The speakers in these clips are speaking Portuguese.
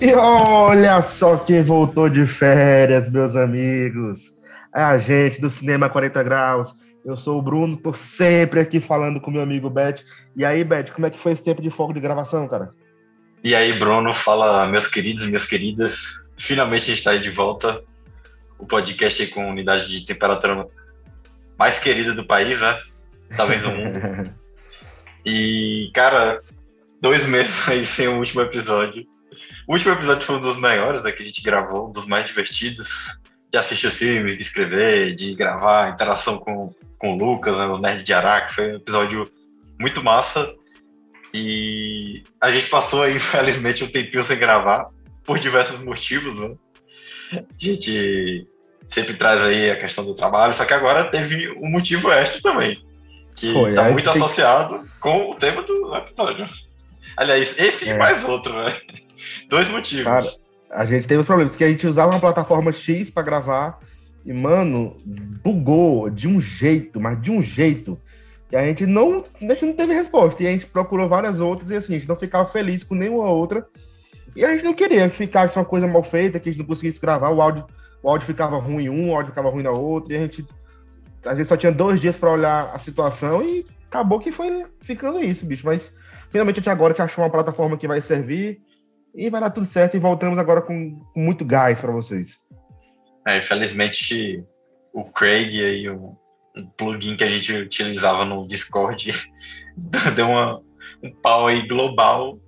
E olha só quem voltou de férias, meus amigos. É a gente do Cinema 40 Graus. Eu sou o Bruno, tô sempre aqui falando com meu amigo Beth. E aí, Beth, como é que foi esse tempo de fogo de gravação, cara? E aí, Bruno, fala, meus queridos e minhas queridas. Finalmente a gente tá aí de volta. O podcast aí com unidade de temperatura mais querida do país, né? Talvez do mundo. e, cara, dois meses aí sem o último episódio. O último episódio foi um dos maiores né, que a gente gravou, um dos mais divertidos. De assistir os filmes, de escrever, de gravar, interação com, com o Lucas, né, o Nerd de Araque. Foi um episódio muito massa. E a gente passou aí, infelizmente, um tempinho sem gravar, por diversos motivos, né? A gente sempre traz aí a questão do trabalho, só que agora teve um motivo extra também, que está muito tem... associado com o tema do episódio. Aliás, esse é. e mais outro, né? Dois motivos. Cara, a gente teve os problemas, que a gente usava uma plataforma X para gravar e, mano, bugou de um jeito, mas de um jeito, que a gente não, a gente não teve resposta. E a gente procurou várias outras e assim, a gente não ficava feliz com nenhuma outra. E a gente não queria que ficasse uma coisa mal feita, que a gente não conseguisse gravar, o áudio, o áudio ficava ruim em um, o áudio ficava ruim na outra, e a gente, a gente só tinha dois dias para olhar a situação e acabou que foi ficando isso, bicho. Mas finalmente a gente agora que achou uma plataforma que vai servir e vai dar tudo certo e voltamos agora com, com muito gás para vocês. É, infelizmente o Craig aí, o, um plugin que a gente utilizava no Discord, deu uma, um pau aí global.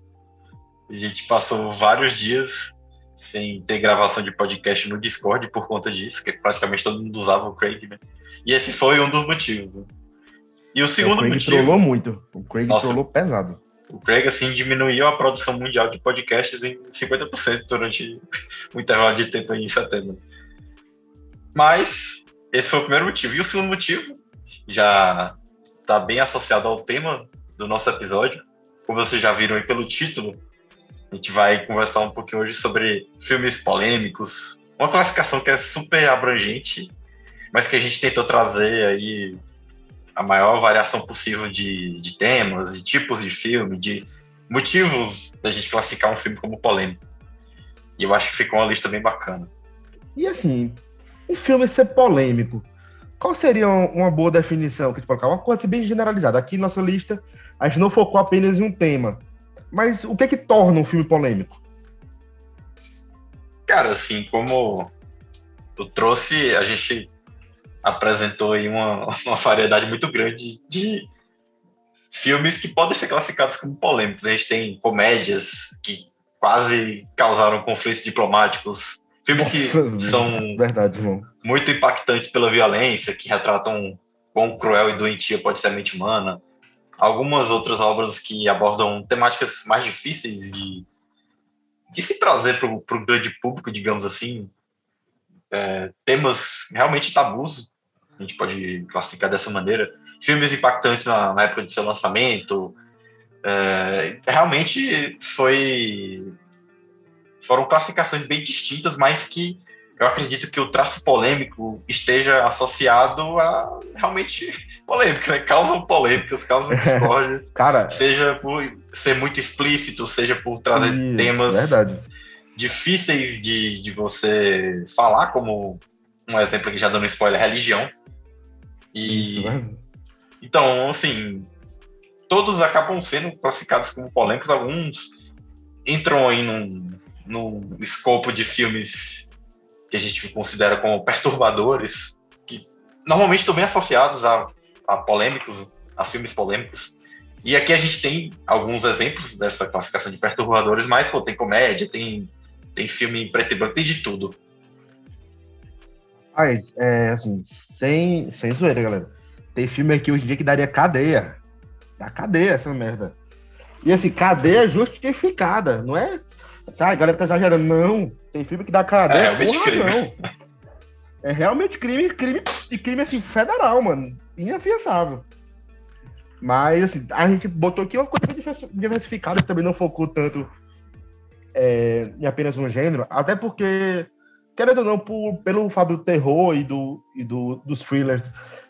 A gente passou vários dias sem ter gravação de podcast no Discord por conta disso, que praticamente todo mundo usava o Craig, né? E esse foi um dos motivos. Né? E o segundo o Craig motivo. trollou muito. O Craig Nossa, trollou pesado. O Craig, assim, diminuiu a produção mundial de podcasts em 50% durante o intervalo de tempo em setembro. Mas esse foi o primeiro motivo. E o segundo motivo já está bem associado ao tema do nosso episódio. Como vocês já viram aí pelo título, a gente vai conversar um pouquinho hoje sobre filmes polêmicos. Uma classificação que é super abrangente, mas que a gente tentou trazer aí a maior variação possível de, de temas, de tipos de filme, de motivos da gente classificar um filme como polêmico. E eu acho que ficou uma lista bem bacana. E assim, um filme ser polêmico, qual seria uma boa definição que gente colocar? Uma coisa bem generalizada. Aqui nossa lista, a gente não focou apenas em um tema. Mas o que é que torna um filme polêmico? Cara, assim, como eu trouxe, a gente apresentou aí uma, uma variedade muito grande de filmes que podem ser classificados como polêmicos. A gente tem comédias que quase causaram conflitos diplomáticos, filmes Nossa, que são verdade, muito impactantes pela violência, que retratam quão cruel e doentia pode ser a mente humana. Algumas outras obras que abordam temáticas mais difíceis de, de se trazer para o grande público, digamos assim, é, temas realmente tabus, a gente pode classificar dessa maneira. Filmes impactantes na, na época de seu lançamento. É, realmente foi foram classificações bem distintas, mas que eu acredito que o traço polêmico esteja associado a realmente polêmica, né? Causam polêmicas, causam discórdias. Cara, seja por ser muito explícito, seja por trazer isso, temas verdade difíceis de, de você falar, como um exemplo que já dando spoiler, religião. E Isso, então, assim, todos acabam sendo classificados como polêmicos, alguns entram aí num, num escopo de filmes que a gente considera como perturbadores, que normalmente estão bem associados a, a polêmicos, a filmes polêmicos. E aqui a gente tem alguns exemplos dessa classificação de perturbadores, mas pô, tem comédia, tem tem filme em preto e branco, tem de tudo. Mas, é, assim, sem, sem zoeira, galera. Tem filme aqui hoje em dia que daria cadeia. Dá cadeia essa merda. E assim, cadeia justificada, não é? Ah, a galera tá exagerando. Não, tem filme que dá cadeia. É, realmente crime. Não. É realmente crime, crime e crime assim, federal, mano. Inafiançável. Mas, assim, a gente botou aqui uma coisa diversificada, que também não focou tanto é, em apenas um gênero, até porque, querendo ou não, por, pelo fato do terror e, do, e do, dos thrillers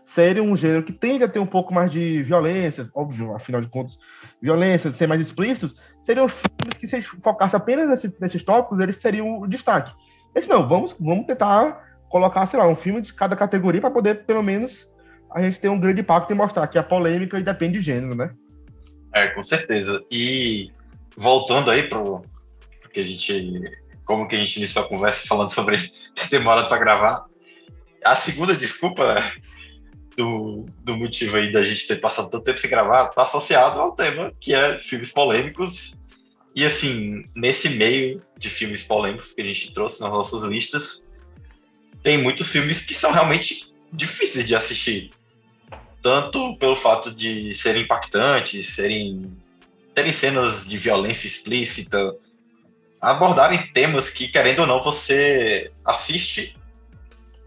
serem um gênero que tende a ter um pouco mais de violência, óbvio, afinal de contas, violência, de ser mais explícitos, seriam filmes que se focasse apenas nesse, nesses tópicos, eles seriam o destaque. Mas não, vamos, vamos tentar colocar, sei lá, um filme de cada categoria para poder, pelo menos, a gente ter um grande impacto e mostrar que a polêmica depende de gênero, né? É, com certeza. E voltando aí pro que a gente, como que a gente iniciou a conversa falando sobre ter demorado para gravar, a segunda desculpa do, do motivo aí da gente ter passado tanto tempo sem gravar tá associado ao tema que é filmes polêmicos. E assim, nesse meio de filmes polêmicos que a gente trouxe nas nossas listas, tem muitos filmes que são realmente difíceis de assistir. Tanto pelo fato de serem impactantes, serem terem cenas de violência explícita, abordarem temas que, querendo ou não, você assiste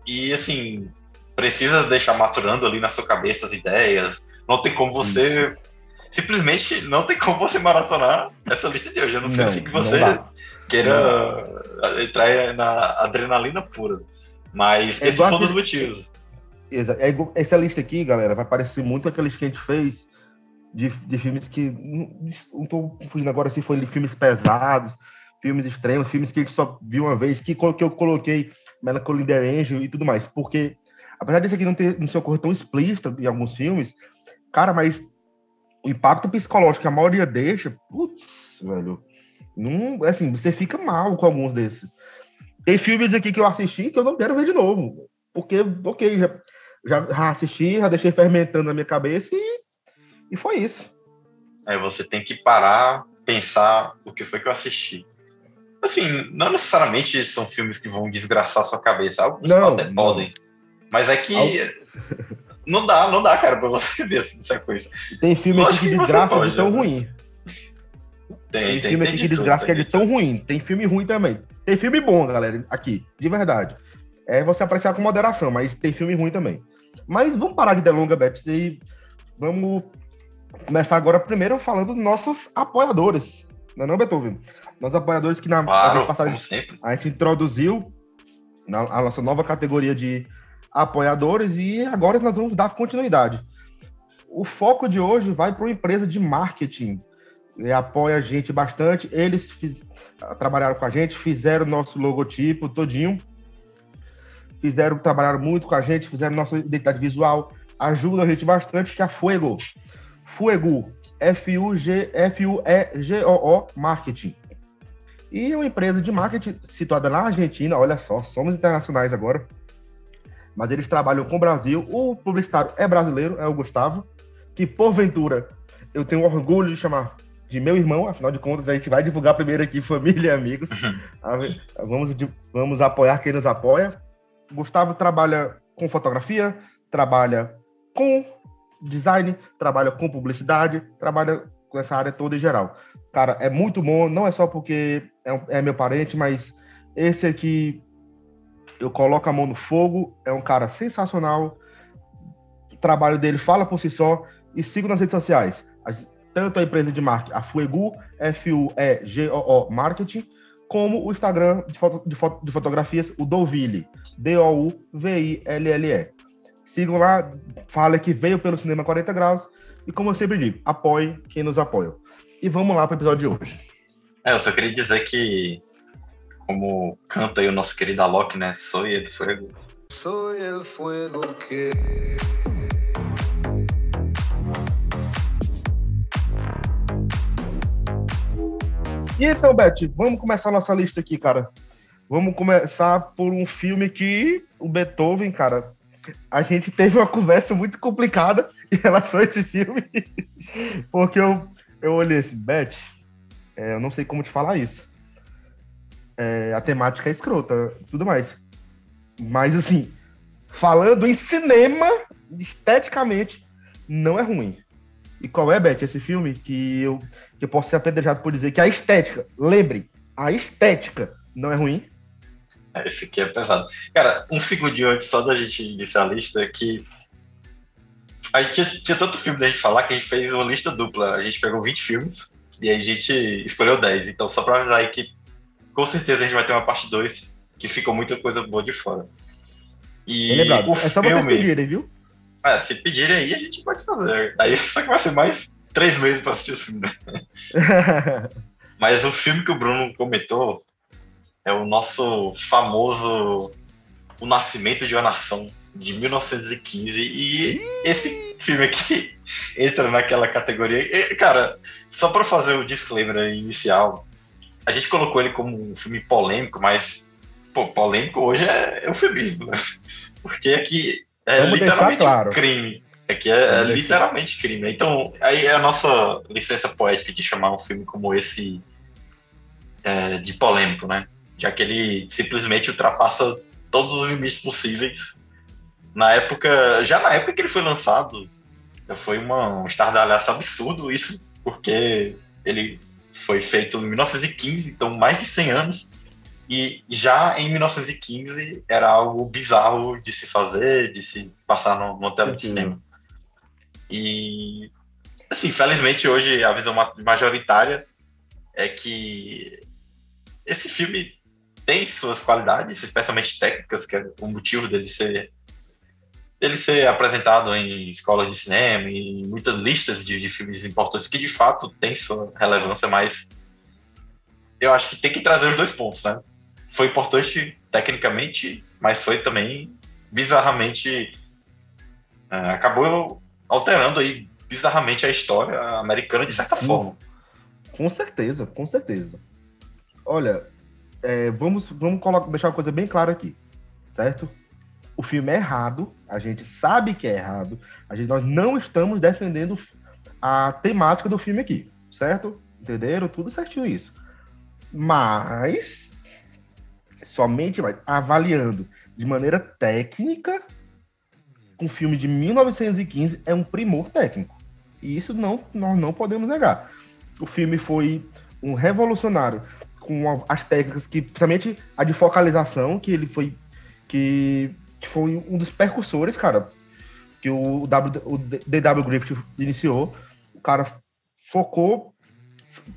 e, assim, precisa deixar maturando ali na sua cabeça as ideias. Não tem como você. Isso. Simplesmente não tem como você maratonar essa lista de hoje. Eu não sei se você queira entrar na adrenalina pura. Mas é esse foi um dos motivos. É, essa lista aqui, galera, vai parecer muito aquela lista que a gente fez de, de filmes que. Não tô fugindo agora se foi filmes pesados, filmes extremos, filmes que a gente só viu uma vez, que, que eu coloquei Melancholy The Angel e tudo mais. Porque, apesar disso aqui não, ter, não uma coisa tão explícita em alguns filmes, cara, mas o impacto psicológico que a maioria deixa, putz, velho. Não, assim, você fica mal com alguns desses. Tem filmes aqui que eu assisti que eu não quero ver de novo. Porque, ok, já, já assisti, já deixei fermentando na minha cabeça e, e foi isso. Aí você tem que parar, pensar o que foi que eu assisti. Assim, não necessariamente são filmes que vão desgraçar a sua cabeça. Alguns não, até não. podem. Mas é que não dá, não dá, cara, pra você ver essa coisa. Tem filme aqui que desgraça de tão ruim. Tem, tem, tem filme aqui que desgraça que é de tão ruim. Tem filme ruim também. Tem filme bom, galera, aqui, de verdade. É você apreciar com moderação, mas tem filme ruim também. Mas vamos parar de delonga, Beth, e vamos começar agora primeiro falando dos nossos apoiadores. Não é não, Beethoven? Nossos apoiadores que na, claro, vez passada a gente introduziu na, a nossa nova categoria de apoiadores e agora nós vamos dar continuidade. O foco de hoje vai para uma empresa de marketing. E apoia a gente bastante. Eles fiz, trabalharam com a gente, fizeram nosso logotipo todinho, fizeram, trabalharam muito com a gente, fizeram nossa identidade visual, ajuda a gente bastante, que é a Fuego. Fuego, F-U-G-F-U-E-G-O-O Marketing. E uma empresa de marketing situada na Argentina, olha só, somos internacionais agora. Mas eles trabalham com o Brasil. O publicitário é brasileiro, é o Gustavo, que porventura eu tenho orgulho de chamar de meu irmão, afinal de contas, a gente vai divulgar primeiro aqui família e amigos. Uhum. vamos, vamos apoiar quem nos apoia. Gustavo trabalha com fotografia, trabalha com design, trabalha com publicidade, trabalha com essa área toda em geral. Cara, é muito bom, não é só porque é, é meu parente, mas esse aqui eu coloco a mão no fogo, é um cara sensacional. O trabalho dele fala por si só e sigo nas redes sociais tanto a empresa de marketing, a Fuegu, F-U-E-G-O-O Marketing, como o Instagram de, foto, de, foto, de fotografias, o Douville, D-O-U-V-I-L-L-E. Sigam lá, fala que veio pelo Cinema 40 Graus, e como eu sempre digo, apoie quem nos apoia. E vamos lá para o episódio de hoje. É, eu só queria dizer que, como canta aí o nosso querido Alok, né? Sou el fuego. Sou el fuego que... E então, Beth, vamos começar nossa lista aqui, cara. Vamos começar por um filme que o Beethoven, cara, a gente teve uma conversa muito complicada em relação a esse filme. Porque eu, eu olhei assim, Beth, é, eu não sei como te falar isso. É, a temática é escrota, tudo mais. Mas, assim, falando em cinema, esteticamente, não é ruim. E qual é, Beth, esse filme que eu, que eu posso ser apedrejado por dizer que a estética, lembre, a estética não é ruim? É, esse aqui é pesado. Cara, um segundinho antes só da gente iniciar a lista que a gente tinha, tinha, tanto filme da gente falar que a gente fez uma lista dupla. A gente pegou 20 filmes e aí a gente escolheu 10. Então, só pra avisar aí que com certeza a gente vai ter uma parte 2 que ficou muita coisa boa de fora. E é lembrado, é só filme... vocês pedirem, viu? Ah, se pedirem aí, a gente pode fazer. Aí só que vai ser mais três meses para assistir o filme. Né? Mas o filme que o Bruno comentou é o nosso famoso O Nascimento de uma Nação, de 1915. E esse filme aqui entra naquela categoria. E, cara, só para fazer o disclaimer inicial, a gente colocou ele como um filme polêmico, mas pô, polêmico hoje é eufemismo, né? Porque aqui é Vamos literalmente claro. um crime. Aqui é, é literalmente crime. Então, aí é a nossa licença poética de chamar um filme como esse é, de polêmico, né? Já que ele simplesmente ultrapassa todos os limites possíveis. Na época, já na época que ele foi lançado, foi uma, um estardalhaço absurdo, isso porque ele foi feito em 1915, então mais de 100 anos, e já em 1915 era algo bizarro de se fazer, de se passar no, no tela de cinema. E, assim, felizmente hoje a visão majoritária é que esse filme tem suas qualidades, especialmente técnicas, que é o motivo dele ser dele ser apresentado em escolas de cinema e muitas listas de, de filmes importantes que de fato tem sua relevância, mas eu acho que tem que trazer os dois pontos, né? Foi importante tecnicamente, mas foi também bizarramente é, acabou alterando aí bizarramente a história americana de certa forma. Com certeza, com certeza. Olha, é, vamos, vamos colocar, deixar uma coisa bem clara aqui, certo? O filme é errado, a gente sabe que é errado, a gente, nós não estamos defendendo a temática do filme aqui, certo? Entenderam? Tudo certinho isso. Mas, somente avaliando de maneira técnica, um filme de 1915 é um primor técnico. E isso não, nós não podemos negar. O filme foi um revolucionário com as técnicas que, principalmente a de focalização, que ele foi que, que foi um dos percussores, cara, que o, w, o D.W. Griffith iniciou. O cara focou,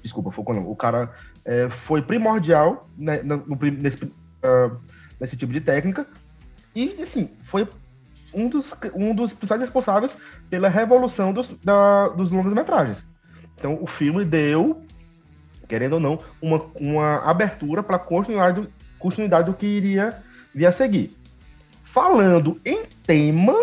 desculpa, focou não, o cara é, foi primordial né, no, nesse, uh, nesse tipo de técnica e, assim, foi um dos, um dos principais responsáveis pela revolução dos, da, dos longas-metragens. Então, o filme deu querendo ou não, uma, uma abertura para continuidade, do, continuidade do que iria vir a seguir. Falando em tema,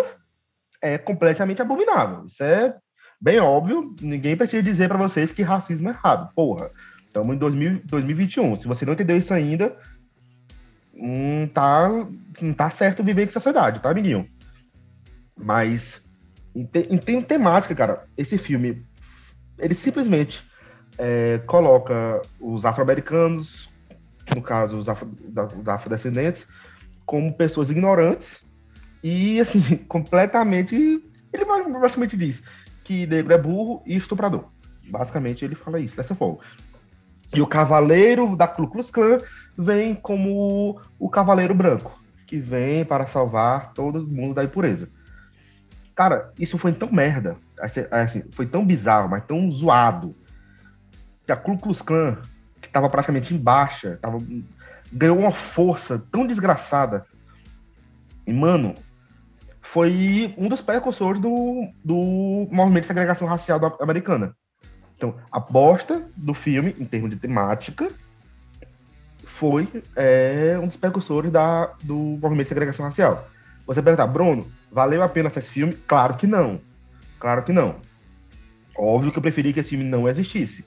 é completamente abominável. Isso é bem óbvio. Ninguém precisa dizer para vocês que racismo é errado. Porra, estamos em 2000, 2021. Se você não entendeu isso ainda, não tá, não tá certo viver em sociedade, tá, amiguinho? Mas, em, te, em temática, cara, esse filme, ele simplesmente é, coloca os afro-americanos, no caso os, afro, os afrodescendentes, como pessoas ignorantes e, assim, completamente. Ele basicamente diz que negro é burro e estuprador. Basicamente, ele fala isso dessa forma. E o cavaleiro da Ku Klux Klan vem como o cavaleiro branco, que vem para salvar todo mundo da impureza. Cara, isso foi tão merda, assim, foi tão bizarro, mas tão zoado, que a Ku Klux Klan, que estava praticamente em baixa, tava, ganhou uma força tão desgraçada. E, mano, foi um dos precursores do, do movimento de segregação racial americana. Então, a bosta do filme, em termos de temática, foi é, um dos precursores da, do movimento de segregação racial. Você perguntar, Bruno, valeu a pena esse filme? Claro que não. Claro que não. Óbvio que eu preferi que esse filme não existisse.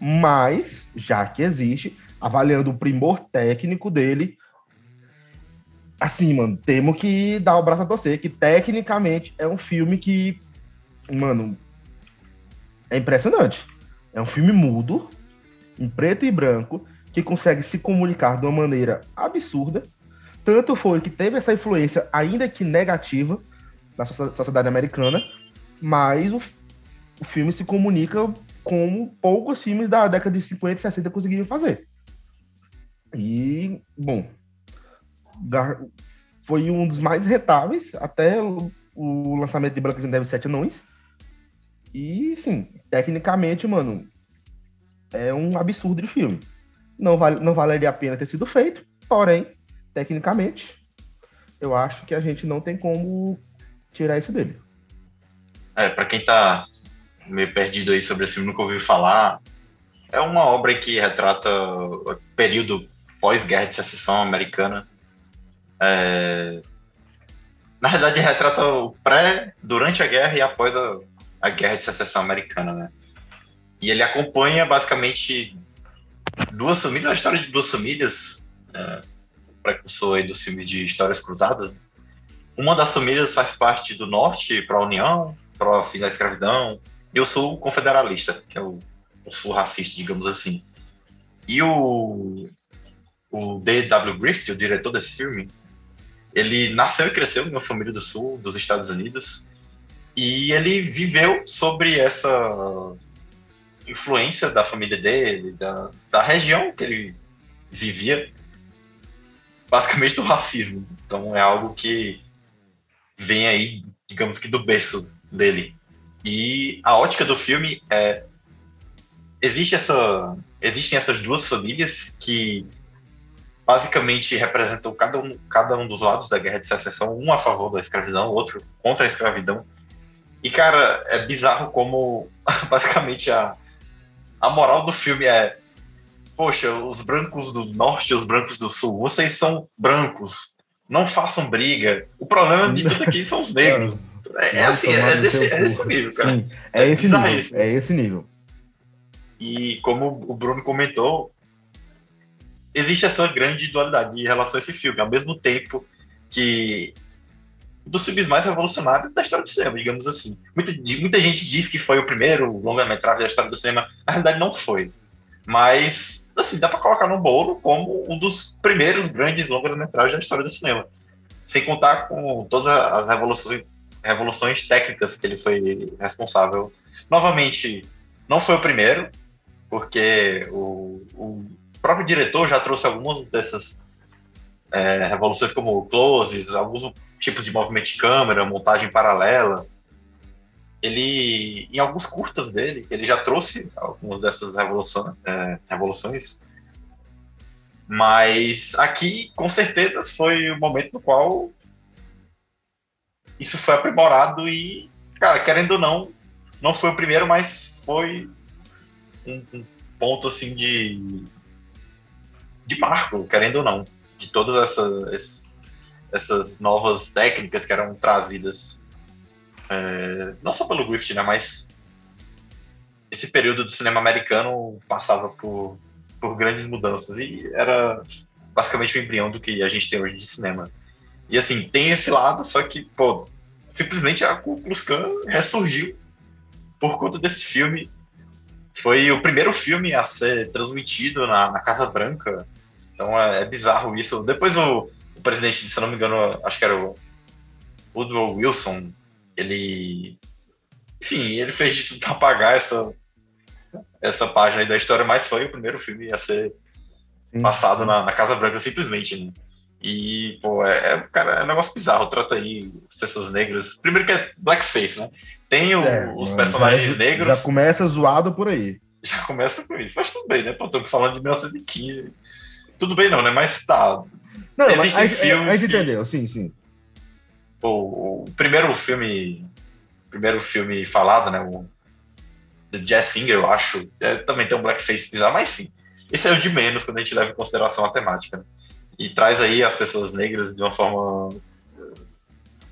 Mas, já que existe, avaliando o primor técnico dele, assim, mano, temos que dar o braço a torcer, que tecnicamente é um filme que, mano, é impressionante. É um filme mudo, em preto e branco, que consegue se comunicar de uma maneira absurda. Tanto foi que teve essa influência, ainda que negativa, na sociedade americana, mas o, o filme se comunica como poucos filmes da década de 50 e 60 conseguiram fazer. E, bom, foi um dos mais retáveis até o, o lançamento de Branca de Neve Sete Anões. E, sim, tecnicamente, mano, é um absurdo de filme. Não, vale, não valeria a pena ter sido feito, porém, tecnicamente, eu acho que a gente não tem como tirar isso dele. É, pra quem tá meio perdido aí sobre esse filme, nunca ouviu falar, é uma obra que retrata o período pós-guerra de secessão americana. É... Na verdade, retrata o pré, durante a guerra e após a, a guerra de secessão americana, né? E ele acompanha basicamente duas famílias, a história de duas famílias, é, precursor aí dos filmes de histórias cruzadas. Uma das famílias faz parte do norte para a União, para o fim da escravidão, e o sul confederalista, que é o, o sul racista, digamos assim. E o, o D.W. Griffith, o diretor desse filme, ele nasceu e cresceu em uma família do sul dos Estados Unidos, e ele viveu sobre essa influência da família dele, da, da região que ele vivia, basicamente do racismo. Então é algo que vem aí, digamos que do berço dele. E a ótica do filme é existe essa existem essas duas famílias que basicamente representam cada um, cada um dos lados da guerra de secessão, um a favor da escravidão, outro contra a escravidão. E cara, é bizarro como basicamente a a moral do filme é: poxa, os brancos do norte e os brancos do sul, vocês são brancos, não façam briga. O problema de tudo aqui são os negros. É, é assim, é desse, é desse nível, cara. Sim, é, é esse nível. Isso. É esse nível. E como o Bruno comentou, existe essa grande dualidade em relação a esse filme. Ao mesmo tempo que dos filmes mais revolucionários da história do cinema, digamos assim. Muita, muita gente diz que foi o primeiro longa-metragem da história do cinema. Na realidade, não foi. Mas, assim, dá para colocar no bolo como um dos primeiros grandes longa-metragens da história do cinema. Sem contar com todas as revoluções, revoluções técnicas que ele foi responsável. Novamente, não foi o primeiro, porque o, o próprio diretor já trouxe algumas dessas é, revoluções como closes, alguns tipos de movimento de câmera, montagem paralela. Ele, em alguns curtas dele, ele já trouxe algumas dessas revoluções, é, revoluções mas aqui, com certeza, foi o momento no qual isso foi aprimorado e, cara, querendo ou não, não foi o primeiro, mas foi um, um ponto, assim, de, de marco, querendo ou não, de todas essas, essas novas técnicas que eram trazidas é, não só pelo Griffith, né, mas esse período do cinema americano passava por, por grandes mudanças e era basicamente o embrião do que a gente tem hoje de cinema. E assim, tem esse lado, só que, pô, simplesmente a Ku Klux Klan ressurgiu por conta desse filme. Foi o primeiro filme a ser transmitido na, na Casa Branca. Então é, é bizarro isso. Depois o, presidente, se não me engano, acho que era o Woodrow Wilson, ele. Enfim, ele fez de tudo para apagar essa, essa página aí da história, mas foi o primeiro filme a ser Sim. passado na, na, Casa Branca, simplesmente. Né? E, pô, é, é, cara, é um negócio bizarro. Trata aí as pessoas negras. Primeiro que é blackface, né? Tem o, é, os personagens já, negros. Já começa zoado por aí. Já começa com isso. Mas tudo bem, né? Pô, tô falando de 1915. Tudo bem, não, né? Mas tá. Não, Existem mas a, filmes. A gente que... entendeu, sim, sim. O, o, primeiro filme. Primeiro filme falado, né? O The Jazz Singer, eu acho. É, também tem um blackface bizarro, mas enfim. Esse é o de menos quando a gente leva em consideração a temática. Né? E traz aí as pessoas negras de uma forma eh,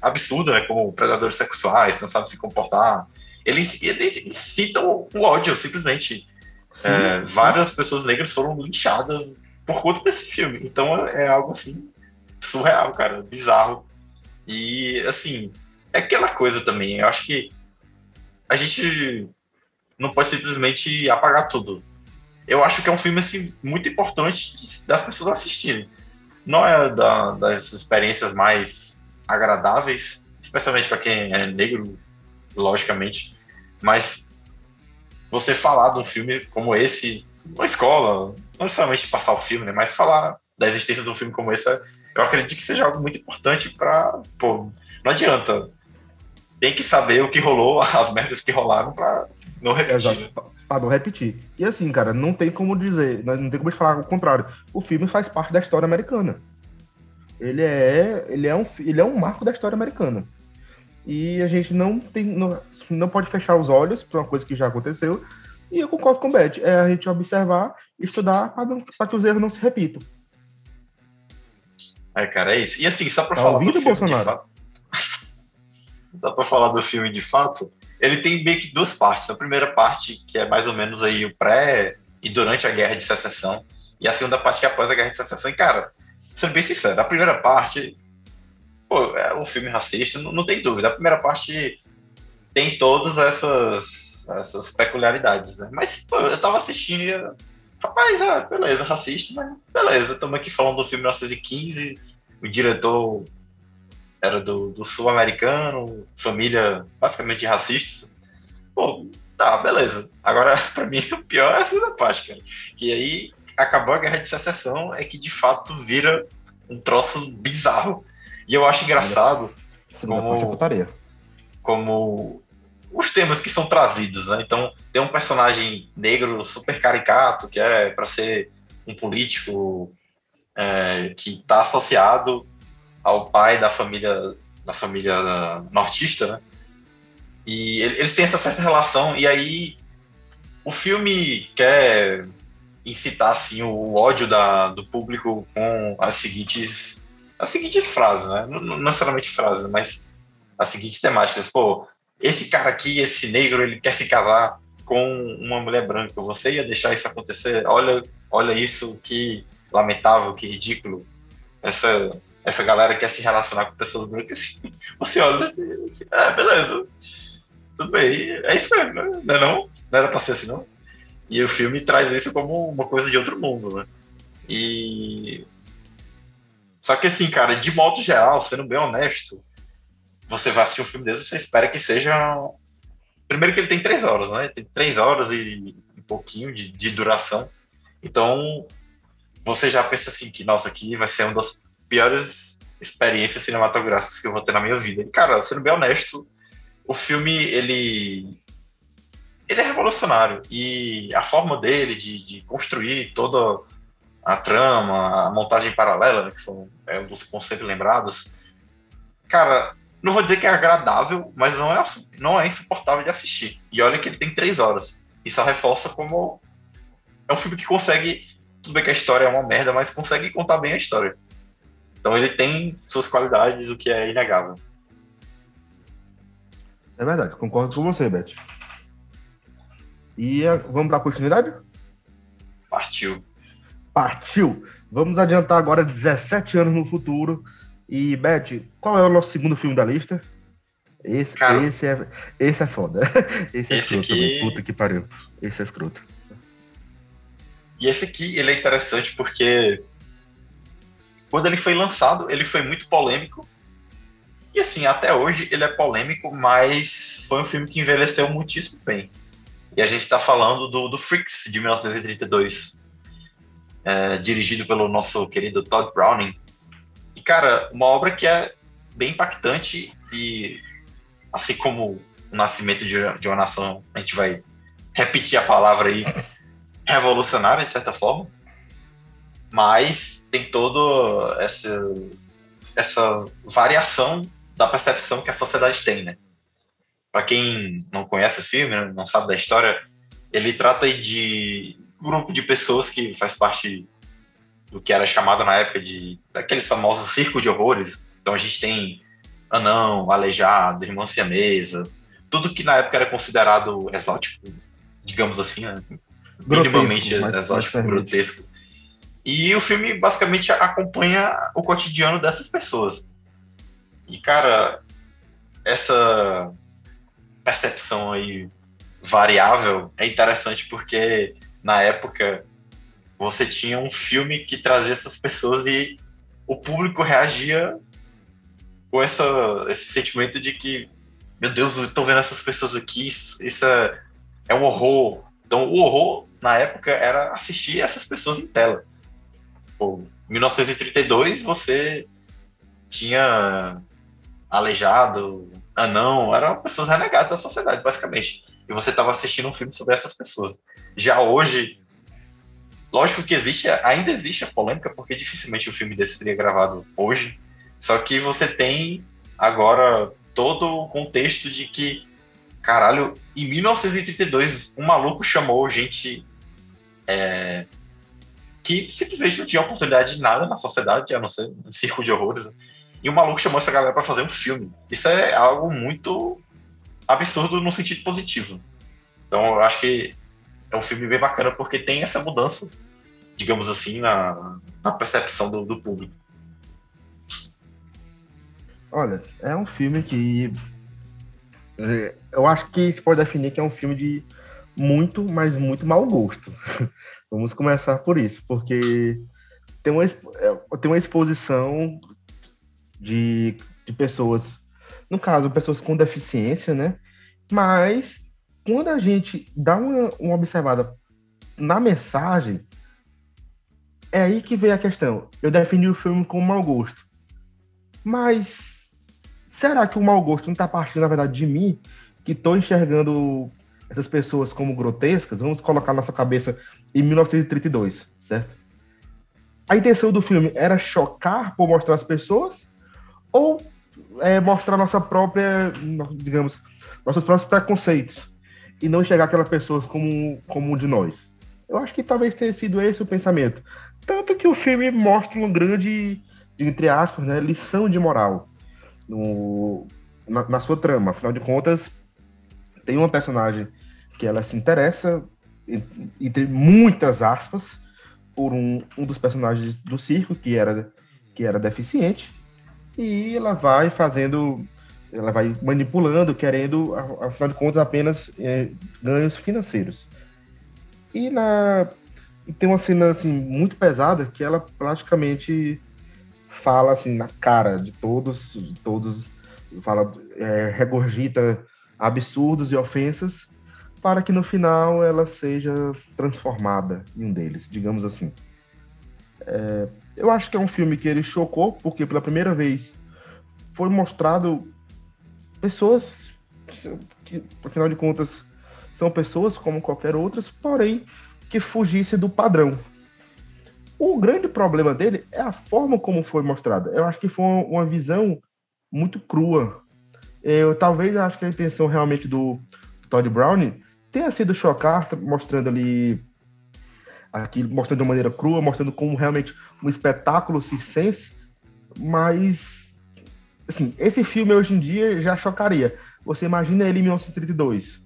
absurda, né? Como predadores sexuais, não sabem se comportar. Eles, eles incitam o ódio, simplesmente. Sim, é, sim. Várias pessoas negras foram linchadas por conta desse filme. Então é algo assim surreal, cara, bizarro. E assim, é aquela coisa também. Eu acho que a gente não pode simplesmente apagar tudo. Eu acho que é um filme assim muito importante das pessoas assistirem. Não é da, das experiências mais agradáveis, especialmente para quem é negro, logicamente, mas você falar de um filme como esse na escola, não necessariamente passar o filme, né, mas falar da existência de um filme como esse, eu acredito que seja algo muito importante para, pô, não adianta. Tem que saber o que rolou, as merdas que rolaram para não repetir. Exato. Né? Pra não repetir. E assim, cara, não tem como dizer, não tem como falar o contrário. O filme faz parte da história americana. Ele é, ele é, um, ele é um marco da história americana. E a gente não tem, não, não pode fechar os olhos para uma coisa que já aconteceu. E eu concordo com o Beth, é a gente observar, estudar para que os erros não se repitam. É, cara, é isso. E assim, só para tá falar do filme Bolsonaro? de fato. só para falar do filme de fato, ele tem meio que duas partes. A primeira parte, que é mais ou menos aí o pré e durante a Guerra de Secessão, e a segunda parte que é após a Guerra de Secessão. E, cara, sendo bem sincero, a primeira parte, pô, é um filme racista, não, não tem dúvida. A primeira parte tem todas essas, essas peculiaridades, né? Mas, pô, eu tava assistindo e, rapaz, ah, beleza, racista, mas beleza, estamos aqui falando do filme 1915, o diretor era do, do sul-americano, família basicamente racista. Pô, tá, beleza. Agora, para mim, o pior é a segunda parte, cara. Que aí acabou a guerra de secessão, é que de fato vira um troço bizarro. E eu acho engraçado como, é como os temas que são trazidos, né? Então, tem um personagem negro super caricato, que é para ser um político é, que está associado ao pai da família da família nortista, né? E eles têm essa certa relação, e aí o filme quer incitar assim o ódio da, do público com as seguintes as seguintes frases, né? Não, não necessariamente frases, mas as seguintes temáticas. Pô, esse cara aqui, esse negro, ele quer se casar com uma mulher branca. Você ia deixar isso acontecer? Olha, olha isso, que lamentável, que ridículo. Essa essa galera quer se relacionar com pessoas brancas. Você olha assim, assim ah, beleza. Tudo bem, é isso mesmo, né? Não, é não? não era pra ser assim, não? E o filme traz isso como uma coisa de outro mundo, né? E. Só que assim, cara, de modo geral, sendo bem honesto, você vai assistir um filme desse, você espera que seja. Primeiro que ele tem três horas, né? Tem três horas e um pouquinho de, de duração. Então, você já pensa assim que, nossa, aqui vai ser uma das piores experiências cinematográficas que eu vou ter na minha vida. E, cara, sendo bem honesto, o filme, ele ele é revolucionário e a forma dele de, de construir toda a trama, a montagem paralela, né, que são, é um dos conceitos lembrados, cara, não vou dizer que é agradável, mas não é, não é insuportável de assistir. E olha que ele tem três horas. Isso reforça como é um filme que consegue, tudo bem que a história é uma merda, mas consegue contar bem a história. Então ele tem suas qualidades, o que é inegável. É verdade, concordo com você, Beth. E vamos dar continuidade? Partiu. Partiu. Vamos adiantar agora 17 anos no futuro. E, Beth, qual é o nosso segundo filme da lista? Esse, Cara, esse, é, esse é foda. Esse é esse escroto aqui... Puta que pariu. Esse é escroto. E esse aqui, ele é interessante porque quando ele foi lançado, ele foi muito polêmico. E assim, até hoje ele é polêmico, mas foi um filme que envelheceu muitíssimo bem. E a gente está falando do, do Freaks, de 1932, é, dirigido pelo nosso querido Todd Browning. Cara, uma obra que é bem impactante e, assim como o nascimento de, de uma nação, a gente vai repetir a palavra aí, revolucionária, de certa forma, mas tem toda essa, essa variação da percepção que a sociedade tem, né? para quem não conhece o filme, não sabe da história, ele trata de um grupo de pessoas que faz parte do que era chamado na época de daqueles famosos circo de horrores. Então a gente tem anão, aleijado, irmã siamesa, tudo que na época era considerado exótico, digamos assim, né? minimamente exótico, grotesco. E o filme basicamente acompanha o cotidiano dessas pessoas. E cara, essa percepção aí variável é interessante porque na época você tinha um filme que trazia essas pessoas e o público reagia com essa, esse sentimento de que, meu Deus, eu tô vendo essas pessoas aqui, isso, isso é, é um horror. Então, o horror, na época, era assistir essas pessoas em tela. Pô, em 1932, você tinha aleijado, anão, eram pessoas renegadas da sociedade, basicamente. E você estava assistindo um filme sobre essas pessoas. Já hoje, lógico que existe, ainda existe a polêmica, porque dificilmente um filme desse seria gravado hoje. Só que você tem agora todo o contexto de que, caralho, em 1932, um maluco chamou gente é, que simplesmente não tinha oportunidade de nada na sociedade, a não ser um circo de horrores. E o maluco chamou essa galera para fazer um filme. Isso é algo muito absurdo no sentido positivo. Então eu acho que é um filme bem bacana porque tem essa mudança, digamos assim, na, na percepção do, do público. Olha, é um filme que é, eu acho que a gente pode definir que é um filme de muito, mas muito mau gosto. Vamos começar por isso, porque tem uma, é, tem uma exposição de, de pessoas, no caso, pessoas com deficiência, né? Mas quando a gente dá uma, uma observada na mensagem, é aí que vem a questão. Eu defini o filme como mau gosto. Mas será que o mau gosto não está partindo, na verdade, de mim, que estou enxergando essas pessoas como grotescas? Vamos colocar nossa cabeça em 1932, certo? A intenção do filme era chocar por mostrar as pessoas ou é, mostrar nossa própria, digamos, nossos próprios preconceitos e não enxergar aquelas pessoas como, como um de nós. Eu acho que talvez tenha sido esse o pensamento. Tanto que o filme mostra uma grande, entre aspas, né, lição de moral no, na, na sua trama. Afinal de contas, tem uma personagem que ela se interessa, entre muitas aspas, por um, um dos personagens do circo que era, que era deficiente, e ela vai fazendo, ela vai manipulando, querendo, afinal de contas, apenas é, ganhos financeiros. E na e tem uma cena assim muito pesada que ela praticamente fala assim na cara de todos, de todos, fala, é, regurgita absurdos e ofensas para que no final ela seja transformada em um deles, digamos assim. É, eu acho que é um filme que ele chocou, porque pela primeira vez foi mostrado pessoas que, afinal de contas, são pessoas como qualquer outras, porém que fugisse do padrão. O grande problema dele é a forma como foi mostrada. Eu acho que foi uma visão muito crua. Eu talvez acho que a intenção realmente do Todd Brown tenha sido chocar, mostrando ali aqui, mostrando de maneira crua, mostrando como realmente um espetáculo circense, mas assim, esse filme hoje em dia já chocaria. Você imagina ele em 1932.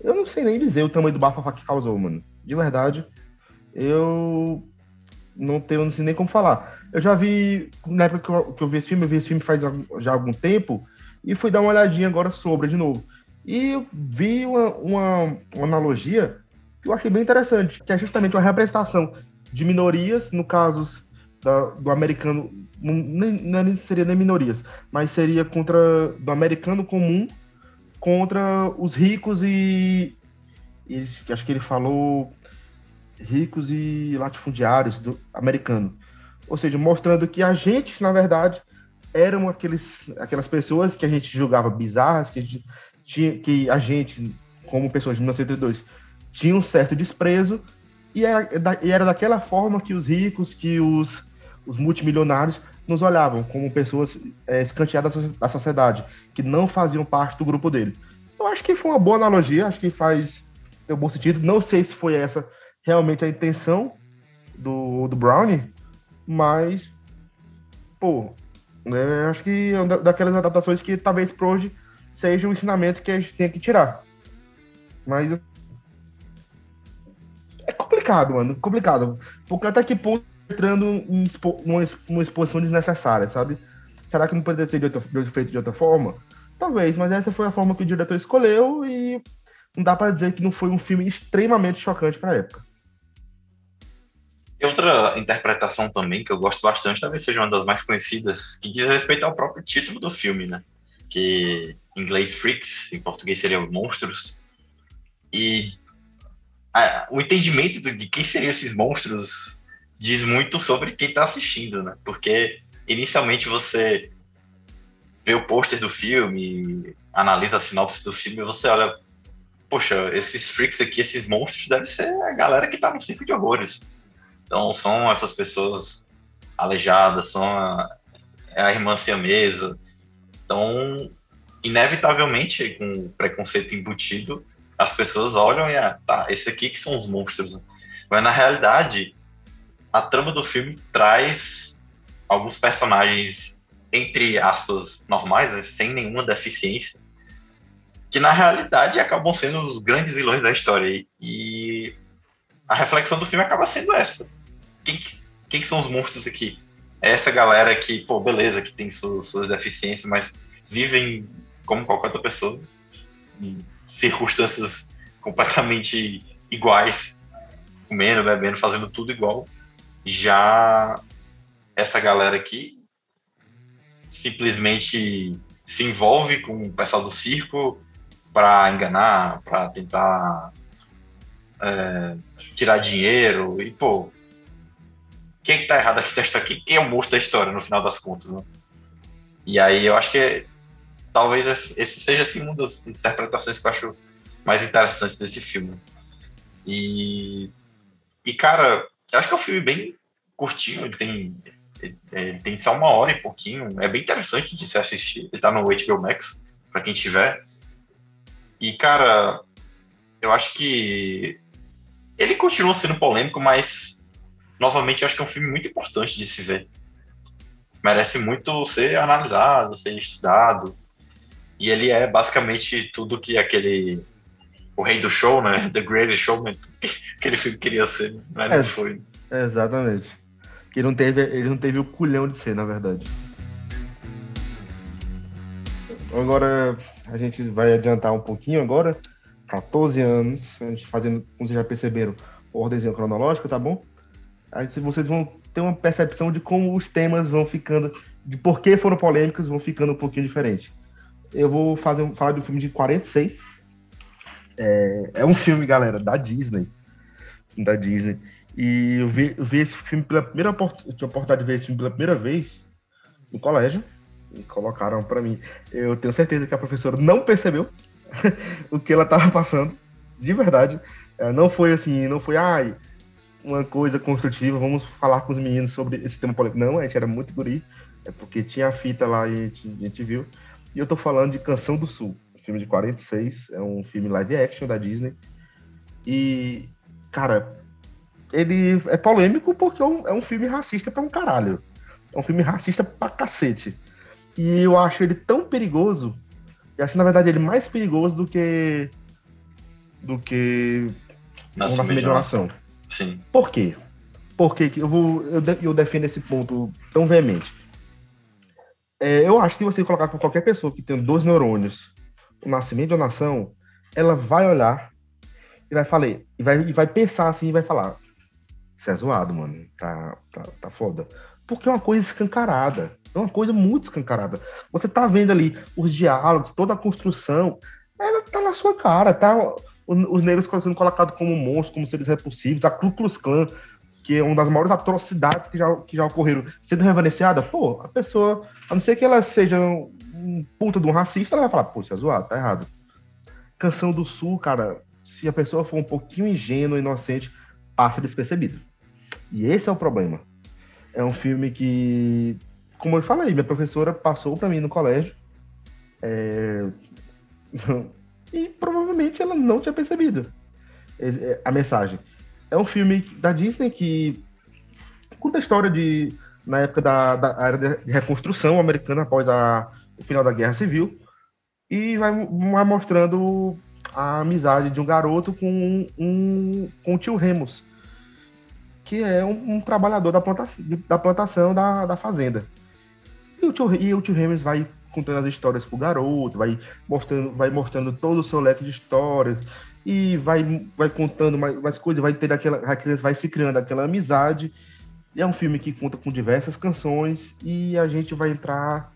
Eu não sei nem dizer o tamanho do bafafá que causou, mano. De verdade, eu não tenho não sei nem como falar. Eu já vi, na época que eu, que eu vi esse filme, eu vi esse filme faz já algum tempo, e fui dar uma olhadinha agora sobre de novo. E vi uma, uma, uma analogia que eu achei bem interessante, que é justamente uma representação de minorias, no caso da, do americano, não, nem, seria nem minorias, mas seria contra do americano comum contra os ricos e, e acho que ele falou ricos e latifundiários do americano. Ou seja, mostrando que a gente, na verdade, eram aqueles, aquelas pessoas que a gente julgava bizarras, que a gente tinha, que a gente, como pessoas de 1932, tinha um certo desprezo, e era, e era daquela forma que os ricos, que os, os multimilionários nos olhavam como pessoas é, escanteadas da sociedade, que não faziam parte do grupo dele. Eu acho que foi uma boa analogia, acho que faz um bom sentido. Não sei se foi essa realmente a intenção do, do Brownie, mas, pô, né, acho que é uma daquelas adaptações que talvez por hoje seja um ensinamento que a gente tem que tirar. Mas é complicado, mano, complicado. Porque até que ponto entrando em expo exposição desnecessária, sabe? Será que não poderia ser de outra, feito de outra forma? Talvez, mas essa foi a forma que o diretor escolheu e não dá para dizer que não foi um filme extremamente chocante para a época. Tem outra interpretação também que eu gosto bastante, talvez seja uma das mais conhecidas, que diz respeito ao próprio título do filme, né? Que em inglês freaks, em português seriam monstros. E a, o entendimento de quem seriam esses monstros diz muito sobre quem está assistindo, né? Porque inicialmente você vê o pôster do filme, analisa a sinopse do filme e você olha, poxa, esses freaks aqui, esses monstros, deve ser a galera que tá no circo de horrores. Então são essas pessoas aleijadas, são a, é a irmã siamesa. Então inevitavelmente, com preconceito embutido, as pessoas olham e, ah, tá, esse aqui que são os monstros. Mas na realidade, a trama do filme traz alguns personagens, entre aspas, normais, né, sem nenhuma deficiência, que na realidade acabam sendo os grandes vilões da história. E a reflexão do filme acaba sendo essa. Quem, quem que são os monstros aqui? É essa galera que, pô, beleza, que tem suas sua deficiências, mas vivem como qualquer outra pessoa, em circunstâncias completamente iguais, comendo, bebendo, fazendo tudo igual. Já essa galera aqui simplesmente se envolve com o pessoal do circo para enganar, para tentar é, tirar dinheiro e pô, quem que tá errado aqui desta aqui? Quem é o monstro da história no final das contas, né? E aí eu acho que talvez esse seja assim uma das interpretações que eu acho mais interessantes desse filme. E e cara, eu acho que é um filme bem curtinho, ele tem ele tem só uma hora e pouquinho, é bem interessante de se assistir. Ele tá no HBO Max, para quem tiver. E cara, eu acho que ele continua sendo polêmico, mas novamente eu acho que é um filme muito importante de se ver. Merece muito ser analisado, ser estudado. E ele é basicamente tudo que aquele. O rei do show, né? The Greatest Showman, aquele filme queria ser, mas é, não foi. Exatamente. Que ele não, teve, ele não teve o culhão de ser, na verdade. Agora, a gente vai adiantar um pouquinho agora. 14 anos, a gente fazendo, como vocês já perceberam, ordemzinha cronológica, tá bom? Aí vocês vão ter uma percepção de como os temas vão ficando, de por que foram polêmicos, vão ficando um pouquinho diferente. Eu vou fazer, falar de um filme de 46. É, é um filme, galera, da Disney. Da Disney. E eu vi, eu vi esse filme pela primeira eu tive a oportunidade de ver esse filme pela primeira vez no colégio. E colocaram para mim. Eu tenho certeza que a professora não percebeu o que ela estava passando. De verdade. É, não foi assim, não foi, ai, uma coisa construtiva, vamos falar com os meninos sobre esse tema polêmico. Não, a gente era muito guri, é porque tinha a fita lá e a gente, a gente viu. E eu tô falando de Canção do Sul, um filme de 46, é um filme live action da Disney. E, cara, ele é polêmico porque é um, é um filme racista pra um caralho. É um filme racista pra cacete. E eu acho ele tão perigoso, eu acho na verdade ele mais perigoso do que do que Nascimento, Nascimento de Oração. Sim. Por quê? Porque eu, vou, eu, eu defendo esse ponto tão veemente. É, eu acho que você colocar com qualquer pessoa que tem dois neurônios, o nascimento de uma nação, ela vai olhar e vai falar, e vai, e vai pensar assim e vai falar: Isso é zoado, mano. Tá, tá, tá foda. Porque é uma coisa escancarada. É uma coisa muito escancarada. Você tá vendo ali os diálogos, toda a construção, ela tá na sua cara, tá? Os negros sendo colocados como monstros, como seres repulsivos, a Ku Klux Klan, que é uma das maiores atrocidades que já, que já ocorreram, sendo reverenciada, pô, a pessoa, a não ser que ela seja um puta de um racista, ela vai falar, pô, isso é zoado, tá errado. Canção do Sul, cara, se a pessoa for um pouquinho ingênua, inocente, passa despercebido. E esse é o problema. É um filme que, como eu falei, minha professora passou para mim no colégio. É... e provavelmente ela não tinha percebido é, a mensagem. É um filme da Disney que conta a história de na época da, da era de reconstrução americana após a, o final da Guerra Civil e vai, vai mostrando a amizade de um garoto com um, com o tio Remus, que é um, um trabalhador da plantação da, plantação da, da fazenda. E o tio, e tio vai contando as histórias pro garoto, vai mostrando, vai mostrando todo o seu leque de histórias e vai, vai contando mais, mais coisas, vai ter aquela, vai se criando aquela amizade. É um filme que conta com diversas canções e a gente vai entrar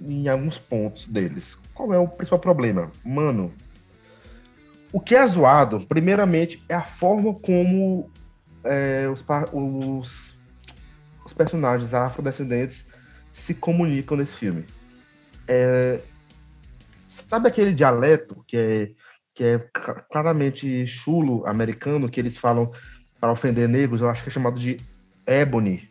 em alguns pontos deles. Qual é o principal problema? Mano, o que é zoado, primeiramente, é a forma como é, os, os, os personagens afrodescendentes se comunicam nesse filme. É, sabe aquele dialeto que é, que é claramente chulo americano, que eles falam para ofender negros? Eu acho que é chamado de ebony.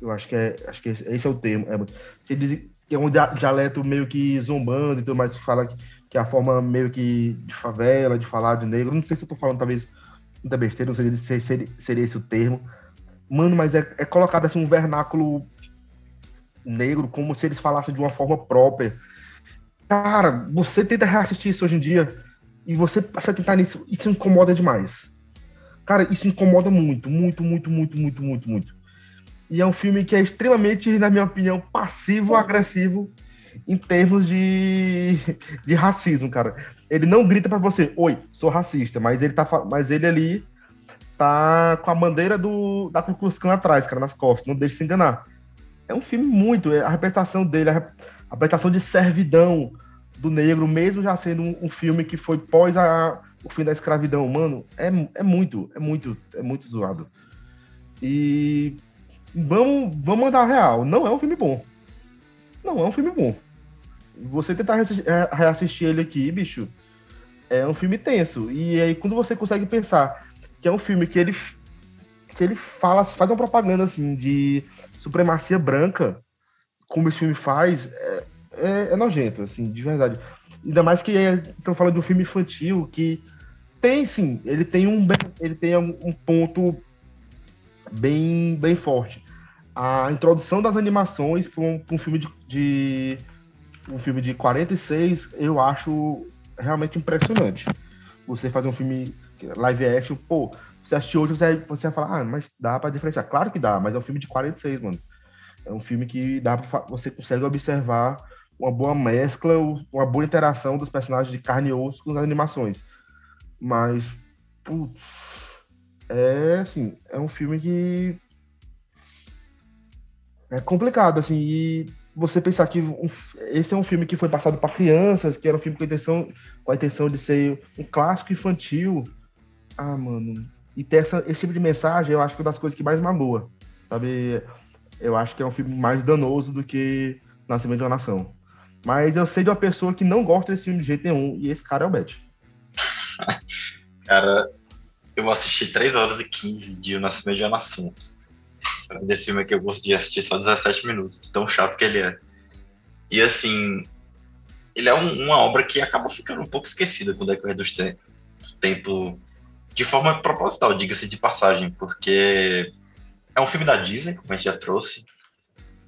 Eu acho que é, acho que esse é o termo. Ebony. Que eles, que é um dialeto meio que zombando e tudo mais, que fala que, que é a forma meio que de favela, de falar de negro. Não sei se eu tô falando talvez muita besteira, não sei se seria, seria esse o termo. Mano, mas é, é colocado assim um vernáculo negro, como se eles falassem de uma forma própria. Cara, você tenta reassistir isso hoje em dia e você passa a tentar nisso, isso incomoda demais. Cara, isso incomoda muito, muito, muito, muito, muito, muito, muito. E é um filme que é extremamente, na minha opinião, passivo-agressivo em termos de, de racismo, cara. Ele não grita para você, oi, sou racista, mas ele tá, mas ele ali tá com a bandeira do da Ku Klux Klan atrás, cara, nas costas, não deixe se enganar. É um filme muito, a representação dele, a representação de servidão do negro, mesmo já sendo um, um filme que foi pós a, o fim da escravidão, mano, é, é muito, é muito, é muito zoado. E vamos, vamos mandar real. Não é um filme bom. Não é um filme bom. Você tentar é, reassistir ele aqui, bicho, é um filme tenso. E aí, quando você consegue pensar que é um filme que ele, que ele fala, faz uma propaganda assim de supremacia branca, como esse filme faz, é, é, é nojento, assim, de verdade. Ainda mais que estão falando de um filme infantil que tem sim, ele tem um, ele tem um ponto bem, bem forte a introdução das animações para um, um, filme de, de, um filme de 46, eu acho realmente impressionante. Você fazer um filme live action, pô, você assistir hoje, você, você vai falar, ah, mas dá para diferenciar. Claro que dá, mas é um filme de 46, mano. É um filme que dá pra, você consegue observar uma boa mescla, uma boa interação dos personagens de carne e osso com as animações. Mas, putz, é assim, é um filme que é complicado, assim, e você pensar que um, esse é um filme que foi passado para crianças, que era um filme com a, intenção, com a intenção de ser um clássico infantil. Ah, mano. E ter essa, esse tipo de mensagem, eu acho que é uma das coisas que mais magoa. Sabe? Eu acho que é um filme mais danoso do que Nascimento de uma Nação. Mas eu sei de uma pessoa que não gosta desse filme de jeito nenhum, e esse cara é o Beth. cara, eu assisti 3 horas e 15 de O Nascimento de uma Nação desse filme que eu gosto de assistir só 17 minutos, tão chato que ele é. E assim, ele é um, uma obra que acaba ficando um pouco esquecida com o decorrer do tempo, de forma proposital, diga-se de passagem, porque é um filme da Disney, como a gente já trouxe.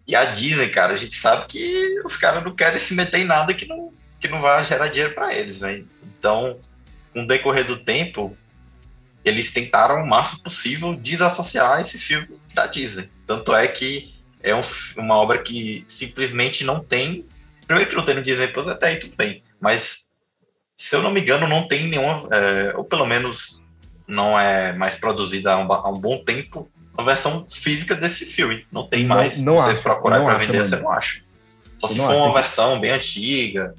E a Disney, cara, a gente sabe que os caras não querem se meter em nada que não, que não vai gerar dinheiro para eles, né? Então, com o decorrer do tempo, eles tentaram o máximo possível desassociar esse filme da Disney. Tanto é que é um, uma obra que simplesmente não tem. Primeiro que não tem no Disney Plus, até aí tudo bem. Mas, se eu não me engano, não tem nenhuma. É, ou pelo menos não é mais produzida há um, há um, bom tempo a versão física desse filme. Não tem mais. Não, não você acha, procurar para vender, você não acha. Só se não for uma versão bem antiga.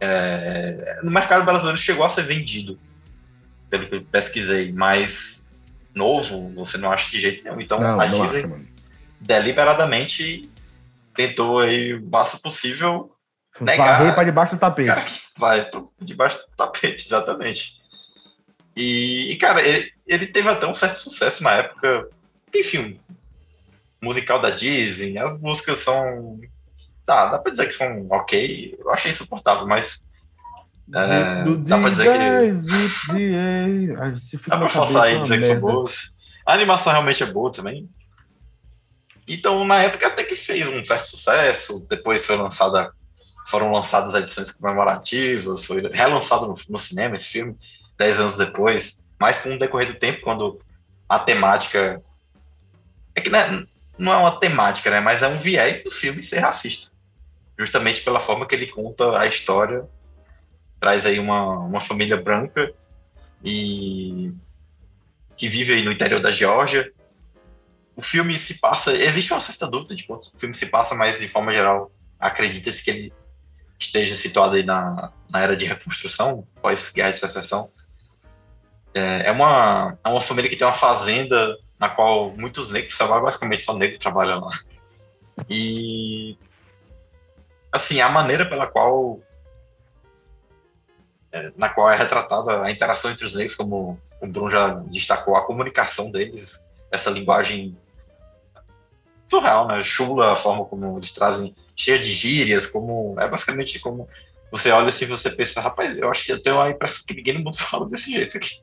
É, no mercado brasileiro chegou a ser vendido, pelo que eu pesquisei, mas novo você não acha de jeito nenhum. Então Não, a não Disney acha, deliberadamente tentou aí o máximo possível negar. Varrer para debaixo do tapete. Vai pro- debaixo do tapete, exatamente. E, e, cara, ele, ele teve até um certo sucesso na época. Enfim, musical da Disney, as músicas são. Tá, dá pra dizer que são ok. Eu achei insuportável, mas. É, do dá pra dizer que- fica Dá pra forçar aí dizer que são boas. A animação realmente é boa também. Então, na época, até que fez um certo sucesso. Depois foi lançada, foram lançadas edições comemorativas, foi relançado no, no cinema esse filme, dez anos depois. Mas com o decorrer do tempo, quando a temática. É que não é, não é uma temática, né? Mas é um viés do filme ser racista. Justamente pela forma que ele conta a história. Traz aí uma, uma família branca e que vive aí no interior da Geórgia. O filme se passa. Existe uma certa dúvida de quanto o filme se passa, mas de forma geral, acredita-se que ele esteja situado aí na, na era de reconstrução, pós-guerra de secessão. É, é uma, é uma família que tem uma fazenda na qual muitos negros trabalham, basicamente só negros trabalham lá. E. Assim, a maneira pela qual. é, na qual é retratada a interação entre os negros, como o Bruno já destacou, a comunicação deles, essa linguagem surreal, né? Chula, a forma como eles trazem cheia de gírias, como é basicamente como você olha assim, você pensa, rapaz, eu acho que eu tenho a impressão que ninguém no mundo fala desse jeito aqui.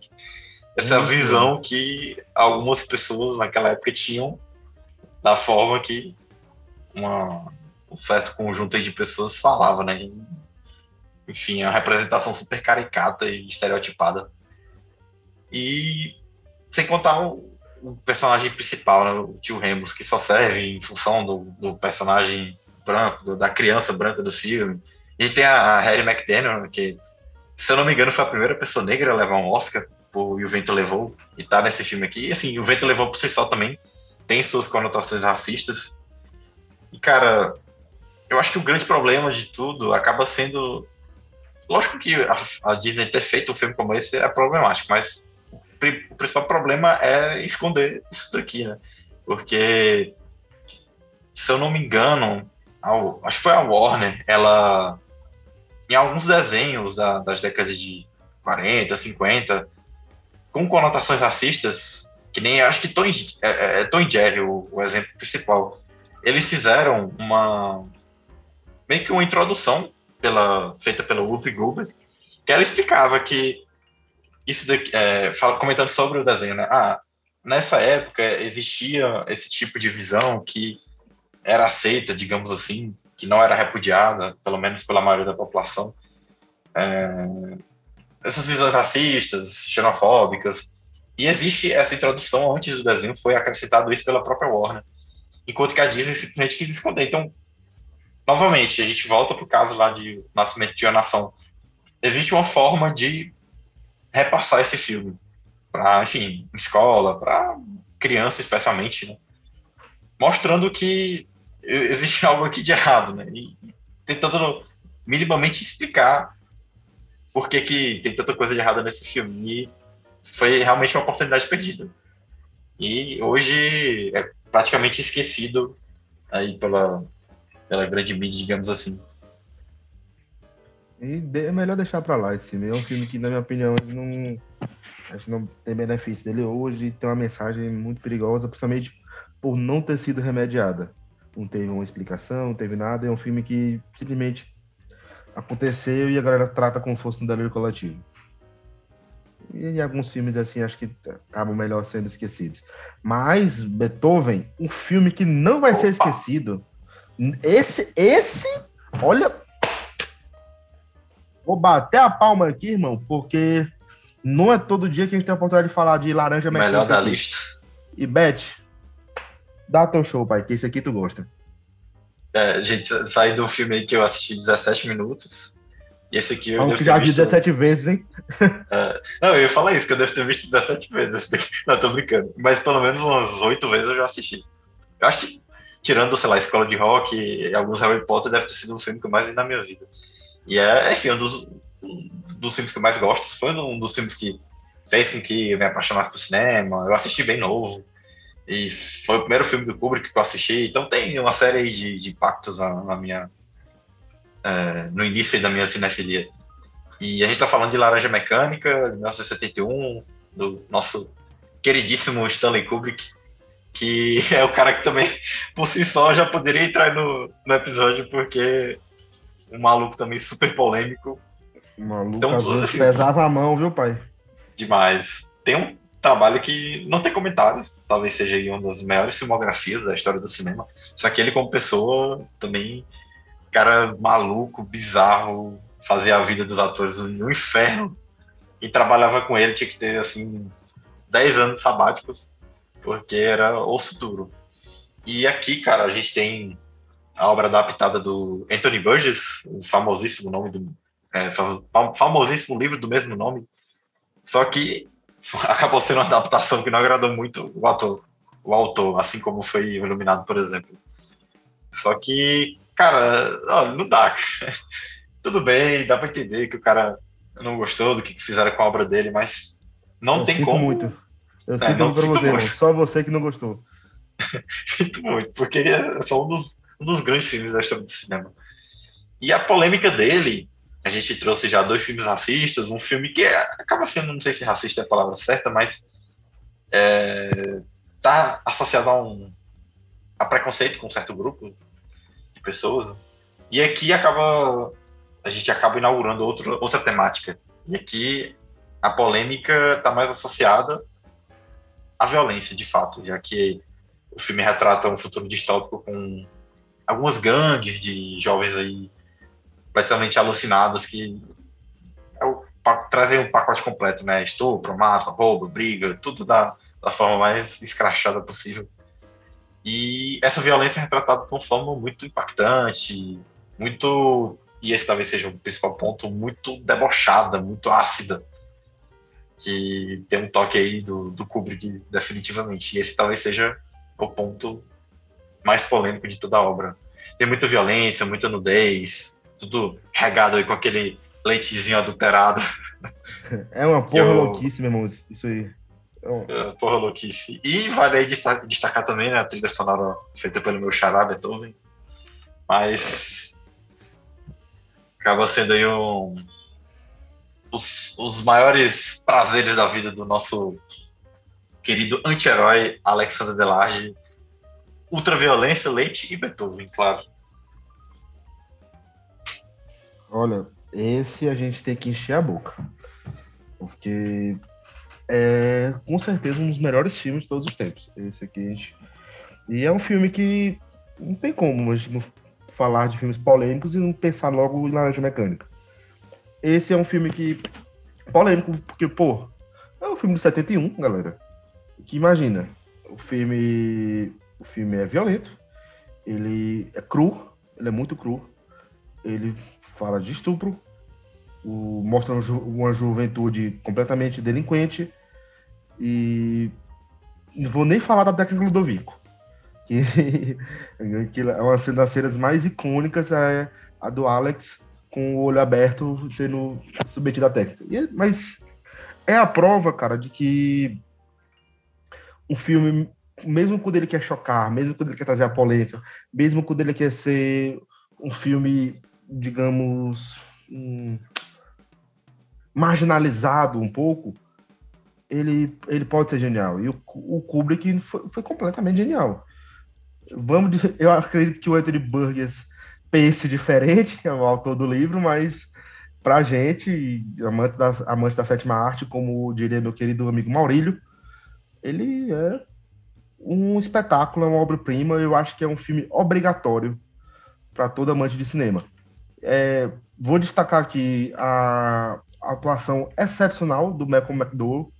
Essa a visão que algumas pessoas naquela época tinham da forma que uma, um certo conjunto de pessoas falava, né? Enfim, é uma representação super caricata e estereotipada. E sem contar o, o personagem principal, né, o tio Remus, que só serve em função do, do personagem branco, do, da criança branca do filme. A gente tem a, a Harry McDaniel, que, se eu não me engano, foi a primeira pessoa negra a levar um Oscar por E o Vento Levou, e tá nesse filme aqui. E assim, O Vento Levou por si só também tem suas conotações racistas. E, cara, eu acho que o grande problema de tudo acaba sendo. Lógico que a, a Disney ter feito um filme como esse é problemático, mas o principal problema é esconder isso daqui, né? Porque, se eu não me engano, a, acho que foi a Warner, ela, em alguns desenhos da, das décadas de 40, 50, com conotações racistas, que nem acho que Tom, é, é, é Tom Jerry o, o exemplo principal, eles fizeram uma meio que uma introdução pela, feita pela Whoopi Goldberg, que ela explicava que isso daqui, é, comentando sobre o desenho, né? Ah, nessa época existia esse tipo de visão que era aceita, digamos assim, que não era repudiada, pelo menos pela maioria da população. É, essas visões racistas, xenofóbicas, e existe essa introdução antes do desenho, foi acrescentado isso pela própria Warner, enquanto que a Disney simplesmente quis esconder. Então, novamente, a gente volta para o caso lá de Nascimento de uma Nação. Existe uma forma de repassar esse filme para, enfim, escola, para criança especialmente, né? mostrando que existe algo aqui de errado, né? E, tentando minimamente explicar por que, que tem tanta coisa errada nesse filme. E foi realmente uma oportunidade perdida. E hoje é praticamente esquecido aí pela, pela grande mídia, digamos assim. E é melhor deixar pra lá esse filme. É um filme que, na minha opinião, não, acho que não tem benefício dele hoje. Tem uma mensagem muito perigosa, principalmente por não ter sido remediada. Não teve uma explicação, não teve nada. É um filme que simplesmente aconteceu e a galera trata como se fosse um delírio coletivo. E em alguns filmes, assim, acho que acabam melhor sendo esquecidos. Mas Beethoven, um filme que não vai Opa. ser esquecido. Esse, esse, olha, Vou bater a palma aqui, irmão, porque não é todo dia que a gente tem a oportunidade de falar de laranja mecânica. Melhor da lista. E Beth, dá teu show, pai, que esse aqui tu gosta. É, gente, saí do filme aí que eu assisti 17 minutos. E esse aqui eu Vamos devo já visto... 17 vezes, hein? É, não, eu ia falar isso, que eu devo ter visto 17 vezes. Não, tô brincando. Mas pelo menos umas 8 vezes eu já assisti. Eu acho que, tirando, sei lá, Escola de Rock e alguns Harry Potter, deve ter sido um filme que eu mais vi na minha vida. E é, enfim, um dos, um dos filmes que eu mais gosto. Foi um dos filmes que fez com que eu me apaixonasse por cinema. Eu assisti bem novo. E foi o primeiro filme do Kubrick que eu assisti. Então tem uma série de, de impactos na, na minha. É, no início da minha cinefilia. E a gente está falando de Laranja Mecânica, de 1971, do nosso queridíssimo Stanley Kubrick, que é o cara que também, por si só, já poderia entrar no, no episódio, porque um maluco também super polêmico. O maluco então, assim, pesava a mão, viu, pai? Demais. Tem um trabalho que não tem comentários, talvez seja uma das maiores filmografias da história do cinema. Só que ele, como pessoa, também, cara maluco, bizarro, fazia a vida dos atores no inferno. E trabalhava com ele, tinha que ter, assim, 10 anos sabáticos, porque era osso duro. E aqui, cara, a gente tem a obra adaptada do Anthony Burgess, o famosíssimo nome do é, famosíssimo livro do mesmo nome, só que acabou sendo uma adaptação que não agradou muito o ator, o autor, assim como foi Iluminado, por exemplo. Só que, cara, não dá. Tudo bem, dá para entender que o cara não gostou do que fizeram com a obra dele, mas não Eu tem como. muito. Eu é, sinto muito pra você, muito. só você que não gostou. sinto muito, porque é só um dos um dos grandes filmes da história do cinema. E a polêmica dele, a gente trouxe já dois filmes racistas, um filme que é, acaba sendo, não sei se racista é a palavra certa, mas é, tá associado a um a preconceito com um certo grupo de pessoas, E aqui acaba a gente acaba inaugurando outro, outra temática. E aqui a polêmica está mais associada à violência, de fato, já que o filme retrata um futuro distópico com algumas gangues de jovens aí completamente alucinados que é o, trazem um pacote completo, né? Estupro, mata, roubo, briga, tudo da, da forma mais escrachada possível. E essa violência é retratada de uma forma muito impactante, muito e esse talvez seja o principal ponto, muito debochada, muito ácida, que tem um toque aí do, do Kubrick, definitivamente. E esse talvez seja o ponto mais polêmico de toda a obra. Tem muita violência, muita nudez, tudo regado aí com aquele leitezinho adulterado. É uma porra eu, louquice, meu irmão, isso aí. É, uma... é porra louquice. E vale aí destacar, destacar também né, a trilha sonora feita pelo meu xará Beethoven. Mas acaba sendo aí um, os, os maiores prazeres da vida do nosso querido anti-herói Alexander Delarge. Ultraviolência, Leite e Beethoven, claro. Olha, esse a gente tem que encher a boca. Porque é com certeza um dos melhores filmes de todos os tempos. Esse aqui a gente... E é um filme que não tem como a gente não falar de filmes polêmicos e não pensar logo em Laranja Mecânica. Esse é um filme que. polêmico, porque, pô, é um filme de 71, galera. Que imagina, o filme. O filme é violento, ele é cru, ele é muito cru. Ele fala de estupro, o, mostra uma juventude completamente delinquente. E não vou nem falar da década Ludovico que, que é uma das cenas mais icônicas é a do Alex com o olho aberto sendo submetido à técnica. E, mas é a prova, cara, de que um filme, mesmo quando ele quer chocar, mesmo quando ele quer trazer a polêmica, mesmo quando ele quer ser um filme, digamos, um, marginalizado um pouco, ele, ele pode ser genial. E o, o Kubrick foi, foi completamente genial. Vamos, eu acredito que o Anthony Burgess pense diferente, é o autor do livro, mas pra gente, amante da, amante da sétima arte, como diria meu querido amigo Maurílio, ele é um espetáculo, é uma obra-prima, eu acho que é um filme obrigatório para todo amante de cinema. É, vou destacar aqui a, atuação excepcional do Malcolm McDowell.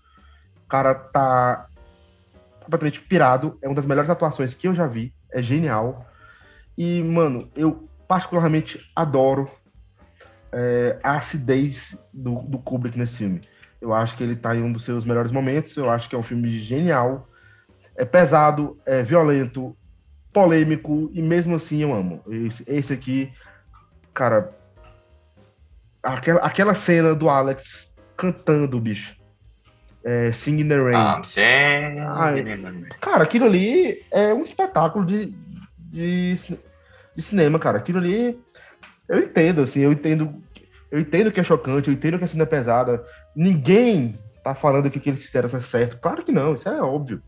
O cara tá completamente pirado, é uma das melhores atuações que eu já vi é genial. E, mano, eu particularmente adoro é, a acidez do, do Kubrick nesse filme. Eu acho que ele tá em um dos seus melhores momentos. Eu acho que é um filme genial. É pesado, é violento, polêmico, e mesmo assim eu amo. Esse, esse aqui, cara. Aquela, aquela cena do Alex cantando, bicho é, Sing in the Rain. Ah, cara, aquilo ali é um espetáculo de, de, de, cinema, cara. Aquilo ali, eu entendo, assim, eu entendo, eu entendo que é chocante, eu entendo que a cena é pesada. Ninguém tá falando que o que eles fizeram é certo. Claro que não, isso é óbvio.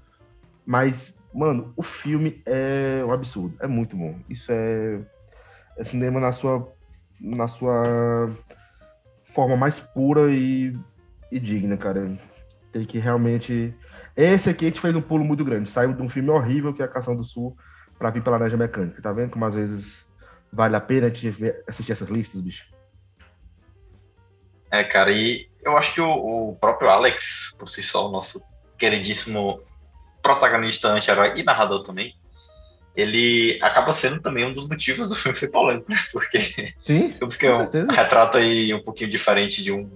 Mas, mano, o filme é um absurdo, é muito bom. Isso é, é cinema na sua, na sua forma mais pura e, e digna, cara. Tem que realmente. Esse aqui a gente fez um pulo muito grande. Saiu de um filme horrível que é a Canção do Sul para vir pela Laranja Mecânica. Tá vendo como às vezes vale a pena a gente assistir essas listas, bicho? É, cara, e eu acho que o, o próprio Alex, por si só, o nosso queridíssimo protagonista anti-herói e narrador também, ele acaba sendo também um dos motivos do filme ser polêmico, né? porque Sim, que é um retrato aí um pouquinho diferente de um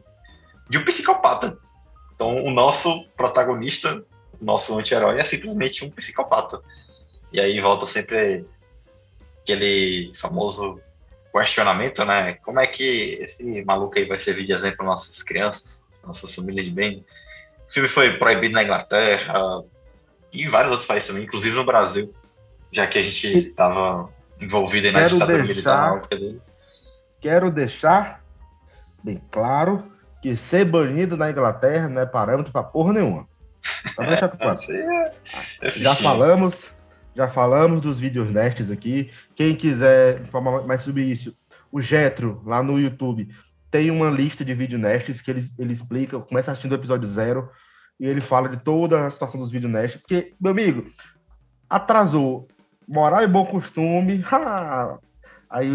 de um psicopata então, o nosso protagonista, o nosso anti-herói, é simplesmente um psicopata. E aí volta sempre aquele famoso questionamento, né? Como é que esse maluco aí vai servir de exemplo para nossas crianças, nossas famílias de bem? O filme foi proibido na Inglaterra e em vários outros países também, inclusive no Brasil, já que a gente estava envolvido na ditadura deixar, militar dele. Quero deixar bem claro que ser banido na Inglaterra não é parâmetro pra porra nenhuma. Só deixar claro. É, é Já falamos, Já falamos dos vídeos nestes aqui. Quem quiser informar mais sobre isso, o Getro, lá no YouTube, tem uma lista de vídeo nestes que ele, ele explica, começa assistindo o episódio zero, e ele fala de toda a situação dos vídeos nestes. Porque, meu amigo, atrasou. Moral e bom costume. Ha! Aí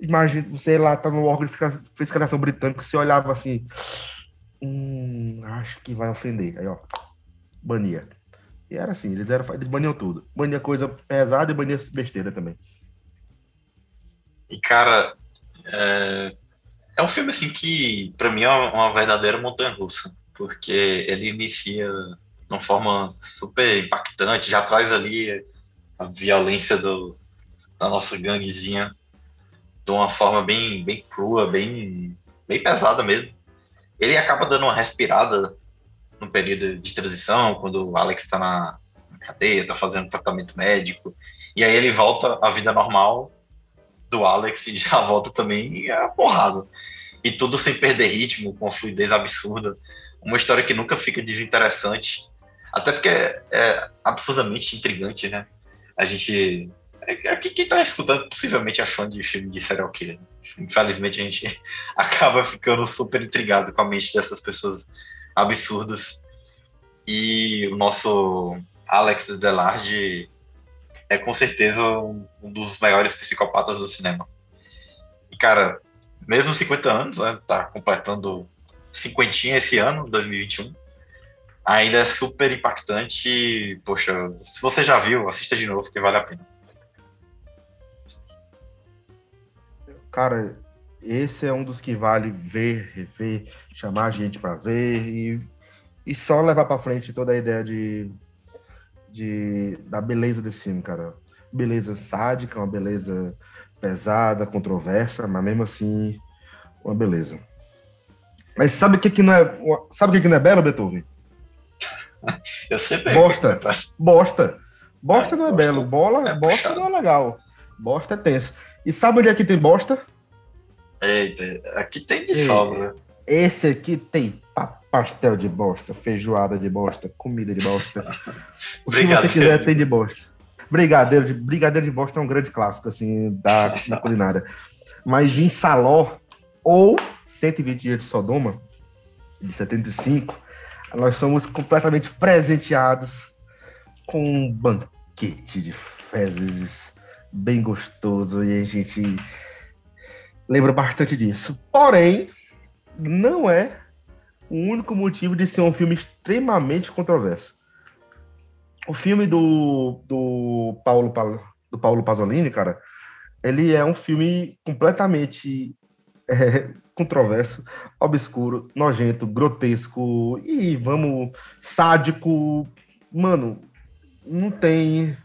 imagina você lá tá no órgão de fiscalização britânico, você olhava assim, hum, acho que vai ofender. Aí, ó, bania. E era assim, eles, eram, eles baniam tudo. Bania coisa pesada e bania besteira também. E, cara, é, é um filme, assim, que para mim é uma verdadeira montanha-russa. Porque ele inicia de uma forma super impactante, já traz ali a violência do, da nossa ganguezinha de uma forma bem, bem crua, bem, bem pesada mesmo. Ele acaba dando uma respirada no período de transição, quando o Alex está na, cadeia, está fazendo tratamento médico, e aí ele volta à vida normal do Alex e já volta também a porrada. E tudo sem perder ritmo, com fluidez absurda. Uma história que nunca fica desinteressante. Até porque é, é absurdamente intrigante, né? A gente Aqui é quem tá escutando possivelmente é fã de filme de serial killer. Né? Infelizmente a gente acaba ficando super intrigado com a mente dessas pessoas absurdas. E o nosso Alex Delarge é com certeza um, dos maiores psicopatas do cinema. E cara, mesmo 50 anos, né, tá completando cinquentinha esse ano, 2021, ainda é super impactante. Poxa, se você já viu, assista de novo, que vale a pena. cara, esse é um dos que vale ver, rever, chamar a gente para ver e, e só levar para frente toda a ideia de, de da beleza desse filme, cara. Beleza sádica, uma beleza pesada, controversa, mas mesmo assim, uma beleza. Mas sabe o que, que não é. Sabe o que, que não é belo, Beethoven? Eu sempre. Bosta. Bosta. Bosta é, não é bosta. belo. Bola, é bosta puxado. não é legal. Bosta é tenso. E sabe onde aqui tem bosta? Eita, aqui tem de sobra. Esse aqui tem pastel de bosta, feijoada de bosta, comida de bosta. o que você quiser tem de bosta. Brigadeiro de, brigadeiro de bosta é um grande clássico, assim, da, da culinária. Mas em Saló, ou 120 dias de Sodoma, de 75, nós somos completamente presenteados com um banquete de fezes bem gostoso e a gente lembra bastante disso. Porém, não é o único motivo de ser um filme extremamente controverso. O filme do, do Paulo do Paulo Pasolini, cara, ele é um filme completamente é, controverso, obscuro, nojento, grotesco e vamos sádico, mano, não tem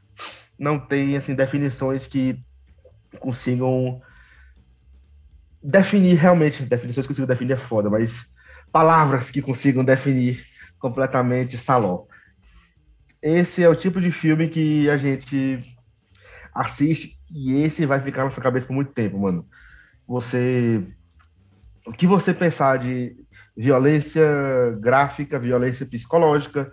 não tem assim definições que consigam definir realmente, definições que consigam definir é foda, mas palavras que consigam definir completamente Saló. Esse é o tipo de filme que a gente assiste e esse vai ficar na sua cabeça por muito tempo, mano. Você o que você pensar de violência gráfica, violência psicológica,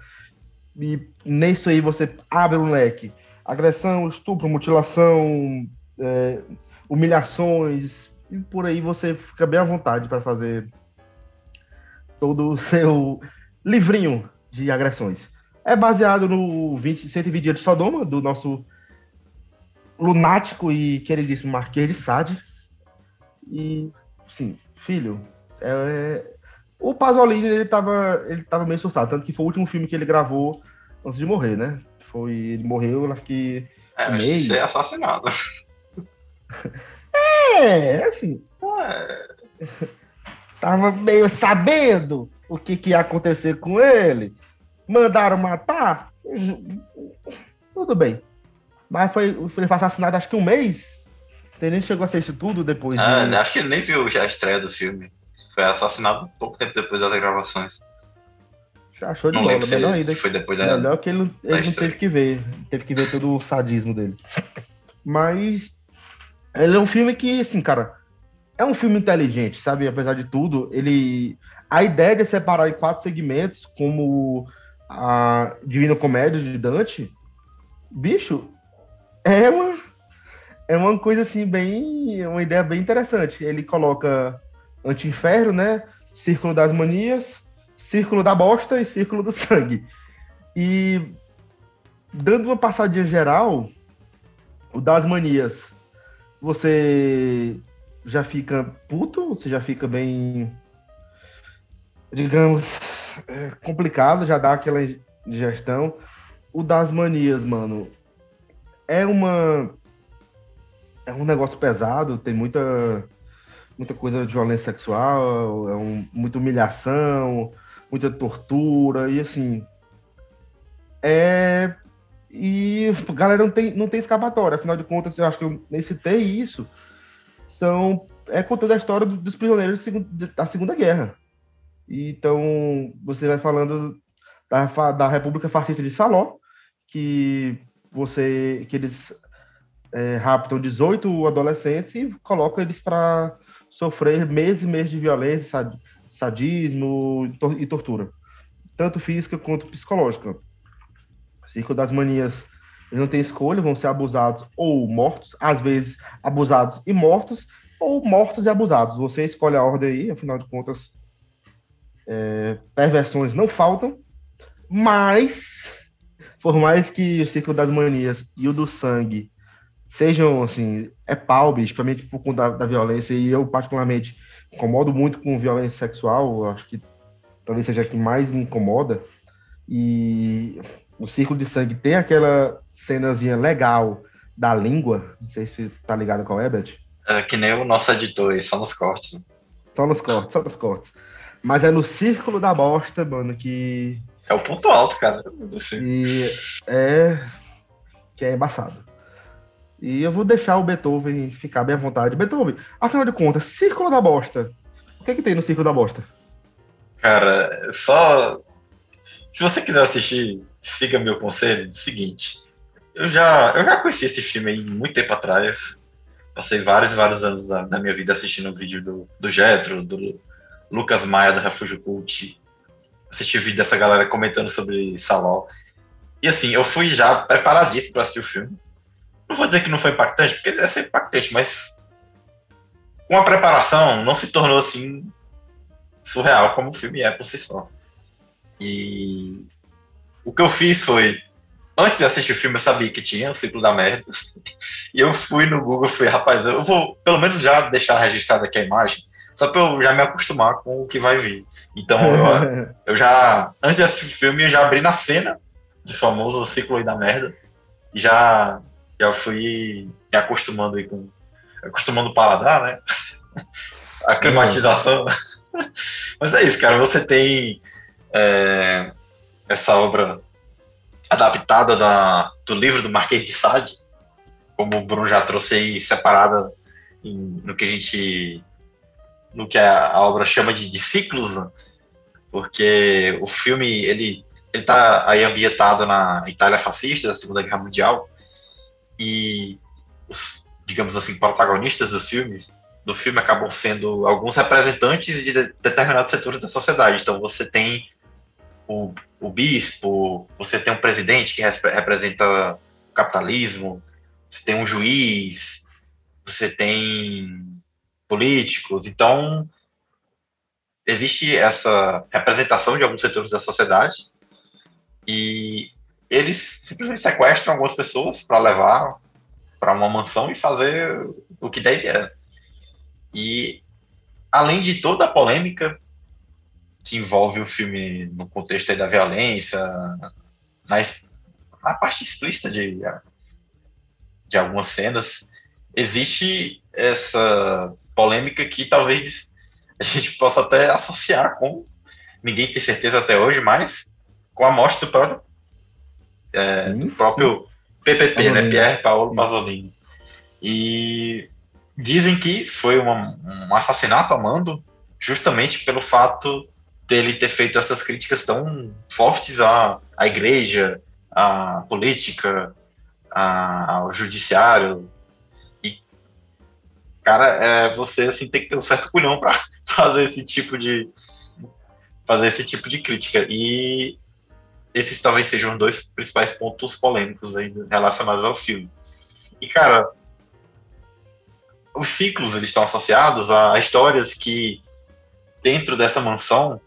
e nisso aí você abre um leque agressão, estupro, mutilação, é, humilhações, e por aí você fica bem à vontade para fazer todo o seu livrinho de agressões. É baseado no 20, 120 dias de Sodoma, do nosso lunático e queridíssimo Marquês de Sade. E, sim, filho, é, o Pasolini, ele tava, ele tava meio surtado, tanto que foi o último filme que ele gravou antes de morrer, né? Foi, ele morreu, acho que. É, um mês. ser assassinado. é, assim. É. Tava meio sabendo o que, que ia acontecer com ele. Mandaram matar. Tudo bem. Mas foi, ele foi assassinado acho que um mês. Ele nem chegou a ser isso tudo depois. Ah. Acho que ele nem viu já a estreia do filme. Foi assassinado pouco tempo depois das gravações. Achou de não bola, melhor ainda. foi depois da, melhor que ele, ele não teve que ver. Teve que ver todo o sadismo dele. Mas ele é um filme que, assim, cara, é um filme inteligente, sabe? Apesar de tudo, ele. A ideia de separar em quatro segmentos, como a Divina Comédia de Dante, bicho, é uma, é uma coisa assim, bem. uma ideia bem interessante. Ele coloca anti-inferno, né? Círculo das manias, círculo da bosta e círculo do sangue. E dando uma passadinha geral, o das manias, você já fica puto, você já fica bem, digamos, é, complicado, já dá aquela digestão. O das manias, mano, é uma é um negócio pesado, tem muita muita coisa de violência sexual, é um, muita humilhação, muita tortura e assim é e a galera não tem, não tem escapatória. Afinal de contas, eu acho que eu nem citei isso. São, é contando a história dos prisioneiros da Segunda Guerra. Então, você vai falando da, da República Fascista de Saló, que você que eles é, raptam 18 adolescentes e colocam eles para sofrer meses e meses de violência, sadismo e tortura, tanto física quanto psicológica. Círculo das manias, eles não têm escolha, vão ser abusados ou mortos, às vezes abusados e mortos, ou mortos e abusados. Você escolhe a ordem aí, afinal de contas, é, perversões não faltam, mas, por mais que o Círculo das Manias e o do Sangue sejam, assim, é pau, bicho, principalmente por conta da, da violência, e eu, particularmente, incomodo muito com violência sexual, acho que talvez seja a que mais me incomoda, e o Círculo de Sangue tem aquela cenazinha legal da língua. Não sei se tá ligado com o Ebert. É que nem o nosso editor, só nos cortes. Só nos cortes, só nos cortes. Mas é no Círculo da Bosta, mano, que. É o ponto alto, cara, do filme. E é. que é embaçado. E eu vou deixar o Beethoven ficar bem à vontade. Beethoven, afinal de contas, Círculo da Bosta. O que, é que tem no Círculo da Bosta? Cara, só. Se você quiser assistir siga meu conselho, seguinte. Eu já, eu já conheci esse filme aí muito tempo atrás. Passei vários vários anos da, da, minha vida assistindo um vídeo do, do Jetro, do Lucas Maia, da Refúgio Cult. Assisti vídeo dessa galera comentando sobre Saló. E assim, eu fui já preparadíssimo para assistir o filme. Não vou dizer que não foi impactante, porque é sempre impactante, mas com a preparação não se tornou assim surreal como o filme é por si só. E o que eu fiz foi, antes de assistir o filme, eu sabia que tinha o ciclo da merda. E eu fui no Google e falei, rapaz, eu vou pelo menos já deixar registrada aqui a imagem, só pra eu já me acostumar com o que vai vir. Então, eu, eu já, antes de assistir o filme, eu já abri na cena do famoso ciclo da merda. Já, já fui me acostumando aí com. Acostumando o paladar, né? a climatização. Mas é isso, cara. Você tem. É, essa obra adaptada da, do livro do Marquês de Sade, como o Bruno já trouxe aí, separada em, no que a gente. no que a, a obra chama de, de ciclos, porque o filme ele ele está aí ambientado na Itália fascista da Segunda Guerra Mundial e os, digamos assim, protagonistas dos filmes do filme acabam sendo alguns representantes de, de determinados setores da sociedade. Então você tem o, o bispo, você tem um presidente que representa o capitalismo, você tem um juiz, você tem políticos. Então, existe essa representação de alguns setores da sociedade e eles simplesmente sequestram algumas pessoas para levar para uma mansão e fazer o que deve é. E além de toda a polêmica que envolve o filme no contexto da violência, na, na parte explícita de, de algumas cenas, existe essa polêmica que talvez a gente possa até associar com, ninguém tem certeza até hoje, mas com a morte do próprio, é, sim, do próprio PPP, né, Pierre Paolo Pasolini. E dizem que foi uma, um assassinato a mando justamente pelo fato dele ter feito essas críticas tão fortes à, à igreja, à política, à, ao judiciário. E, cara, é, você assim, tem que ter um certo culhão para fazer esse tipo de fazer esse tipo de crítica. E esses talvez sejam dois principais pontos polêmicos aí relacionados ao filme. E, cara, os ciclos eles estão associados a histórias que, dentro dessa mansão,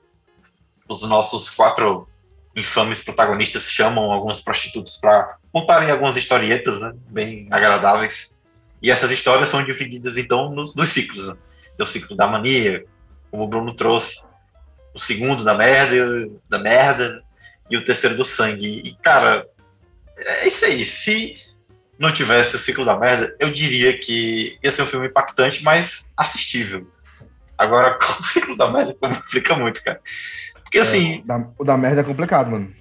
os nossos quatro infames protagonistas chamam algumas prostitutas para contarem algumas historietas né, bem agradáveis. E essas histórias são divididas, então, nos, nos ciclos. Né? Tem o ciclo da mania, como o Bruno trouxe, o segundo da merda, da merda e o terceiro do sangue. E, cara, é isso aí. Se não tivesse o ciclo da merda, eu diria que ia ser um filme impactante, mas assistível. Agora, com o ciclo da merda complica muito, cara. Porque assim. É, o da merda é complicado, mano.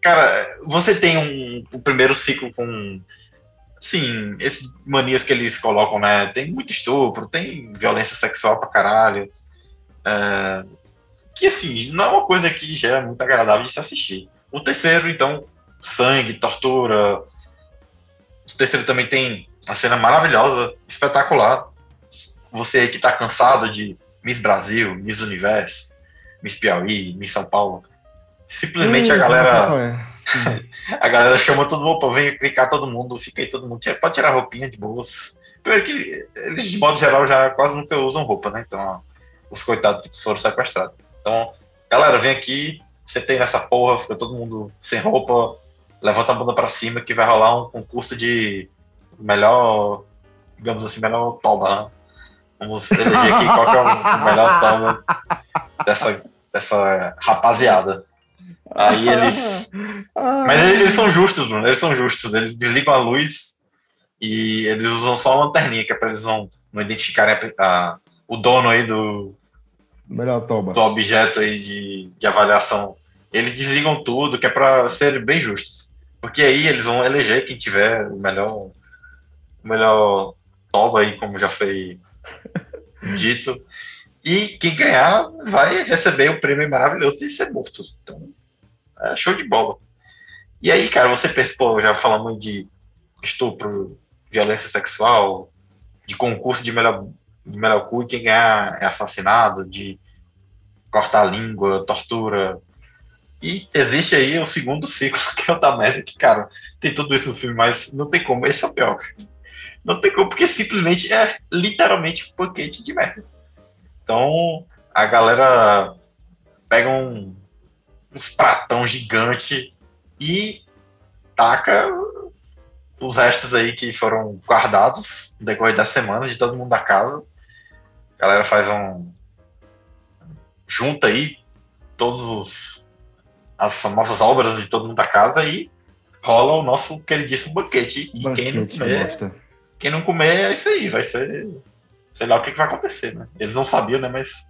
Cara, você tem um, o primeiro ciclo com. Sim, esses manias que eles colocam, né? Tem muito estupro, tem violência sexual pra caralho. É, que assim, não é uma coisa que já é muito agradável de se assistir. O terceiro, então, sangue, tortura. O terceiro também tem uma cena maravilhosa, espetacular. Você aí que tá cansado de Miss Brasil, Miss Universo, Miss Piauí, Miss São Paulo. Simplesmente hum, a galera. a galera chama todo mundo, vem, vem cá todo mundo, fica aí todo mundo. Pode tirar roupinha de boas. Primeiro que eles, de modo geral, já quase nunca usam roupa, né? Então, ó, os coitados que foram sequestrados. Então, galera, vem aqui, você tem nessa porra, fica todo mundo sem roupa, levanta a bunda para cima que vai rolar um concurso de melhor, digamos assim, melhor toba, né? Vamos eleger aqui qual que é o melhor toba dessa, dessa rapaziada. Aí eles. Mas eles, eles, são justos, Bruno. Eles são justos. Eles desligam a luz e eles usam só a lanterninha, que é pra eles não, não identificarem a, a, o dono aí do, Melhor toba. do objeto aí de, de avaliação. Eles desligam tudo, que é para ser bem justos. Porque aí eles vão eleger quem tiver o melhor, o melhor toba aí, como já foi dito. E quem ganhar vai receber o prêmio maravilhoso de ser morto. Então, é show de bola. E aí, cara, você pensa, pô, já falamos de estupro, violência sexual, de concurso de melhor de melhor cu e quem ganhar é assassinado, de cortar a língua, tortura. E existe aí o segundo ciclo, que é o da merda, que, cara, tem tudo isso no filme, mas não tem como, esse é o pior. Não tem como, porque simplesmente é literalmente um banquete de merda. Então, a galera pega um, uns pratão gigante e taca os restos aí que foram guardados no decorrer da semana de todo mundo da casa a galera faz um. junta aí todos os as famosas obras de todo mundo da casa e rola o nosso queridíssimo banquete. E banquete, quem não comer. Quem não comer é isso aí, vai ser. Sei lá o que, que vai acontecer, né? Eles não sabiam, né? Mas.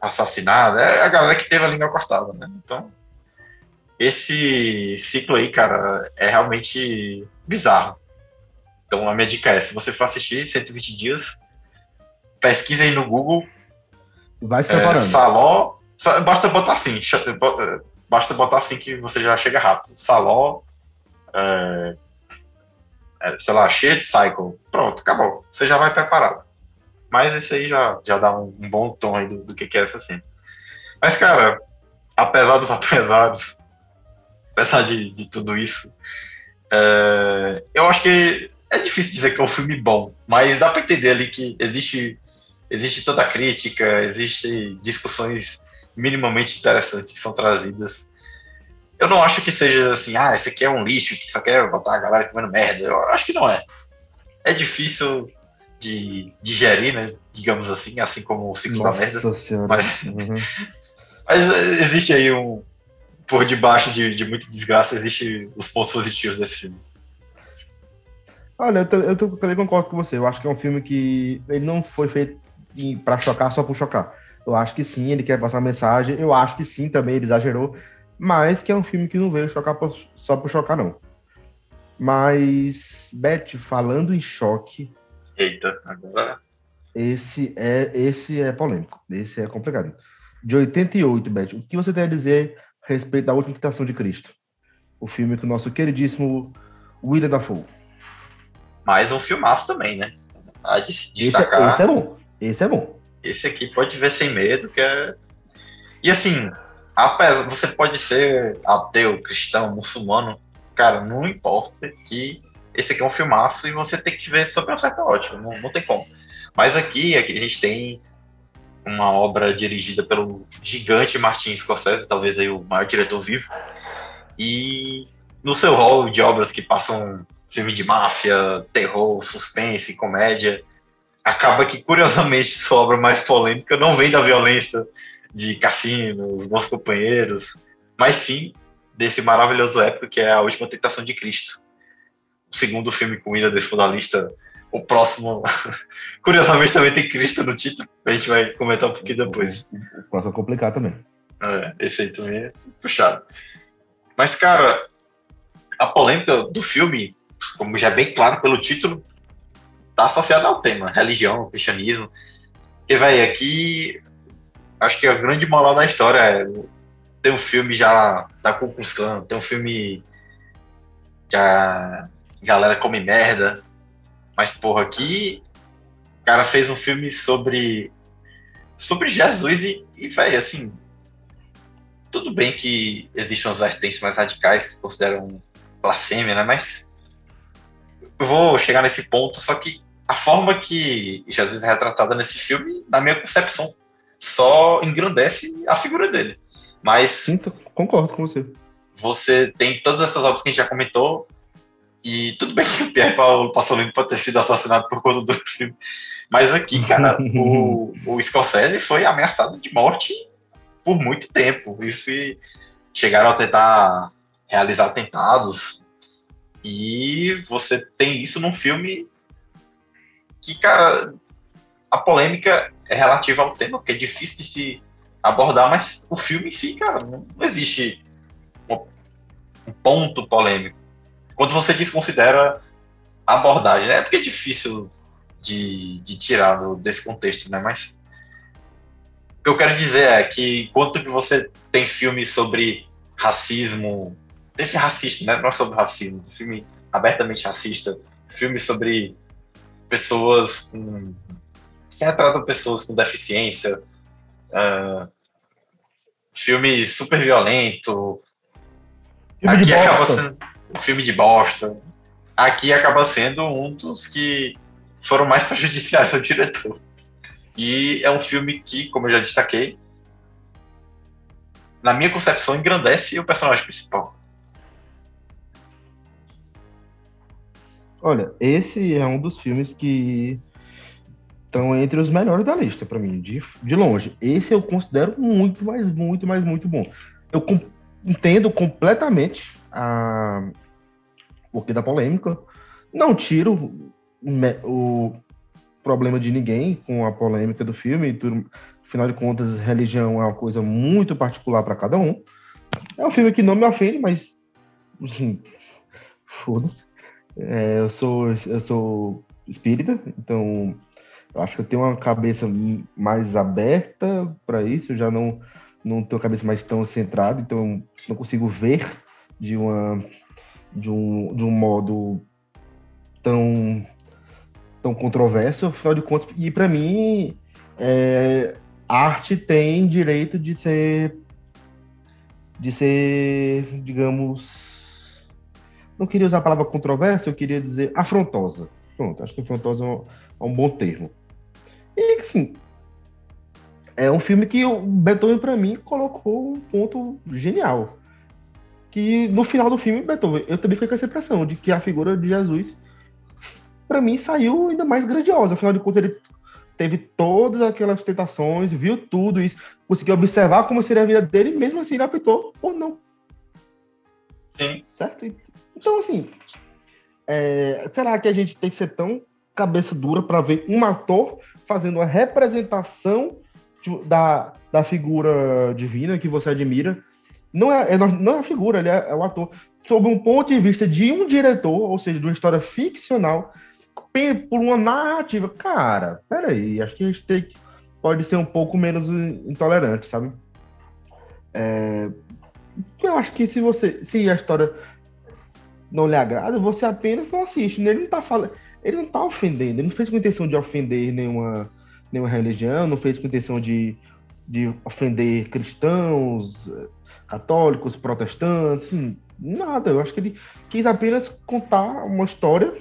Assassinado, é a galera que teve a língua cortada, né? Então. Esse ciclo aí, cara, é realmente bizarro. Então a minha dica é: se você for assistir 120 dias, pesquisa aí no Google. Vai se preparando. É, Saló. Basta botar assim. É, basta botar assim que você já chega rápido. Saló. É, é, sei lá, Shade Cycle. Pronto, acabou. Você já vai preparado. Mas esse aí já, já dá um, um bom tom aí do, do que, que é essa cena. Mas, cara, apesar dos apesares, apesar de, de tudo isso, é, eu acho que é difícil dizer que é um filme bom, mas dá para entender ali que existe existe toda a crítica, existe discussões minimamente interessantes que são trazidas. Eu não acho que seja assim, ah, esse aqui é um lixo que só quer botar a galera comendo merda. Eu acho que não é. É difícil de digerir, né? Digamos assim, assim como o ciclo Nossa da merda. Senhora. Mas, uhum. mas existe aí um. Por debaixo de, de muita desgraça, existe os pontos positivos desse filme. Olha, eu, eu também concordo com você. Eu acho que é um filme que ele não foi feito para chocar só por chocar. Eu acho que sim, ele quer passar uma mensagem. Eu acho que sim, também ele exagerou. Mas que é um filme que não veio chocar por, só por chocar, não. Mas, Beth, falando em choque. Eita, agora. Esse é, esse é polêmico. Esse é complicado. De 88, Beth, o que você tem a dizer a respeito da última quitação de Cristo? O filme com o nosso queridíssimo William Dafoe. Mais um filmaço também, né? A destacar. Esse é, esse é bom. Esse é bom. Esse aqui pode ver sem medo, que é. E assim, apesar, você pode ser ateu, cristão, muçulmano, cara, não importa que esse aqui é um filmaço e você tem que ver sobre uma certa ótica, não, não tem como. Mas aqui, aqui a gente tem uma obra dirigida pelo gigante Martin Scorsese, talvez aí o maior diretor vivo, e no seu rol de obras que passam filme de máfia, terror, suspense, comédia, acaba que, curiosamente, sua obra mais polêmica não vem da violência de Cassino, Os Bons Companheiros, mas sim desse maravilhoso épico que é A Última Tentação de Cristo. O segundo filme com Ilha de Fundalista, o próximo, curiosamente, também tem Cristo no título, a gente vai comentar um pouquinho depois. O próximo é complicado também. É, esse aí também é puxado. Mas, cara, a polêmica do filme, como já é bem claro pelo título, tá associada ao tema, religião, cristianismo. E, velho, aqui acho que a grande moral da história é tem um filme já da concussão, tem um filme que a galera come merda, mas porra, aqui o cara fez um filme sobre sobre Jesus e, e velho, assim, tudo bem que existem as vertentes mais radicais que consideram blasfêmia, né? Mas eu vou chegar nesse ponto, só que a forma que Jesus é retratada nesse filme, na minha concepção, só engrandece a figura dele. Mas. Sim, concordo com você. Você tem todas essas obras que a gente já comentou, e tudo bem que o Pierre Paulo Pasolini pode ter sido assassinado por conta do filme. Mas aqui, cara, o, o Scorsese foi ameaçado de morte por muito tempo. E chegaram a tentar realizar atentados. E você tem isso num filme que, cara, a polêmica é relativa ao tema, porque é difícil de se abordar, mas o filme em si, cara, não existe um ponto polêmico. Quando você desconsidera a abordagem, né? É porque é difícil de, de tirar do, desse contexto, né? Mas o que eu quero dizer é que enquanto que você tem filmes sobre racismo, tem filme racista, né? Não é sobre racismo, filme abertamente racista, filme sobre pessoas com que retratam pessoas com deficiência, uh, filme super violento. Filme aqui acaba sendo filme de bosta. Aqui acaba sendo um dos que foram mais prejudiciais ao diretor. E é um filme que, como eu já destaquei, na minha concepção, engrandece o personagem principal. Olha, esse é um dos filmes que estão entre os melhores da lista para mim, de, de longe. Esse eu considero muito, mais, muito, mais, muito bom. Eu com, entendo completamente a o que da polêmica. Não tiro o problema de ninguém com a polêmica do filme. Tudo, afinal de contas, religião é uma coisa muito particular para cada um. É um filme que não me ofende, mas assim, foda-se. É, eu sou eu sou espírita, então eu acho que eu tenho uma cabeça mais aberta para isso, eu já não, não tenho a cabeça mais tão centrada, então não consigo ver de, uma, de, um, de um modo tão, tão controverso, afinal de contas, e para mim, é, arte tem direito de ser, de ser, digamos, não queria usar a palavra controversa, eu queria dizer afrontosa. Pronto, acho que afrontosa é um, é um bom termo. E assim, é um filme que o Beethoven, para mim, colocou um ponto genial. Que no final do filme, Beethoven, eu também fiquei com essa impressão de que a figura de Jesus, para mim, saiu ainda mais grandiosa. Afinal de contas, ele teve todas aquelas tentações, viu tudo isso, conseguiu observar como seria a vida dele, mesmo assim ele optou por não. Sim. Certo? Então, assim, é, será que a gente tem que ser tão cabeça dura para ver um ator fazendo uma representação de, da, da figura divina que você admira. Não é, é não é a figura, ele é, é, o ator. Sob um ponto de vista de um diretor, ou seja, de uma história ficcional, por uma narrativa. Cara, peraí, acho que a gente tem que, pode ser um pouco menos intolerante, sabe? É, eu acho que se você se a história não lhe agrada, você apenas não assiste. Ele não tá falando ele não tá ofendendo, ele não fez com intenção de ofender nenhuma, nenhuma religião, não fez com intenção de de ofender cristãos, católicos, protestantes, assim, nada. Eu acho que ele quis apenas contar uma história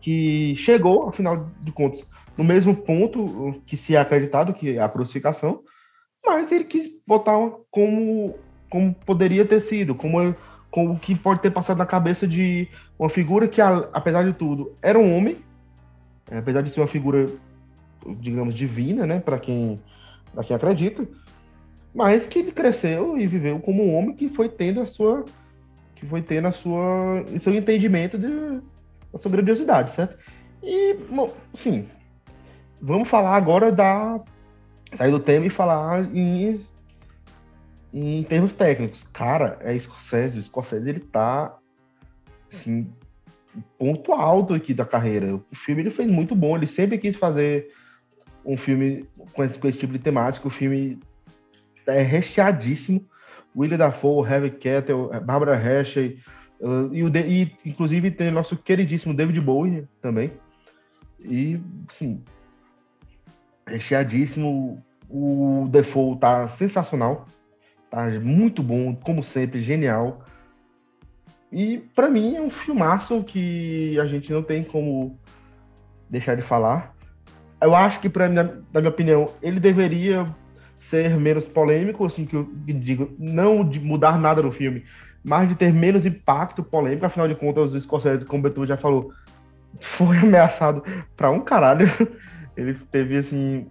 que chegou, afinal de contas, no mesmo ponto que se é acreditado, que é a crucificação, mas ele quis botar como, como poderia ter sido, como, como o que pode ter passado na cabeça de uma figura que, apesar de tudo, era um homem, apesar de ser uma figura, digamos, divina, né, para quem, quem acredita, mas que ele cresceu e viveu como um homem que foi tendo a sua que foi tendo a sua seu entendimento de, da sua grandiosidade, certo? E, sim, vamos falar agora da sair do tema e falar em em termos técnicos. Cara, é Scorsese, o Scorsese ele tá assim, ponto alto aqui da carreira. O filme ele fez muito bom, ele sempre quis fazer um filme com esse, com esse tipo de temática. O filme é recheadíssimo. William Dafoe, Harvey Keitel, Barbara Hershey, uh, e, o de, e inclusive tem nosso queridíssimo David Bowie também. E, sim, recheadíssimo. O Defoe tá sensacional. Muito bom, como sempre, genial. E para mim é um filmaço que a gente não tem como deixar de falar. Eu acho que, pra, na, na minha opinião, ele deveria ser menos polêmico, assim, que eu digo, não de mudar nada no filme, mas de ter menos impacto polêmico. Afinal de contas, o Scorsese, como o Beto já falou, foi ameaçado para um caralho. Ele teve, assim,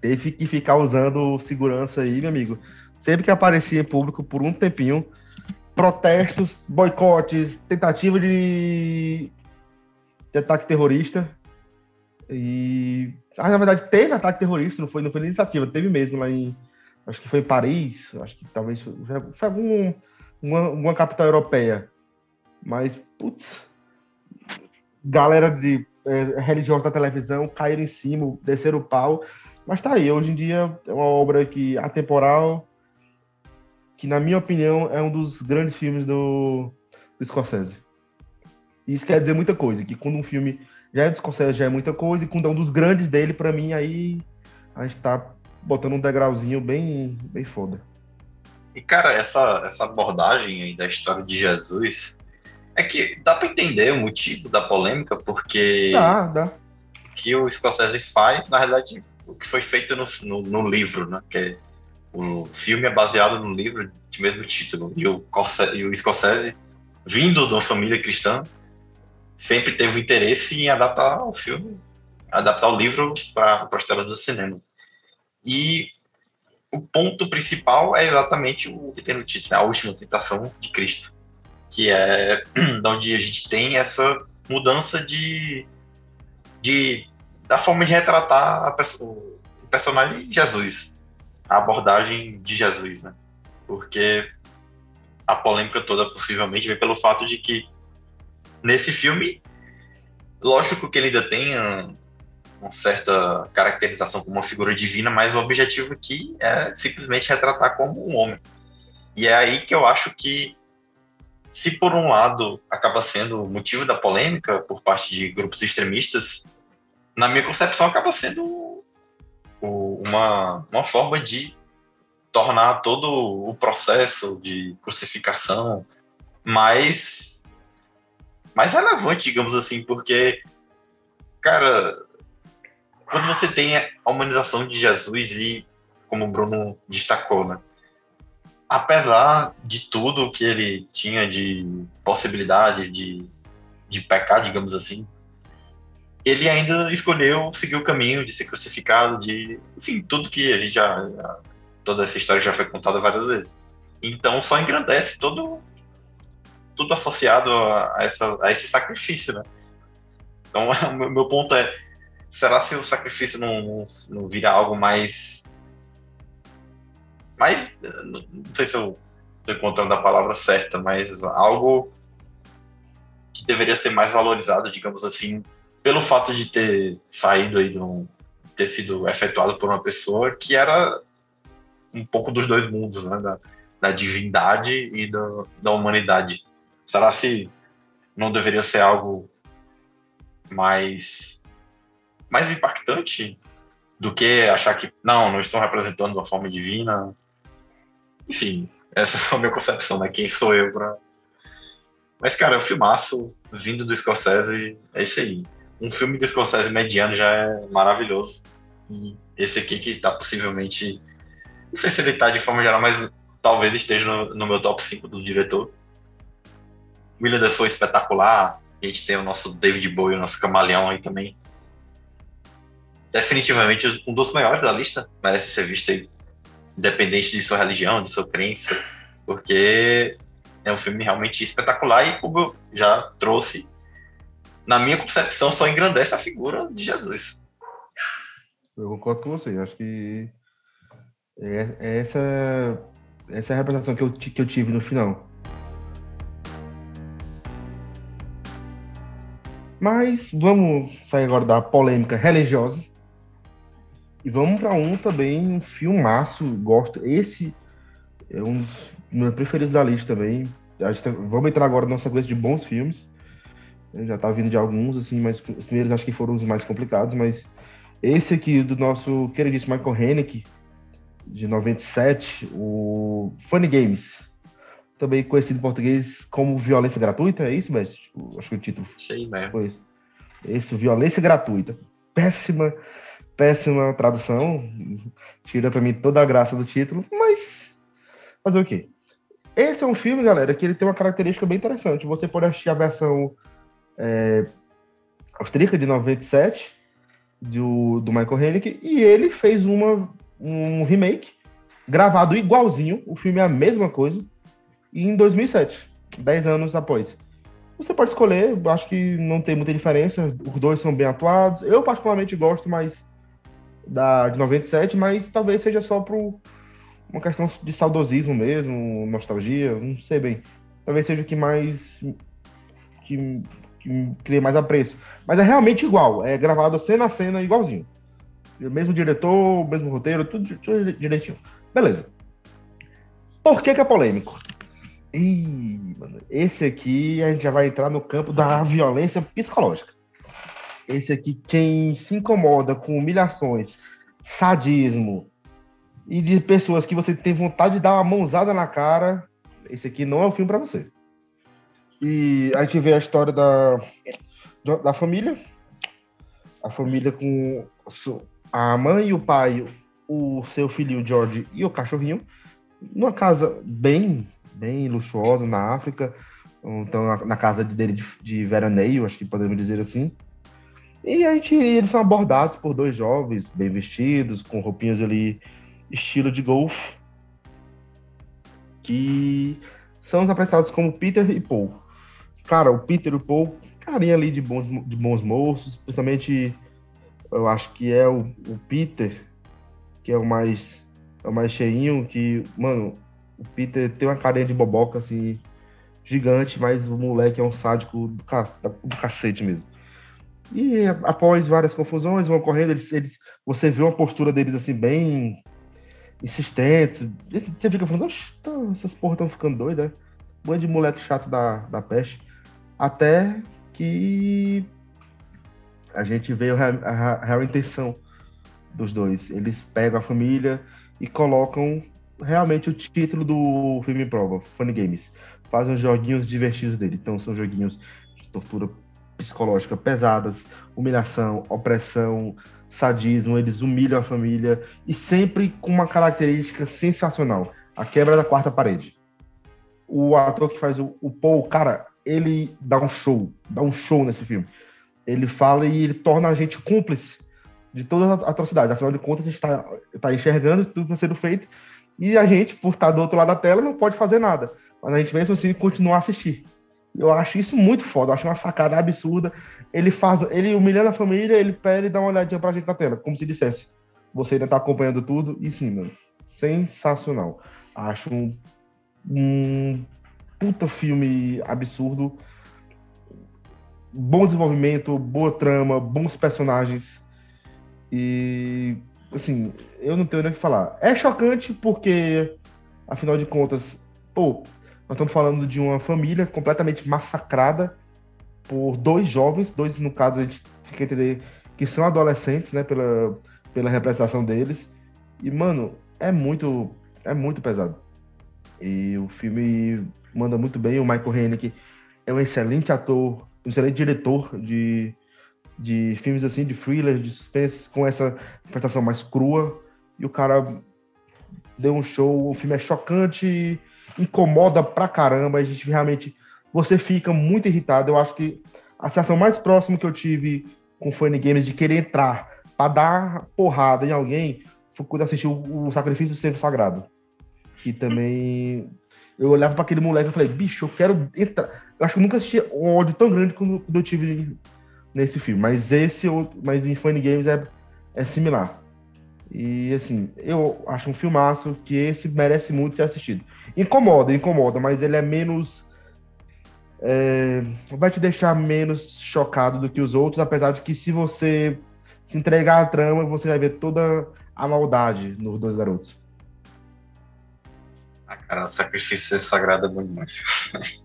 teve que ficar usando segurança aí, meu amigo. Sempre que aparecia em público por um tempinho, protestos, boicotes, tentativa de, de ataque terrorista. E. Ah, na verdade, teve ataque terrorista, não foi, não foi tentativa, teve mesmo lá em. Acho que foi em Paris, acho que talvez foi, foi algum, uma, uma capital europeia. Mas, putz, galera de é, religiosa da televisão caíram em cima, desceram o pau. Mas tá aí, hoje em dia é uma obra que atemporal, que na minha opinião é um dos grandes filmes do, do Scorsese. Isso quer dizer muita coisa, que quando um filme já é do Scorsese já é muita coisa, e quando é um dos grandes dele, para mim, aí a gente tá botando um degrauzinho bem, bem foda. E, cara, essa, essa abordagem aí da história de Jesus é que dá para entender o motivo da polêmica, porque dá, dá. o que o Scorsese faz, na realidade, o que foi feito no, no, no livro, né? Que o filme é baseado no livro de mesmo título. E o, e o Scorsese, vindo de uma família cristã, sempre teve interesse em adaptar o filme, adaptar o livro para a história do cinema. E o ponto principal é exatamente o que tem no título, né? a última tentação de Cristo, que é onde a gente tem essa mudança de, de da forma de retratar a pessoa, o personagem Jesus, a abordagem de Jesus, né? Porque a polêmica toda possivelmente vem pelo fato de que nesse filme, lógico que ele ainda tem uma certa caracterização como uma figura divina, mas o objetivo aqui é simplesmente retratar como um homem. E é aí que eu acho que, se por um lado acaba sendo motivo da polêmica por parte de grupos extremistas, na minha concepção acaba sendo uma, uma forma de tornar todo o processo de crucificação mais mais relevante, digamos assim, porque, cara, quando você tem a humanização de Jesus e, como o Bruno destacou, né? Apesar de tudo que ele tinha de possibilidades de, de pecar, digamos assim, ele ainda escolheu seguir o caminho de ser crucificado, de, assim, tudo que a gente já, já toda essa história já foi contada várias vezes. Então só engrandece todo tudo associado a, essa, a esse sacrifício, né? Então, o meu ponto é, será se o sacrifício não, não vira algo mais... mais... Não sei se eu estou encontrando a palavra certa, mas algo que deveria ser mais valorizado, digamos assim, pelo fato de ter saído aí, de um, ter sido efetuado por uma pessoa que era um pouco dos dois mundos, né? Da, da divindade e do, da humanidade. Será se não deveria ser algo mais mais impactante do que achar que, não, não estão representando uma forma divina. Enfim, essa foi a minha concepção, né? Quem sou eu pra. Mas, cara, é um filmaço vindo do Scorsese, é isso aí. Um filme do Scorsese mediano já é maravilhoso. E esse aqui que tá possivelmente. Não sei se ele tá de forma geral, mas talvez esteja no, no meu top 5 do diretor. William Dafoe espetacular. A gente tem o nosso David Bowie, o nosso camaleão aí também. Definitivamente um dos maiores da lista. Merece ser visto aí, independente de sua religião, de sua crença. Porque é um filme realmente espetacular e, como eu já trouxe, na minha concepção, só engrandece a figura de Jesus. Eu concordo com você. Acho que é, é essa, essa é a representação que eu, que eu tive no final. Mas vamos sair agora da polêmica religiosa. E vamos para um também, um filmaço. Gosto. Esse é um dos meus preferidos da lista também. Tá, vamos entrar agora na sequência de bons filmes. Já tá vindo de alguns, assim, mas os primeiros acho que foram os mais complicados, mas esse aqui do nosso queridíssimo Michael Haneke, de 97, o Funny Games. Também conhecido em português como Violência Gratuita, é isso, mestre? Tipo, acho que o título Sei mesmo. foi esse. Esse, Violência Gratuita. Péssima, péssima tradução. Tira pra mim toda a graça do título, mas fazer o quê? Esse é um filme, galera, que ele tem uma característica bem interessante. Você pode assistir a versão é, austríaca de 97 do, do Michael Haneke e ele fez uma, um remake gravado igualzinho. O filme é a mesma coisa, e em 2007, 10 anos após. Você pode escolher, acho que não tem muita diferença, os dois são bem atuados. Eu, particularmente, gosto mais da de 97, mas talvez seja só por uma questão de saudosismo mesmo, nostalgia, não sei bem. Talvez seja o que mais. que, que cria mais apreço. Mas é realmente igual, é gravado cena a cena igualzinho. O mesmo diretor, mesmo roteiro, tudo, tudo direitinho. Beleza. Por que, que é polêmico? Ih, mano, esse aqui a gente já vai entrar no campo da violência psicológica. Esse aqui, quem se incomoda com humilhações, sadismo e de pessoas que você tem vontade de dar uma mãozada na cara, esse aqui não é o filme para você. E a gente vê a história da, da família, a família com a mãe e o pai, o seu filho George e o cachorrinho, numa casa bem bem luxuosa na África, então na casa dele de, de veraneio, acho que podemos dizer assim. E a gente, eles são abordados por dois jovens bem vestidos, com roupinhas ali estilo de golfe, que são apresentados como Peter e Paul. Cara, o Peter e o Paul, carinha ali de bons, de bons moços, principalmente eu acho que é o, o Peter, que é o mais é o mais cheinho, que, mano, o Peter tem uma carinha de boboca, assim, gigante, mas o moleque é um sádico do, ca... do cacete mesmo. E após várias confusões vão ocorrendo, eles, eles, você vê uma postura deles, assim, bem insistente. Você fica falando, tá, essas porra estão ficando doidas, né? Bando de moleque chato da, da peste. Até que a gente vê a, real intenção dos dois. Eles pegam a família e colocam realmente o título do filme prova, Funny Games. Fazem os joguinhos divertidos dele. Então são joguinhos de tortura psicológica pesadas, humilhação, opressão, sadismo, eles humilham a família e sempre com uma característica sensacional, a quebra da quarta parede. O ator que faz o, o Paul, cara, ele dá um show, dá um show nesse filme. Ele fala e ele torna a gente cúmplice de todas as atrocidades. Afinal de contas, a gente está tá enxergando tudo está sendo feito e a gente, por estar do outro lado da tela, não pode fazer nada. Mas a gente mesmo assim continua a assistir. Eu acho isso muito foda, eu acho uma sacada absurda. Ele faz, ele humilhando a família, ele pede e dá uma olhadinha pra gente na tela, como se dissesse: você ainda tá acompanhando tudo. E sim, mano, sensacional. Acho um, um puta filme absurdo. Bom desenvolvimento, boa trama, bons personagens. E assim, eu não tenho nem o que falar. É chocante porque, afinal de contas, pô, nós estamos falando de uma família completamente massacrada por dois jovens, dois, no caso, a gente fica a entender que são adolescentes, né, pela, pela representação deles. E, mano, é muito, é muito pesado. E o filme manda muito bem. O Michael Haneke é um excelente ator, um excelente diretor de, de filmes assim, de thriller, de suspense, com essa interpretação mais crua. E o cara deu um show, o filme é chocante, incomoda pra caramba, a gente realmente, você fica muito irritado. Eu acho que a sensação mais próxima que eu tive com Funny Games de querer entrar para dar porrada em alguém foi quando eu assisti o, o Sacrifício do Servo Sagrado. E também eu olhava para aquele moleque e falei, bicho, eu quero entrar. Eu acho que eu nunca assisti um ódio tão grande quando, eu tive nesse filme. Mas esse, mas em Funny Games é, é similar. E assim, eu acho um filmaço que esse merece muito ser assistido. Incomoda, incomoda, mas ele é menos. É, vai te deixar menos chocado do que os outros, apesar de que se você se entregar à trama, você vai ver toda a maldade nos dois garotos. Ah, cara, o sacrifício sagrado é muito mais.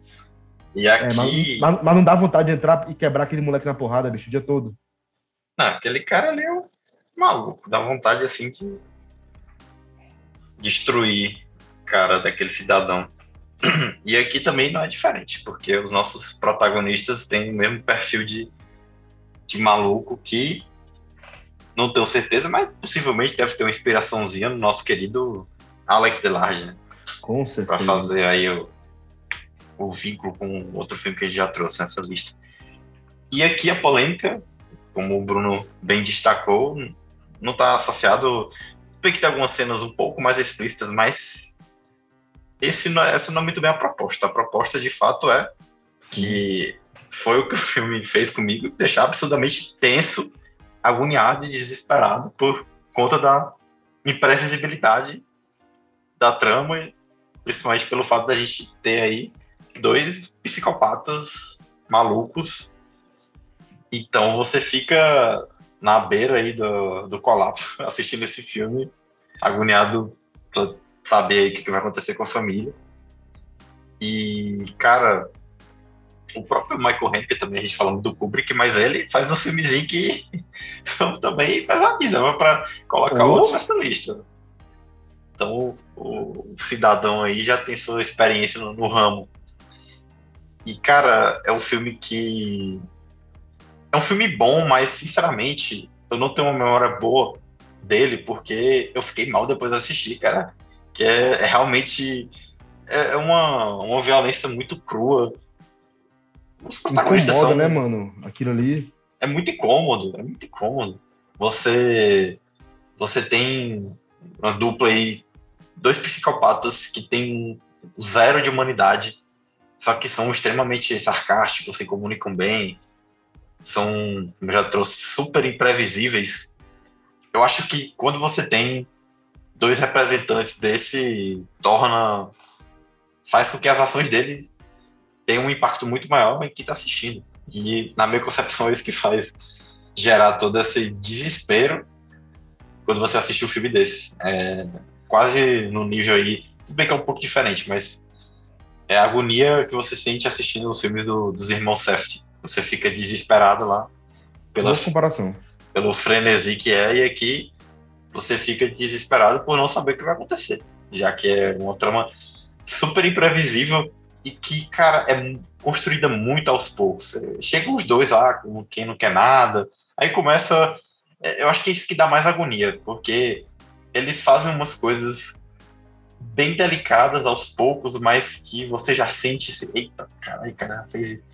e aqui. É, mas, mas, não dá vontade de entrar e quebrar aquele moleque na porrada, bicho, o dia todo. Não, aquele cara ali é um maluco. Dá vontade, assim, de destruir cara daquele cidadão. E aqui também não é diferente, porque os nossos protagonistas têm o mesmo perfil de, de maluco que não tenho certeza, mas possivelmente deve ter uma inspiraçãozinha no nosso querido Alex Delarge, né? Com certeza. Para fazer aí o, o vínculo com outro filme que gente já trouxe nessa lista. E aqui a polêmica, como o Bruno bem destacou, não está associado. Tem que ter algumas cenas um pouco mais explícitas, mas esse não, é, essa não é muito bem a proposta. A proposta de fato é que foi o que o filme fez comigo, deixar absurdamente tenso, agoniado e desesperado por conta da imprevisibilidade da trama, principalmente pelo fato da gente ter aí dois psicopatas malucos. Então você fica na beira aí do, do colapso assistindo esse filme, agoniado pra saber aí o que vai acontecer com a família. E, cara, o próprio Michael Haneke também, a gente falando do Kubrick, mas ele faz um filmezinho que também pesadinho, né? Pra colocar oh. outros nessa lista. Então, o, cidadão aí já tem sua experiência no, no ramo. E, cara, é um filme que. É um filme bom, mas, sinceramente, eu não tenho uma memória boa dele, porque eu fiquei mal depois de assistir, cara. Que é, é realmente. É, é uma, uma violência muito crua os protagonistas Incomoda, são... né, mano? Aquilo ali. É muito incômodo, é muito incômodo. Você, você tem uma dupla aí, dois psicopatas que têm zero de humanidade, só que são extremamente sarcásticos, se comunicam bem, são, como já trouxe, super imprevisíveis. Eu acho que quando você tem dois representantes desse, torna. faz com que as ações dele tem um impacto muito maior em quem está assistindo. E, na minha concepção, é isso que faz gerar todo esse desespero quando você assiste um filme desse. É quase no nível aí, tudo bem que é um pouco diferente, mas é a agonia que você sente assistindo os filmes do, dos irmãos Seft. Você fica desesperado lá pela comparação. pelo frenesi que é, e aqui você fica desesperado por não saber o que vai acontecer, já que é uma trama super imprevisível e que, cara, é construída muito aos poucos. É, chegam os dois lá, com quem não quer nada, aí começa. É, eu acho que é isso que dá mais agonia, porque eles fazem umas coisas bem delicadas aos poucos, mas que você já sente esse. Eita, caralho, cara, fez isso.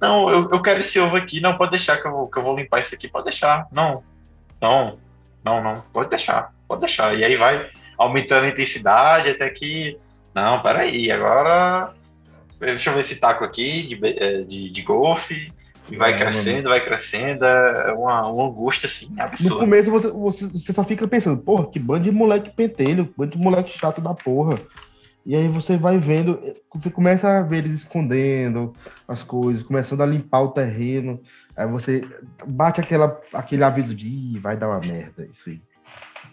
Não, eu, eu quero esse ovo aqui. Não, pode deixar que eu, vou, que eu vou limpar isso aqui. Pode deixar. Não, não, não, não. Pode deixar, pode deixar. E aí vai aumentando a intensidade até que. Não, peraí, agora deixa eu ver esse taco aqui de, é, de, de golfe, e vai é, crescendo, vai crescendo, é uma, uma angústia assim, absurda. No começo você, você, você só fica pensando, porra, que bando de moleque pentelho, bando de moleque chato da porra. E aí você vai vendo, você começa a ver eles escondendo as coisas, começando a limpar o terreno. Aí você bate aquela, aquele aviso de Ih, vai dar uma merda, isso aí.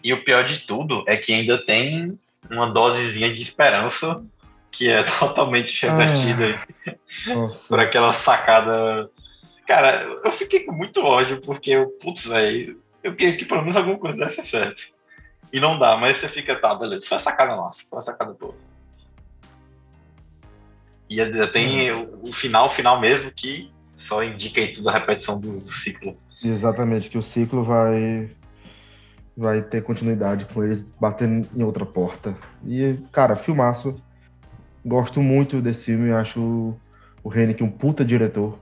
E o pior de tudo é que ainda tem uma dosezinha de esperança que é totalmente revertida ah, por aquela sacada. Cara, eu fiquei com muito ódio, porque, putz, velho, Eu queria que pelo menos alguma coisa desse certo. E não dá, mas você fica, tá, beleza, foi a sacada nossa, foi a sacada boa. E ainda tem hum. o, o final, final mesmo, que só indica aí tudo a repetição do, do ciclo. Exatamente, que o ciclo vai vai ter continuidade com eles batendo em outra porta. E, cara, filmaço. Gosto muito desse filme, acho o Henrique um puta diretor.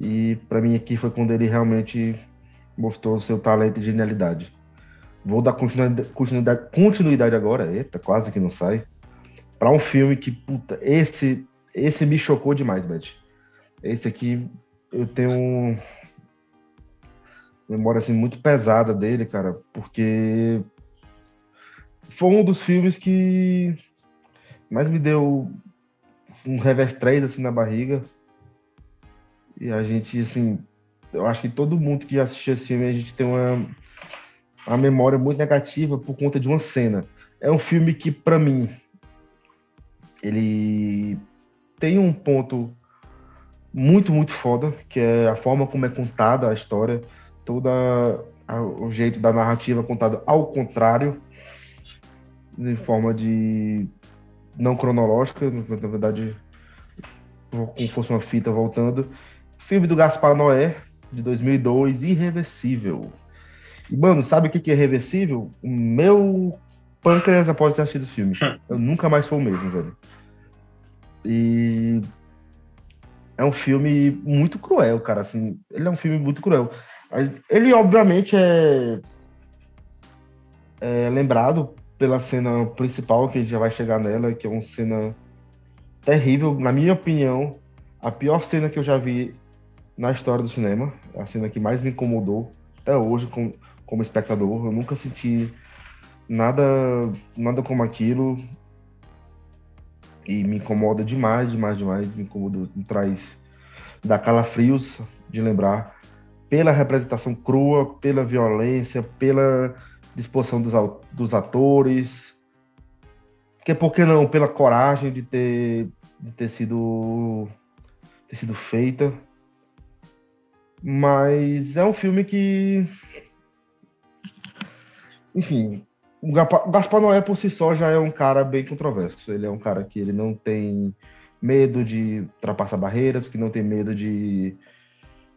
E para mim aqui foi quando ele realmente mostrou seu talento e genialidade. Vou dar continuidade, continuidade, continuidade agora, eita, quase que não sai. Para um filme que, puta, esse, esse me chocou demais, Beth. Esse aqui eu tenho memória assim muito pesada dele, cara, porque foi um dos filmes que mais me deu um revés 3 assim na barriga. E a gente assim, eu acho que todo mundo que assistiu esse filme a gente tem uma uma memória muito negativa por conta de uma cena. É um filme que para mim ele tem um ponto muito, muito foda, que é a forma como é contada a história toda a, o jeito da narrativa contada ao contrário, em forma de não cronológica, na verdade, como fosse uma fita voltando. Filme do Gaspar Noé, de 2002, Irreversível. E, mano, sabe o que é irreversível? O meu pâncreas após ter assistido esse filme. Eu nunca mais sou o mesmo, velho. E é um filme muito cruel, cara. Assim, ele é um filme muito cruel. Ele, obviamente, é, é lembrado pela cena principal, que a gente já vai chegar nela, que é uma cena terrível, na minha opinião, a pior cena que eu já vi na história do cinema, a cena que mais me incomodou até hoje como, como espectador. Eu nunca senti nada, nada como aquilo e me incomoda demais, demais, demais, me incomoda, me traz da calafrios de lembrar pela representação crua, pela violência, pela disposição dos, dos atores, que por que não pela coragem de ter, de ter sido ter sido feita. Mas é um filme que enfim, o Gaspar Noé por si só já é um cara bem controverso. Ele é um cara que ele não tem medo de ultrapassar barreiras, que não tem medo de,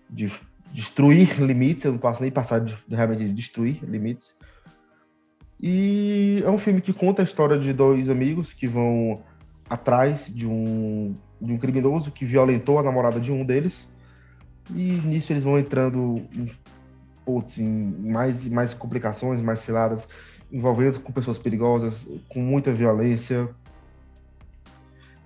de destruir limites, eu não posso nem passar de, de realmente destruir limites. E é um filme que conta a história de dois amigos que vão atrás de um, de um criminoso que violentou a namorada de um deles. E nisso eles vão entrando em, putz, em mais, mais complicações, mais ciladas, envolvendo com pessoas perigosas, com muita violência.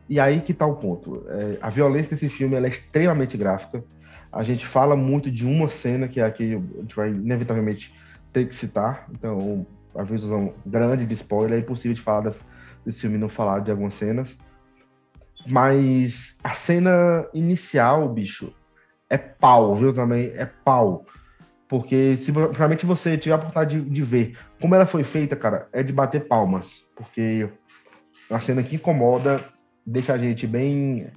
E aí que tá o ponto. É, a violência desse filme é extremamente gráfica a gente fala muito de uma cena que é a que a gente vai inevitavelmente ter que citar. Então, a visão grande de spoiler, é impossível de falar desse, filme não falar de algumas cenas. Mas a cena inicial, bicho, é pau, viu? Também é pau. Porque se realmente você tiver a oportunidade de, de, ver como ela foi feita, cara, é de bater palmas. Porque é uma cena que incomoda, deixa a gente bem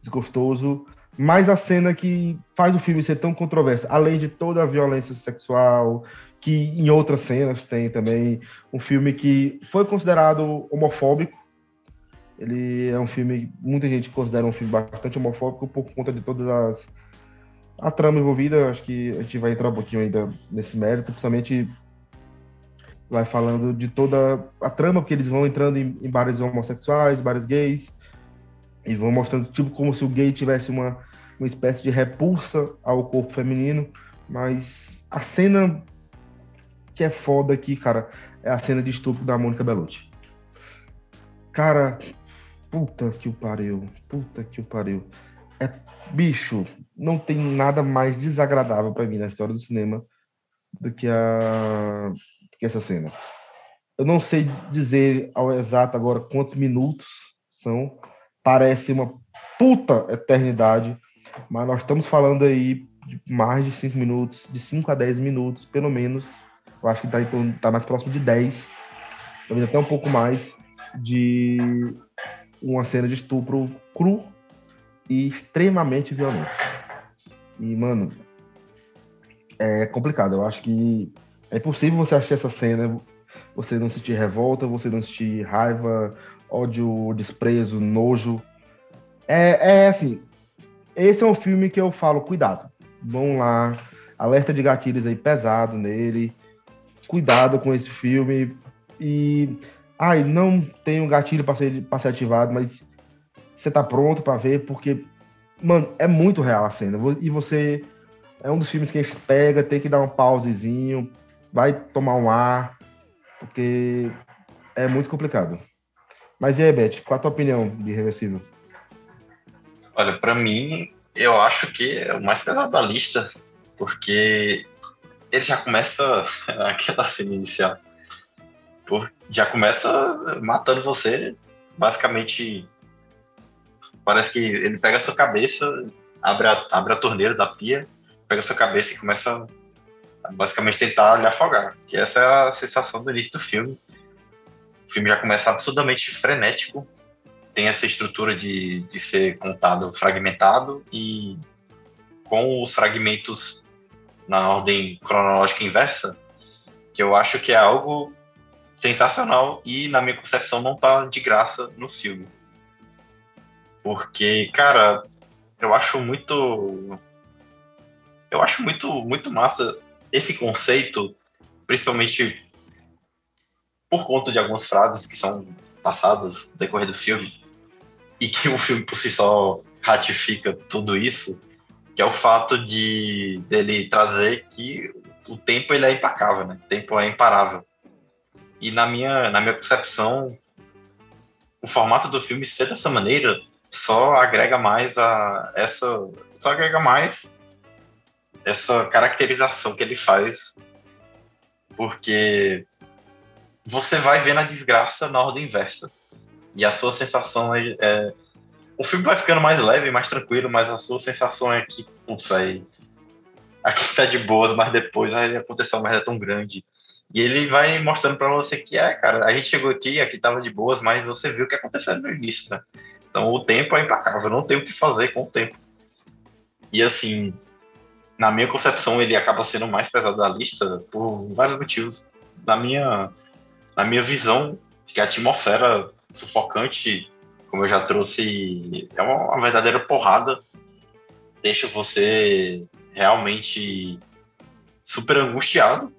desgostoso mas a cena que faz o filme ser tão controverso, além de toda a violência sexual, que em outras cenas tem também, um filme que foi considerado homofóbico. Ele é um filme, muita gente considera um filme bastante homofóbico por conta de todas as a trama envolvida, acho que a gente vai entrar um pouquinho ainda nesse mérito, principalmente vai falando de toda a trama, porque eles vão entrando em, em bares homossexuais, bares gays, e vão mostrando tipo como se o gay tivesse uma, uma espécie de repulsa ao corpo feminino, mas a cena que é foda aqui, cara, é a cena de estupro da Mônica Bellucci. Cara, puta que o pariu, puta que o pariu. É bicho, não tem nada mais desagradável para mim na história do cinema do que a do que essa cena. Eu não sei dizer ao exato agora quantos minutos são, parece uma puta eternidade, mas nós estamos falando aí de mais de 5 minutos, de 5 a 10 minutos, pelo menos. Eu acho que está tá mais próximo de 10, talvez até um pouco mais, de uma cena de estupro cru e extremamente violento. E, mano, é complicado. Eu acho que é impossível você assistir essa cena, você não sentir revolta, você não sentir raiva, ódio, desprezo, nojo. É, é assim, esse é um filme que eu falo, cuidado. Vão lá, alerta de gatilhos aí pesado nele. Cuidado com esse filme. E. Ai, não tem um gatilho para ser, ser ativado, mas você tá pronto para ver, porque, mano, é muito real a cena. E você. É um dos filmes que a gente pega, tem que dar um pausezinho, vai tomar um ar, porque é muito complicado. Mas e aí, Beth, qual a tua opinião de Irreversível? Olha, para mim, eu acho que é o mais pesado da lista, porque ele já começa aquela cena inicial. Por, já começa matando você, basicamente. Parece que ele pega a sua cabeça, abre a, abre a torneira da pia, pega a sua cabeça e começa a basicamente tentar lhe afogar. Que essa é a sensação do início do filme. O filme já começa absurdamente frenético, tem essa estrutura de, de ser contado fragmentado e com os fragmentos na ordem cronológica inversa, que eu acho que é algo sensacional e, na minha concepção, não tá de graça no filme. Porque, cara, eu acho muito. Eu acho muito, muito massa esse conceito, principalmente por conta de algumas frases que são passadas no decorrer do filme, e que o filme por si só ratifica tudo isso, que é o fato de dele trazer que o tempo ele é impacável, né? O tempo é imparável. E na minha, na minha concepção, o formato do filme ser dessa maneira só agrega mais a essa, só agrega mais essa caracterização que ele faz, porque você vai ver na desgraça na ordem inversa. E a sua sensação é, é, O filme vai ficando mais leve, mais tranquilo, mas a sua sensação é que, putz, aí. Aqui tá de boas, mas depois aí aconteceu uma merda tão grande. E ele vai mostrando para você que é, cara, a gente chegou aqui, aqui tava de boas, mas você viu o que aconteceu no início, né? Então o tempo é implacável, não tem o que fazer com o tempo. E assim, na minha concepção, ele acaba sendo mais pesado da lista por vários motivos. Na minha, na minha visão, que a atmosfera sufocante, como eu já trouxe, é uma, verdadeira porrada. Deixa você realmente super angustiado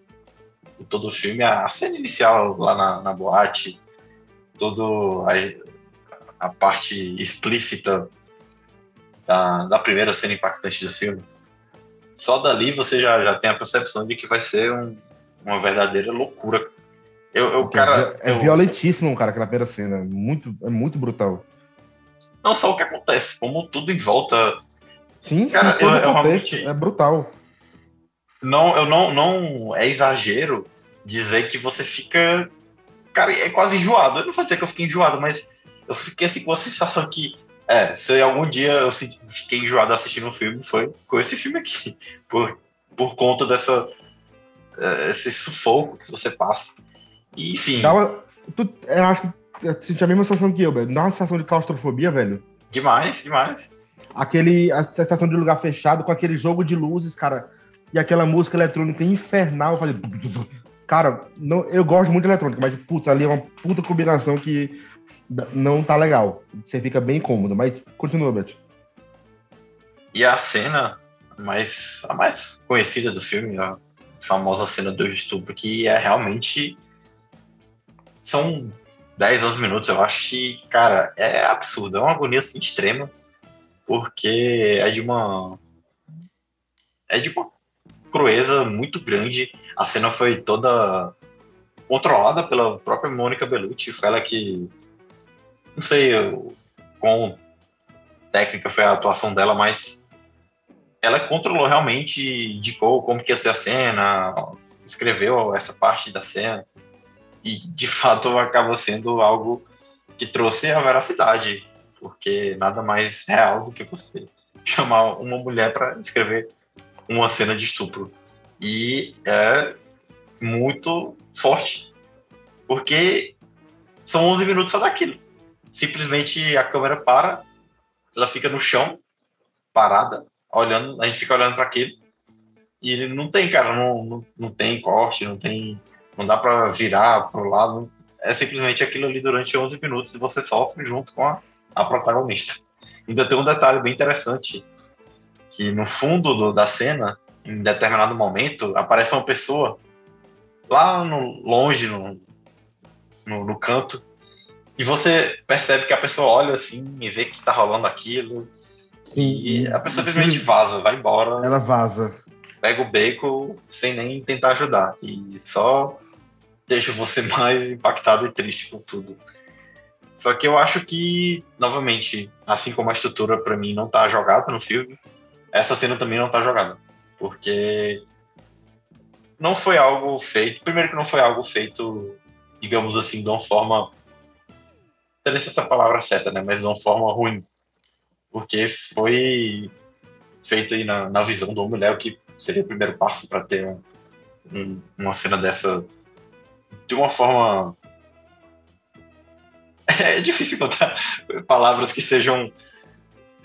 todo o filme. A cena inicial lá na, na boate, todo a, parte explícita da, da primeira cena impactante do filme. Só dali você já, já tem a percepção de que vai ser um, uma verdadeira loucura eu, eu cara, é, é eu... violentíssimo, cara, aquela primeira cena. É muito, é muito brutal. Não só o que acontece, como tudo em volta. Sim, cara, sim, eu, é brutal. Não, eu não, não é exagero dizer que você fica. Cara, é quase enjoado. Eu não vou dizer que eu fiquei enjoado, mas eu fiquei assim com a sensação que. É, se algum dia eu fiquei enjoado assistindo um filme, foi com esse filme aqui. Por, por conta dessa. É, esse sufoco que você passa. Enfim. Dá uma, tu, eu acho que eu senti a mesma sensação que eu, velho. Dá uma sensação de claustrofobia, velho. Demais, demais. Aquele, a sensação de lugar fechado com aquele jogo de luzes, cara. E aquela música eletrônica infernal. Eu falei. Cara, não, eu gosto muito de eletrônica, mas, putz, ali é uma puta combinação que não tá legal. Você fica bem incômodo, mas continua, Beth. E a cena mais, a mais conhecida do filme, a famosa cena do estupro, que é realmente são 10, 11 minutos, eu acho que, cara, é absurdo. É uma agonia assim, extrema, porque é de uma. É de uma crueza muito grande. A cena foi toda controlada pela própria Mônica Bellucci. Foi ela que. Não sei quão técnica foi a atuação dela, mas ela controlou realmente, indicou como que ia ser a cena, escreveu essa parte da cena e de fato acaba sendo algo que trouxe a veracidade, porque nada mais real do que você chamar uma mulher para escrever uma cena de estupro. E é muito forte, porque são 11 minutos só daquilo. Simplesmente a câmera para, ela fica no chão, parada, olhando, a gente fica olhando para aquilo, E ele não tem, cara, não, não, não tem corte, não tem. Não dá para virar pro lado. É simplesmente aquilo ali durante 11 minutos e você sofre junto com a, a protagonista. Ainda tem um detalhe bem interessante, que no fundo do, da cena, em determinado momento, aparece uma pessoa lá no, longe, no, no, no canto, e você percebe que a pessoa olha assim e vê que tá rolando aquilo. Sim. E a pessoa simplesmente vaza, vai embora. Ela vaza. Pega o beco sem nem tentar ajudar. E só deixa você mais impactado e triste com tudo. Só que eu acho que, novamente, assim como a estrutura para mim não tá jogada no filme, essa cena também não tá jogada. Porque não foi algo feito. Primeiro que não foi algo feito, digamos assim, de uma forma não sei se essa palavra certa, né? Mas de uma forma ruim. Porque foi feito aí na, na visão do mulher, o que seria o primeiro passo para ter um, um, uma cena dessa de uma forma. É difícil encontrar palavras que sejam.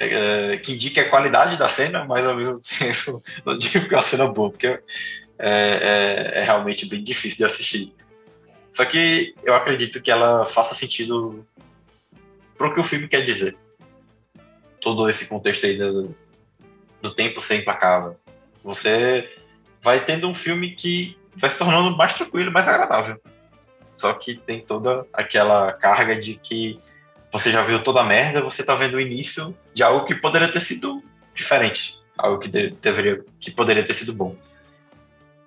É, que indiquem a qualidade da cena, mas ao mesmo tempo não digo que é uma cena boa, porque é, é, é realmente bem difícil de assistir. Só que eu acredito que ela faça sentido para o que o filme quer dizer. Todo esse contexto aí do, do tempo ser implacável. Você vai tendo um filme que vai se tornando mais tranquilo, mais agradável. Só que tem toda aquela carga de que você já viu toda a merda, você tá vendo o início de algo que poderia ter sido diferente, algo que deveria, que poderia ter sido bom.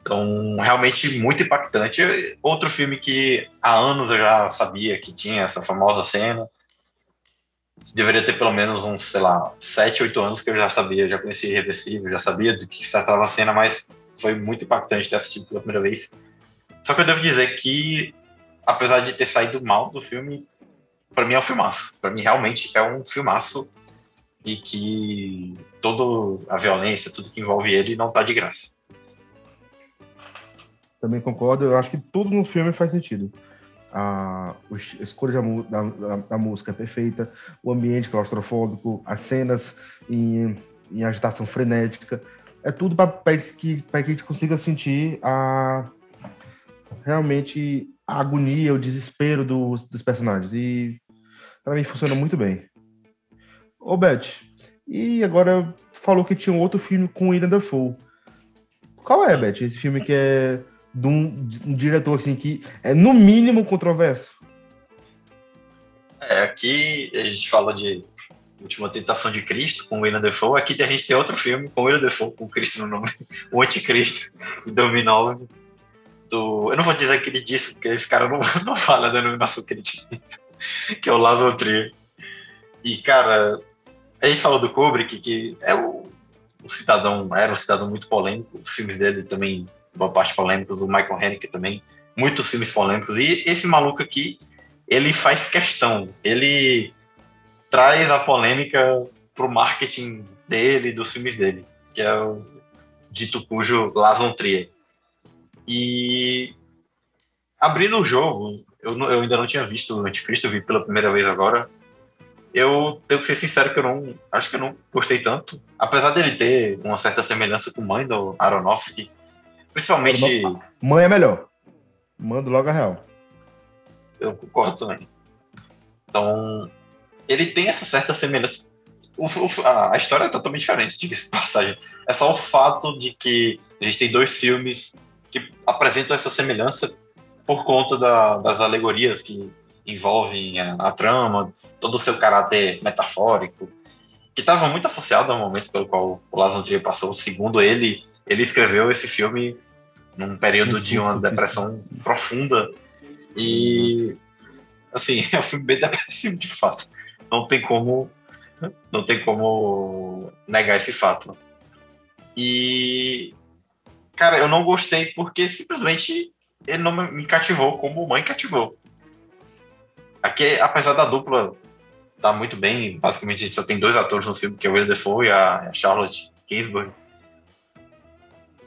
Então, realmente muito impactante. Outro filme que há anos eu já sabia que tinha essa famosa cena, deveria ter pelo menos uns, sei lá, 7, 8 anos que eu já sabia, já conhecia Irreversível, já sabia do que se tratava a cena, mas foi muito impactante ter assistido pela primeira vez. Só que eu devo dizer que, apesar de ter saído mal do filme, para mim é um filmaço. Para mim, realmente é um filmaço e que toda a violência, tudo que envolve ele, não tá de graça. Também concordo. Eu acho que tudo no filme faz sentido a, escolha da, da, da, música é perfeita, o ambiente claustrofóbico, as cenas em, em agitação frenética, é tudo para que, que a gente consiga sentir a realmente a agonia, o desespero dos, dos personagens. E para mim funciona muito bem. Ô, Beth, e agora falou que tinha um outro filme com William Dafoe. Qual é, Beth, esse filme que é de um, de um diretor assim que é no mínimo controverso. É, aqui a gente fala de Última Tentação de Cristo com William Defoe. Aqui a gente tem outro filme com William Defoe, com Cristo no nome, O Anticristo, de 2009. Do... Eu não vou dizer que ele disse, porque esse cara não, não fala da nosso crítico, que é o Lázaro Trier. E, cara, a gente falou do Kubrick, que é o, o cidadão, era um cidadão muito polêmico, os filmes dele também boa parte polêmicos, o Michael Haneke também, muitos filmes polêmicos. E esse maluco aqui, ele faz questão, ele traz a polêmica pro marketing dele, dos filmes dele, que é o dito cujo Lazon Trier. E abrindo o jogo, eu, eu ainda não tinha visto o Anticristo, eu vi pela primeira vez agora. Eu tenho que ser sincero que eu não acho que eu não gostei tanto. Apesar dele ter uma certa semelhança com o mãe do Aronofsky, Principalmente. Mãe é melhor. Mando logo a real. Eu concordo também. Então, ele tem essa certa semelhança. O, o, a, a, história é totalmente diferente, diga-se passagem. É só o fato de que a gente tem dois filmes que apresentam essa semelhança por conta da, das alegorias que envolvem a, a, trama, todo o seu caráter metafórico, que estava muito associado ao momento pelo qual o Lázaro Trier passou. Segundo ele, ele escreveu esse filme num período de uma depressão profunda. E assim é um filme bem depressivo de fato. Não tem como não tem como negar esse fato. E cara eu não gostei porque simplesmente ele não me cativou como mãe cativou aqui apesar da dupla tá muito bem basicamente só tem dois atores no filme que é o Will Defoe e a Charlotte Gainsbourg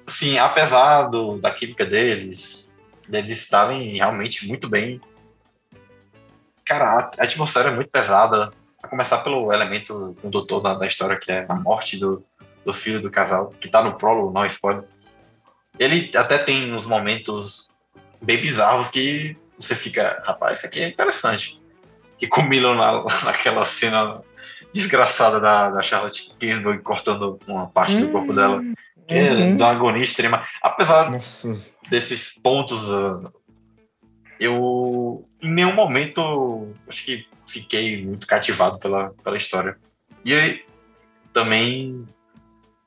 Sim, apesar do, da química deles, eles estarem realmente muito bem. Cara, a atmosfera é muito pesada. A começar pelo elemento condutor da, da história, que é a morte do, do filho do casal, que tá no prólogo, não spoiler. Ele até tem uns momentos bem bizarros que você fica, rapaz, isso aqui é interessante. Que combinam na, naquela cena desgraçada da, da Charlotte Gainsbourg cortando uma parte do corpo dela, que é uhum. de uma agonia extrema. Apesar Nossa. desses pontos, eu em nenhum momento acho que fiquei muito cativado pela, pela história. E também,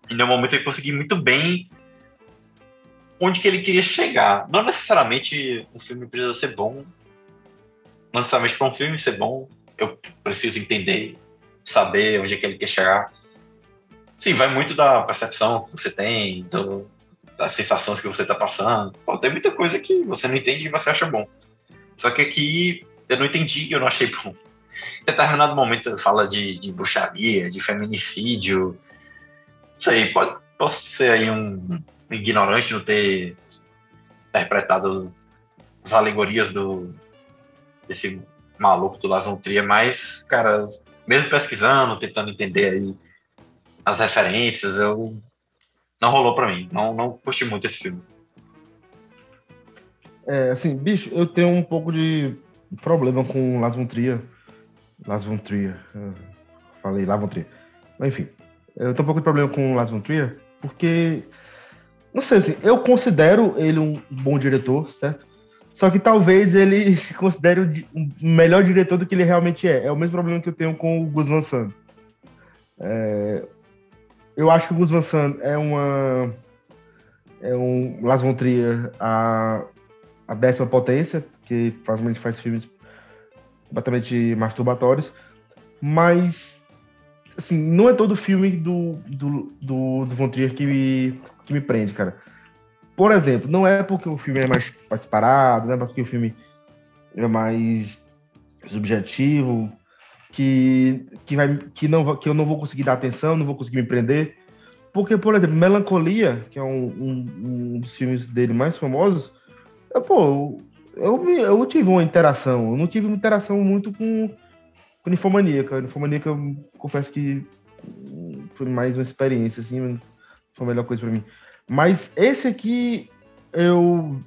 em nenhum momento eu consegui muito bem onde que ele queria chegar. Não necessariamente um filme precisa ser bom. Não necessariamente para um filme ser bom, eu preciso entender, saber onde é que ele quer chegar. Sim, vai muito da percepção que você tem, do, das sensações que você está passando. Pô, tem muita coisa que você não entende e você acha bom. Só que aqui eu não entendi e eu não achei bom. Em determinado momento fala de, de bruxaria, de feminicídio. Não sei, pode, posso ser aí um ignorante não ter interpretado as alegorias do desse maluco do Las Trier, mas, cara, mesmo pesquisando, tentando entender aí as referências, eu não rolou para mim. Não, não curti muito esse filme. É, assim, bicho, eu tenho um pouco de problema com Las Von Trier. Falei Las enfim, eu tenho um pouco de problema com Las porque não sei assim, eu considero ele um bom diretor, certo? Só que talvez ele se considere um melhor diretor do que ele realmente é. É o mesmo problema que eu tenho com o Gus Van Sant. É, eu acho que o Gus Van Sant é uma é um Las Von Trier a, a décima potência, que facilmente faz filmes completamente masturbatórios, mas assim, não é todo filme do, do, do, do Von Trier que me, que me prende, cara. Por exemplo, não é porque o filme é mais, mais parado, não é porque o filme é mais subjetivo, que, que, vai, que, não, que eu não vou conseguir dar atenção, não vou conseguir me prender. Porque, por exemplo, Melancolia, que é um, um, um dos filmes dele mais famosos, eu, pô, eu, eu tive uma interação. Eu não tive uma interação muito com, Ninfomaníaca. Ninfomaníaca, eu confesso que foi mais uma experiência, assim, foi a melhor coisa para mim. Mas esse aqui, eu.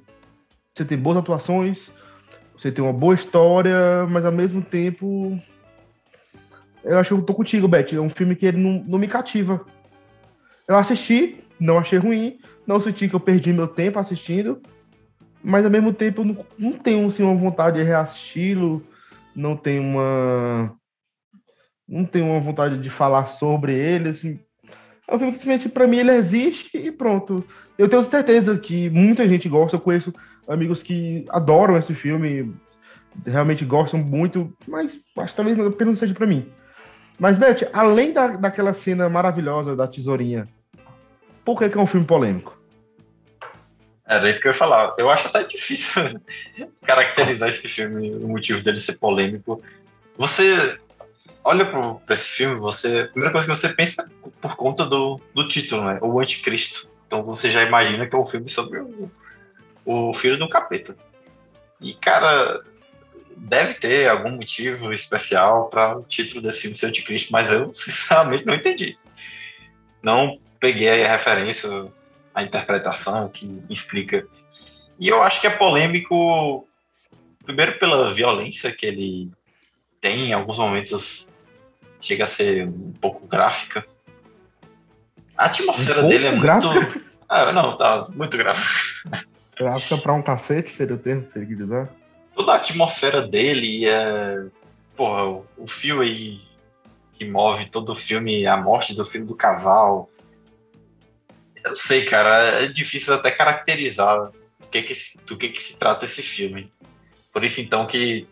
Você tem boas atuações, você tem uma boa história, mas ao mesmo tempo. Eu acho que eu tô contigo, Beth. É um filme que ele não, não me cativa. Eu assisti, não achei ruim, não senti que eu perdi meu tempo assistindo, mas ao mesmo tempo eu não, não tenho assim, uma vontade de reassisti-lo, não tenho uma. Não tenho uma vontade de falar sobre ele, assim. É um filme que simplesmente, pra mim, ele existe e pronto. Eu tenho certeza que muita gente gosta, eu conheço amigos que adoram esse filme, realmente gostam muito, mas acho que talvez não seja pra mim. Mas, Beth, além da, daquela cena maravilhosa da tesourinha, por que, que é um filme polêmico? Era isso que eu ia falar. Eu acho até difícil caracterizar esse filme, o motivo dele ser polêmico. Você olha para esse filme, você, a primeira coisa que você pensa é por conta do, do título, né? O Anticristo. Então você já imagina que é um filme sobre o, o filho do capeta. E, cara, deve ter algum motivo especial para o título desse filme ser Anticristo, mas eu, sinceramente, não entendi. Não peguei a referência, a interpretação que explica. E eu acho que é polêmico, primeiro pela violência que ele tem em alguns momentos chega a ser um pouco gráfica. A atmosfera um dele é gráfica? muito. Ah, não, tá muito gráfica. Gráfica para um cacete seria o termo que quer dizer? Toda a atmosfera dele é. Porra, o fio aí que move todo o filme, a morte do filho do casal. Eu sei, cara, é difícil até caracterizar do que, que, do que, que se trata esse filme. Por isso, então, que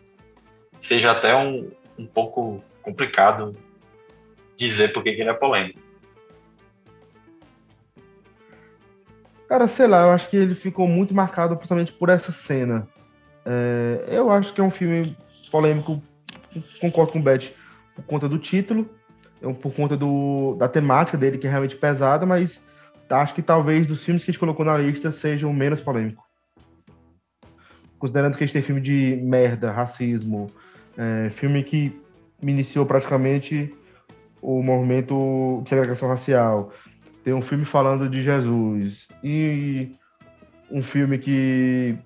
seja até um, um pouco complicado dizer por que ele é polêmico. Cara, sei lá, eu acho que ele ficou muito marcado principalmente por essa cena. É, eu acho que é um filme polêmico, concordo com o Beth, por conta do título, por conta do, da temática dele, que é realmente pesada, mas acho que talvez dos filmes que a gente colocou na lista seja o menos polêmico. Considerando que a gente tem filme de merda, racismo, é, filme que iniciou praticamente o movimento de segregação racial. Tem um filme falando de Jesus. E um filme que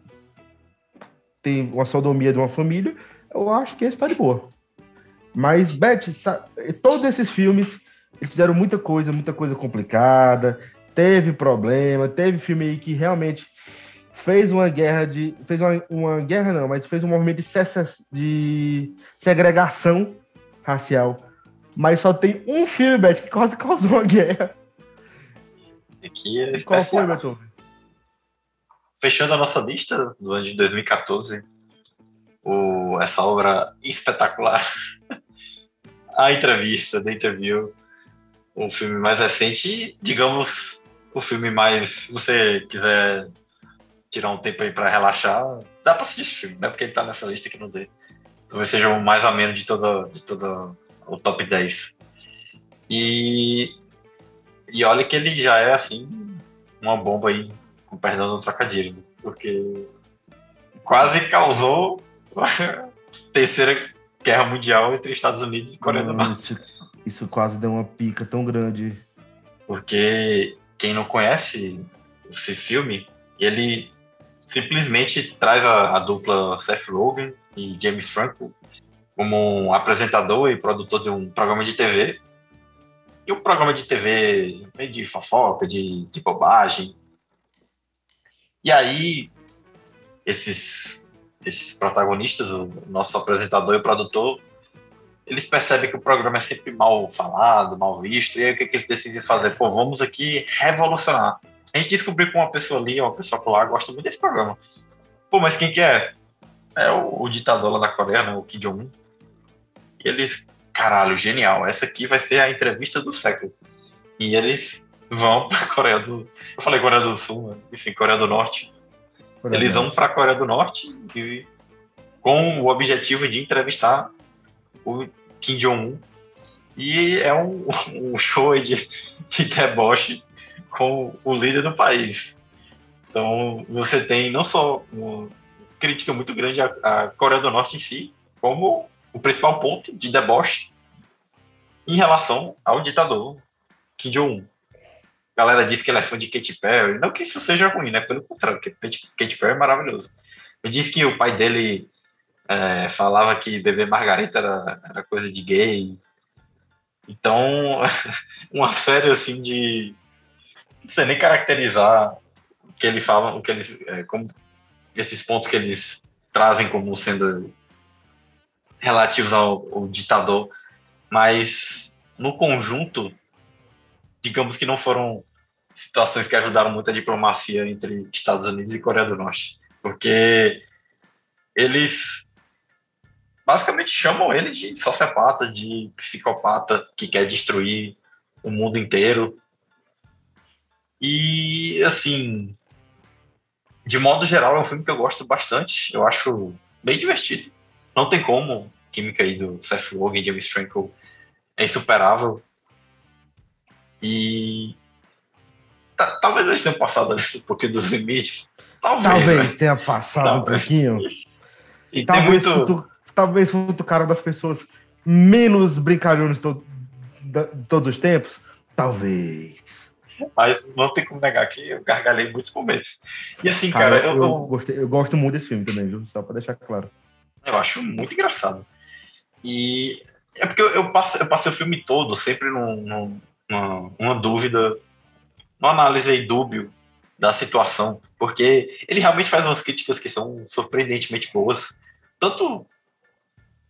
tem uma sodomia de uma família, eu acho que esse tá de boa. Mas, Beth, todos esses filmes, eles fizeram muita coisa, muita coisa complicada, teve problema, teve filme aí que realmente fez uma guerra de. Fez uma, uma guerra, não, mas fez um movimento de, de segregação racial. Mas só tem um filme, Beth, que quase causou uma guerra. Esse aqui é Qual foi, Beto? Fechando a nossa lista do ano de 2014, o, essa obra espetacular, a entrevista, The Interview, o filme mais recente e, digamos, o filme mais. Se você quiser tirar um tempo aí para relaxar, dá para assistir esse filme, não é porque ele tá nessa lista que não dê. Talvez seja o mais ameno de toda, de toda o top 10. E, e olha que ele já é assim, uma bomba aí, com perdão do trocadilho, porque quase causou a terceira guerra mundial entre Estados Unidos e Coreia do Norte. Isso quase deu uma pica tão grande. Porque quem não conhece esse filme, ele simplesmente traz a, a dupla Seth Rogen e James Franco como um apresentador e produtor de um programa de TV. E um programa de TV meio de fofoca, de, de bobagem. E aí, esses, esses protagonistas, o nosso apresentador e o produtor, eles percebem que o programa é sempre mal falado, mal visto, e aí o que, que eles decidem fazer? Pô, vamos aqui revolucionar. A gente descobriu que uma pessoa ali, uma pessoa lá, gosta muito desse programa. Pô, mas quem que é? É o, o ditador lá da Coreia, né? O Kim Jong-un. E eles, caralho, genial. Essa aqui vai ser a entrevista do século. E eles vão pra Coreia do... Eu falei Coreia do Sul, né? enfim, Coreia do Norte. Coreia eles vão pra Coreia do Norte e, com o objetivo de entrevistar o Kim Jong-un. E é um, um show de, de deboche com o líder do país. Então, você tem não só uma crítica muito grande à, à Coreia do Norte em si, como o principal ponto de deboche em relação ao ditador Kim Jong-un. A galera diz que ele é fã de Katy Perry. Não que isso seja ruim, né? Pelo contrário, Katy Perry é maravilhoso. Ele disse que o pai dele é, falava que beber margarita era, era coisa de gay. Então, uma série assim de não sei nem caracterizar o que ele fala, o que eles, é, como esses pontos que eles trazem como sendo relativos ao, ao ditador, mas no conjunto, digamos que não foram situações que ajudaram muito a diplomacia entre Estados Unidos e Coreia do Norte, porque eles basicamente chamam ele de sociopata, de psicopata que quer destruir o mundo inteiro e, assim, de modo geral, é um filme que eu gosto bastante. Eu acho bem divertido. Não tem como. A química aí do Seth Rogen e James Franco é insuperável. E talvez eles tenham passado um pouquinho dos limites. Talvez, talvez né? tenha passado talvez. um pouquinho. E talvez, muito... futu, talvez cara das pessoas menos brincalhones de, todo, de todos os tempos. Talvez. Mas não tem como negar que eu gargalhei muitos momentos. E assim, cara, cara eu, eu, gostei, eu gosto muito desse filme também, viu? Só pra deixar claro. Eu acho muito engraçado. E é porque eu, eu, passo, eu passei o filme todo sempre num, num, numa, uma dúvida, uma análise dúbio da situação, porque ele realmente faz umas críticas que são surpreendentemente boas, tanto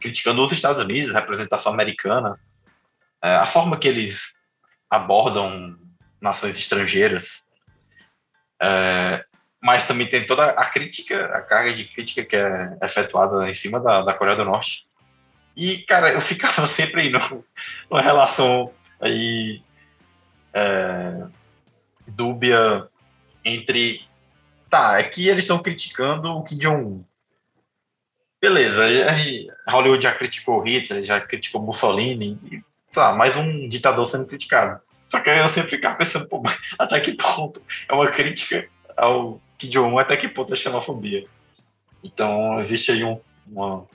criticando os Estados Unidos, a representação americana, é, a forma que eles abordam nações estrangeiras. É, mas também tem toda a crítica, a carga de crítica que é efetuada em cima da, da Coreia do Norte. E, cara, eu ficava sempre no, numa relação aí é, dúbia entre. Tá, aqui eles estão criticando o Kim Jong-un. Beleza, Hollywood já criticou Hitler, já criticou Mussolini, e, tá, mais um ditador sendo criticado. Só que eu sempre ficava pensando, pô, até que ponto é uma crítica ao Kim Jong-un, até que ponto é xenofobia. Então existe aí um, uma,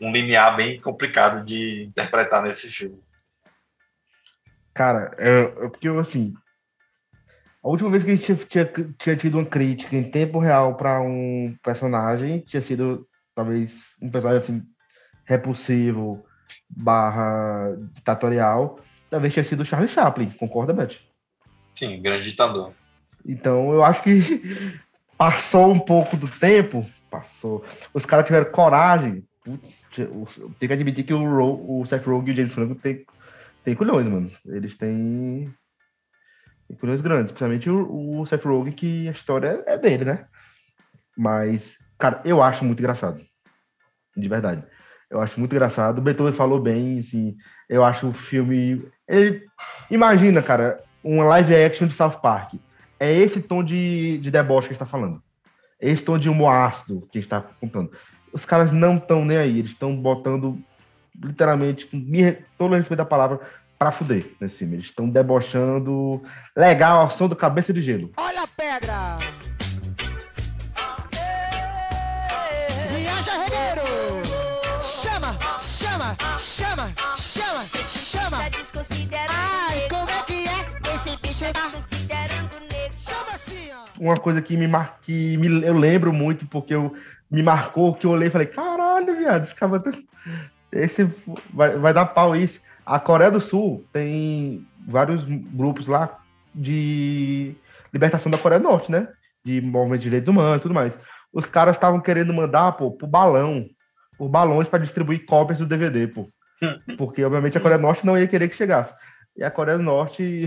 um limiar bem complicado de interpretar nesse filme. Cara, é, é porque assim, A última vez que a gente tinha, tinha, tinha tido uma crítica em tempo real para um personagem tinha sido talvez um personagem assim repulsivo barra ditatorial, talvez tinha sido Charlie Chaplin, concorda, Beth? Sim, grande ditador. Então eu acho que passou um pouco do tempo, passou. Os caras tiveram coragem. Putz, tem que admitir que o, Ro, o Seth Rogen e o James Franco tem, tem culhões, mano. Eles têm, têm culhões grandes, principalmente o, o Seth Rogen, que a história é dele, né? Mas, cara, eu acho muito engraçado. De verdade. Eu acho muito engraçado. O Beethoven falou bem, assim. Eu acho o filme. Ele... Imagina, cara, um live action de South Park. É esse tom de, de deboche que a gente tá falando. É esse tom de humor ácido que a gente tá contando. Os caras não estão nem aí. Eles estão botando, literalmente, com todo o respeito da palavra, pra fuder nesse filme. Eles estão debochando legal ao som do cabeça de gelo. Olha a pedra! Chama, chama, chama. Ai, como é que é esse bicho tá considerando negro? Chama assim, ó. Uma coisa que me mar... que me... eu lembro muito, porque eu me marcou, que eu olhei e falei, caralho, viado, esse cara tá... esse vai, vai dar pau isso. A Coreia do Sul tem vários grupos lá de libertação da Coreia do Norte, né? De movimento de direitos humanos e tudo mais. Os caras estavam querendo mandar, pô, pro balão, por balões para distribuir cópias do DVD, pô. Porque, obviamente, a Coreia do Norte não ia querer que chegasse. E a Coreia do Norte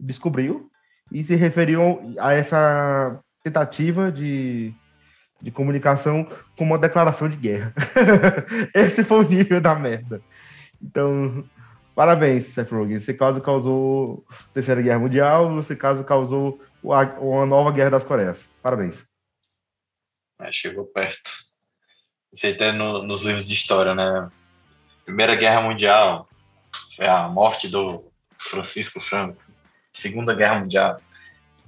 descobriu e se referiu a essa tentativa de, de comunicação como uma declaração de guerra. Esse foi o nível da merda. Então, parabéns, Seth Rogen. Você caso causou a Terceira Guerra Mundial, você caso causou uma nova Guerra das Coreias. Parabéns. É, chegou perto. Isso aí tá no, nos livros de história, né? Primeira Guerra Mundial, foi a morte do Francisco Franco. Segunda Guerra Mundial,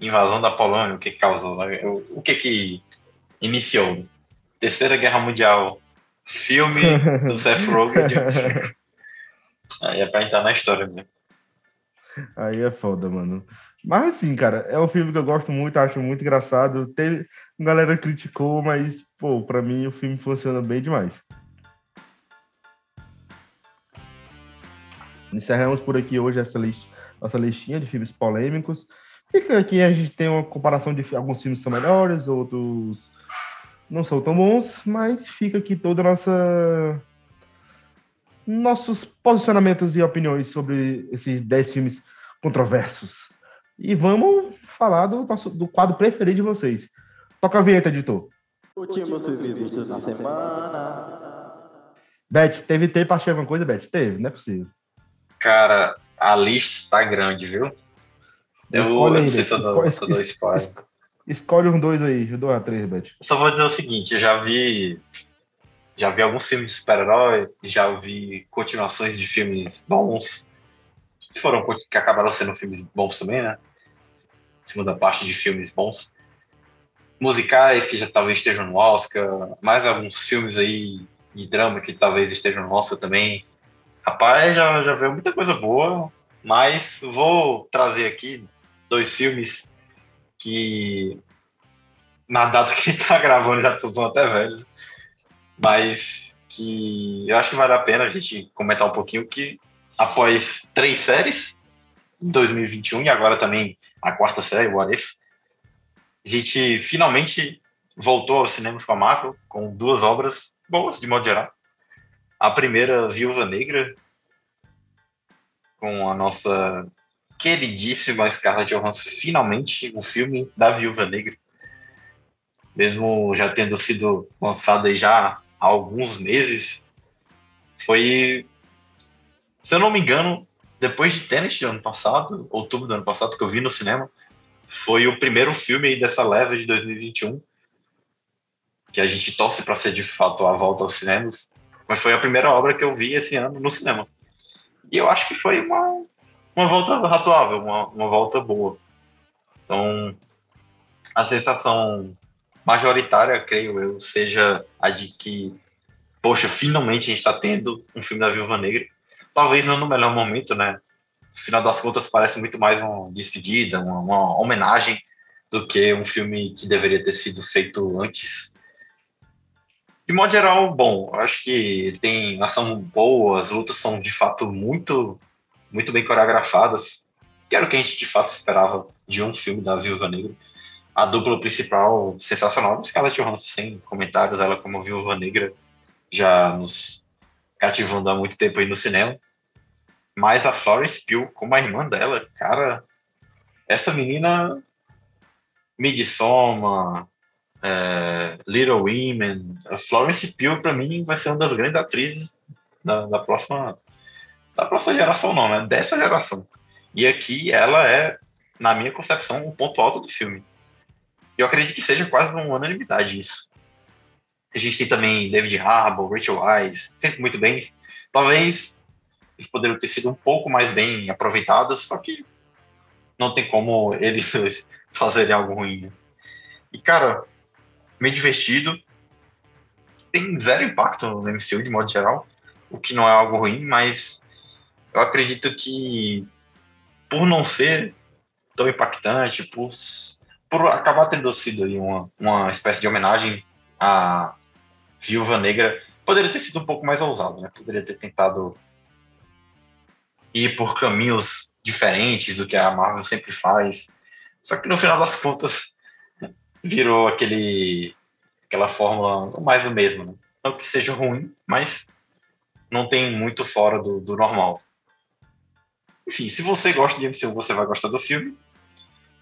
invasão da Polônia, o que causou, né? o, que que iniciou? Terceira Guerra Mundial, filme do Seth Rogen. Aí é pra entrar na história mesmo. Aí é foda, mano. Mas assim, cara, é um filme que eu gosto muito, acho muito engraçado. Teve, a galera criticou, mas, pô, pra mim o filme funciona bem demais. Encerramos por aqui hoje essa lista, nossa listinha de filmes polêmicos. Fica aqui a gente tem uma comparação de alguns filmes são melhores, outros não são tão bons, mas fica aqui toda a nossa nossos posicionamentos e opiniões sobre esses 10 filmes controversos. E vamos falar do nosso do quadro preferido de vocês. Toca a vinheta, editor. Últimos vistos na semana. Beth, teve tempo pra assistir alguma coisa, Beth? Teve, não é possível. Cara, a lista tá grande, viu? Eu, escolhe eu não sei se eu dou, escolhe, dou spoiler. Escolhe um dois aí, eu dou a três, Beth. só vou dizer o seguinte, eu já vi. Já vi alguns filmes de super-herói, já vi continuações de filmes bons, que foram que acabaram sendo filmes bons também, né? Segunda parte de filmes bons. Musicais que já talvez estejam no Oscar, mais alguns filmes aí de drama que talvez estejam no Oscar também. Rapaz, já, já veio muita coisa boa, mas vou trazer aqui dois filmes que na data que a gente tá gravando já são até velhos, mas que eu acho que vale a pena a gente comentar um pouquinho que após três séries em 2021 e agora também a quarta série, What If, a gente finalmente voltou aos cinemas com a Marvel, com duas obras boas, de modo geral. A primeira, Viúva Negra, com a nossa queridíssima Scarlett Johansson, finalmente o filme da Viúva Negra. Mesmo já tendo sido lançado aí já há alguns meses, foi, se eu não me engano, depois de Tenet do ano passado, outubro do ano passado, que eu vi no cinema, foi o primeiro filme dessa leva de 2021 que a gente torce para ser de fato a volta aos cinemas mas foi a primeira obra que eu vi esse ano no cinema. E eu acho que foi uma, uma volta razoável, uma, uma volta boa. Então, a sensação majoritária, creio eu, seja a de que, poxa, finalmente a gente está tendo um filme da Viúva Negra. Talvez não no melhor momento, né? No final das contas parece muito mais uma despedida, uma, uma homenagem do que um filme que deveria ter sido feito antes. De modo geral, bom, acho que tem ação boa, as lutas são de fato muito, muito bem coreografadas, que era o que a gente de fato esperava de um filme da Viúva Negra. A dupla principal, sensacional, Scarlett Johansson, sem comentários, ela como Viúva Negra já nos cativando há muito tempo aí no cinema. Mas a Florence Pugh, como a irmã dela, cara, essa menina Midsommar, é, Little Women, a Florence Pugh para mim vai ser uma das grandes atrizes da, da próxima da próxima geração não, né? Dessa geração. E aqui ela é, na minha concepção, o um ponto alto do filme. Eu acredito que seja quase uma unanimidade isso. A gente tem também David Harbour, Rachel Weisz, sempre muito bem. Talvez eles poderiam ter sido um pouco mais bem aproveitados, só que não tem como eles fazerem algo ruim. Né? E, cara, meio divertido. Tem zero impacto no MCU de modo geral, o que não é algo ruim, mas eu acredito que por não ser tão impactante, por, por acabar tendo sido uma, uma espécie de homenagem à Viúva Negra, poderia ter sido um pouco mais ousado, né? Poderia ter tentado ir por caminhos diferentes do que a Marvel sempre faz. Só que no final das contas virou aquele aquela fórmula mais do mesmo, né? Não que seja ruim, mas não tem muito fora do, do normal. Enfim, se você gosta de MCU, você vai gostar do filme.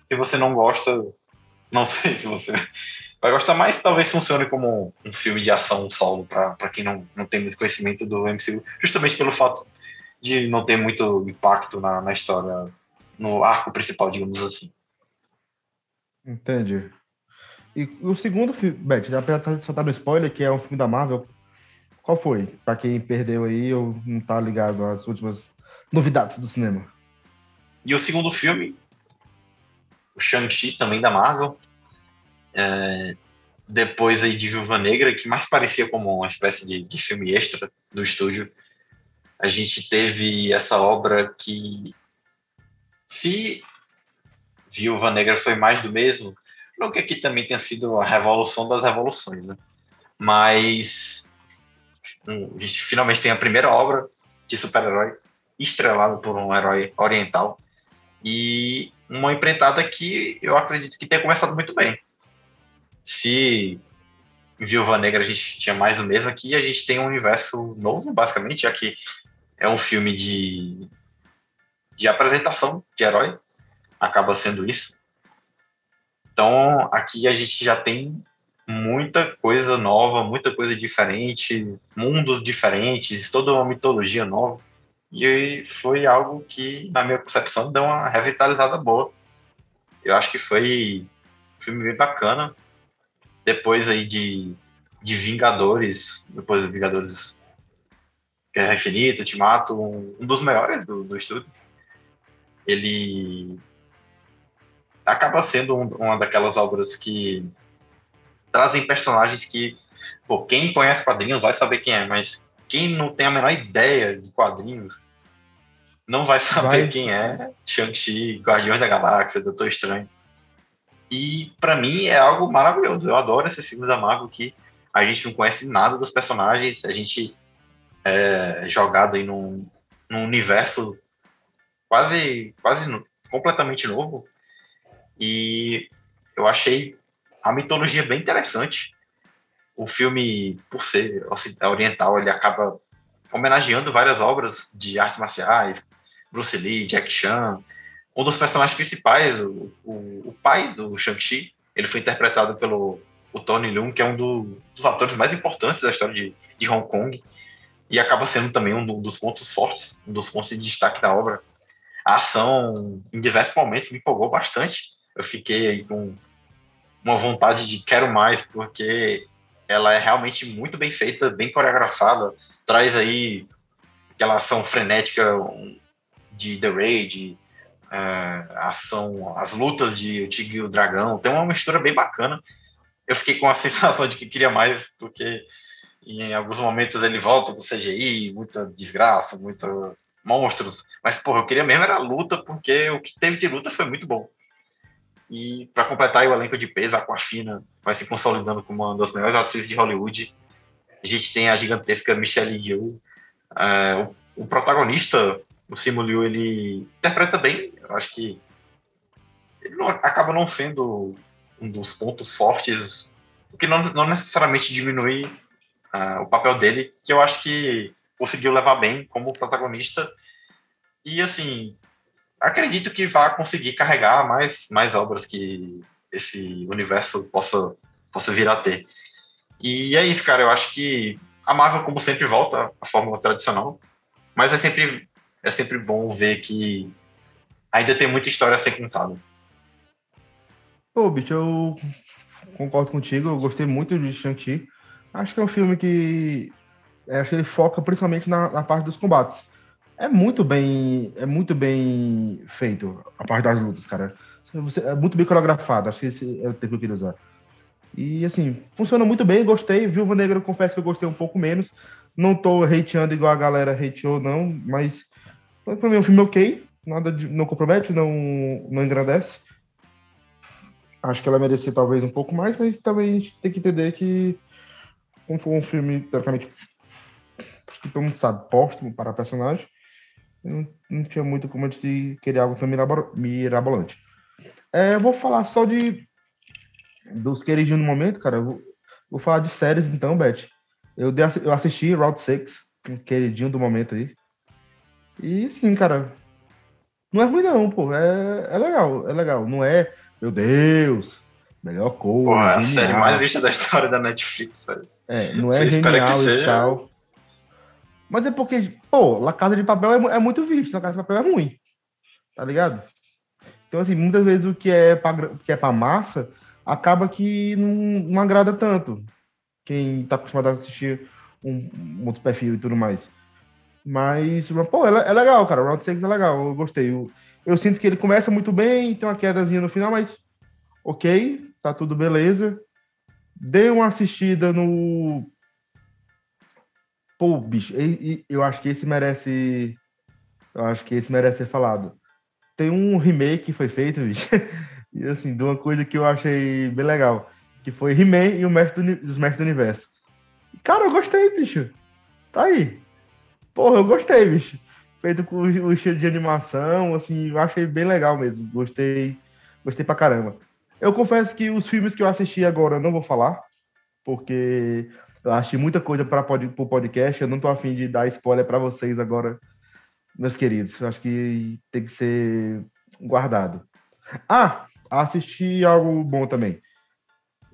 Se você não gosta, não sei se você vai gostar mais, talvez funcione como um filme de ação solo para quem não, não tem muito conhecimento do MCU, justamente pelo fato de não ter muito impacto na, na história, no arco principal, digamos assim. Entendi. E o segundo filme, Beth, apesar de soltar no spoiler, que é um filme da Marvel, qual foi? Para quem perdeu aí ou não tá ligado às últimas novidades do cinema. E o segundo filme, o Shang-Chi, também da Marvel, é, depois aí de Viúva Negra, que mais parecia como uma espécie de, de filme extra do estúdio, a gente teve essa obra que, se Viúva Negra foi mais do mesmo, não que aqui também tenha sido a revolução das revoluções, né? mas hum, a gente finalmente tem a primeira obra de super-herói estrelado por um herói oriental e uma empreitada que eu acredito que tenha começado muito bem. Se Viúva Negra a gente tinha mais o mesmo aqui, a gente tem um universo novo, basicamente, já que é um filme de, de apresentação de herói, acaba sendo isso. Então, aqui a gente já tem muita coisa nova, muita coisa diferente, mundos diferentes, toda uma mitologia nova. E foi algo que, na minha concepção, deu uma revitalizada boa. Eu acho que foi um filme bem bacana. Depois aí de, de Vingadores, depois do Vingadores Guerra Infinita, Ultimato, um, um dos melhores do, do estúdio. Ele acaba sendo um, uma daquelas obras que trazem personagens que, pô, quem conhece quadrinhos vai saber quem é, mas quem não tem a menor ideia de quadrinhos não vai saber vai. quem é Shang-Chi, Guardiões da Galáxia, Doutor Estranho. E para mim é algo maravilhoso. Eu adoro esses filmes da Marvel que a gente não conhece nada dos personagens, a gente é jogado aí num, num universo quase, quase completamente novo. E eu achei a mitologia bem interessante o filme, por ser oriental, ele acaba homenageando várias obras de artes marciais, Bruce Lee, Jack Chan. Um dos personagens principais, o, o, o pai do Shang-Chi, ele foi interpretado pelo o Tony Leung, que é um do, dos atores mais importantes da história de, de Hong Kong, e acaba sendo também um dos pontos fortes, um dos pontos de destaque da obra. A ação, em diversos momentos, me empolgou bastante. Eu fiquei aí com uma vontade de quero mais, porque ela é realmente muito bem feita, bem coreografada, traz aí aquela ação frenética de The Raid, uh, ação, as lutas de O Tigre e o Dragão, tem uma mistura bem bacana. Eu fiquei com a sensação de que queria mais, porque em alguns momentos ele volta com CGI, muita desgraça, muita monstros, Mas, porra, eu queria mesmo era luta, porque o que teve de luta foi muito bom. E para completar o elenco de peso, a Aquafina vai se consolidando como uma das melhores atrizes de Hollywood. A gente tem a gigantesca Michelle Yeoh. É, o, o, protagonista, o Simu Liu, ele interpreta bem. Eu acho que ele não, acaba não sendo um dos pontos fortes, o que não, não necessariamente diminui uh, o papel dele, que eu acho que conseguiu levar bem como protagonista. E, assim, acredito que vai conseguir carregar mais, mais obras que esse universo possa, possa vir a ter. E é isso, cara. Eu acho que a Marvel, como sempre, volta à fórmula tradicional, mas é sempre, é sempre bom ver que ainda tem muita história a ser contada. Pô, bicho, eu concordo contigo. Eu gostei muito de Shang-Chi. Acho que é um filme que. É, acho que ele foca principalmente na, na parte dos combates é muito bem, é muito bem feito a parte das lutas, cara. Você, é muito bem coreografado, acho que esse é o termo que eu queria usar. E assim, funciona muito bem, gostei. Viúva Negra, confesso que eu gostei um pouco menos. Não tô hateando igual a galera hateou, não, mas pra mim é um filme ok, nada de, não compromete, não, não engrandece. Acho que ela merecia talvez um pouco mais, mas também a gente tem que entender que como foi um filme, teoricamente, que todo mundo sabe, póstumo para a personagem, não, não tinha muito como se querer algo tão mirabolante. É, eu vou falar só de dos queridinhos no momento, cara. Vou, vou falar de séries então, Beth. Eu, de, eu assisti Route 6, um queridinho do momento aí. E sim, cara. Não é ruim, não, pô. É, é legal, é legal. Não é, meu Deus, melhor coisa. Pô, é a série mais vista da história da Netflix, velho. É, não é genial e tal. Mas é porque, pô, La Casa de Papel é, é muito visto, La Casa de Papel é ruim. Tá ligado? Então, assim, muitas vezes o que é pra, que é pra massa acaba que não, não agrada tanto quem tá acostumado a assistir um, um outro perfil e tudo mais. Mas, pô, é, é legal, cara. O Round 6 é legal, eu gostei. Eu, eu sinto que ele começa muito bem, tem uma quedazinha no final, mas ok, tá tudo beleza. Dei uma assistida no Pô, bicho, eu acho que esse merece. Eu acho que esse merece ser falado. Tem um remake que foi feito, bicho, e assim, de uma coisa que eu achei bem legal, que foi He-Man e o Mestre do, os Mestres do Universo. Cara, eu gostei, bicho. Tá aí. Porra, eu gostei, bicho. Feito com o estilo de animação, assim, eu achei bem legal mesmo. Gostei, gostei pra caramba. Eu confesso que os filmes que eu assisti agora eu não vou falar, porque eu achei muita coisa para o podcast. Eu não estou afim de dar spoiler para vocês agora, meus queridos. Eu acho que tem que ser guardado. Ah, assisti algo bom também.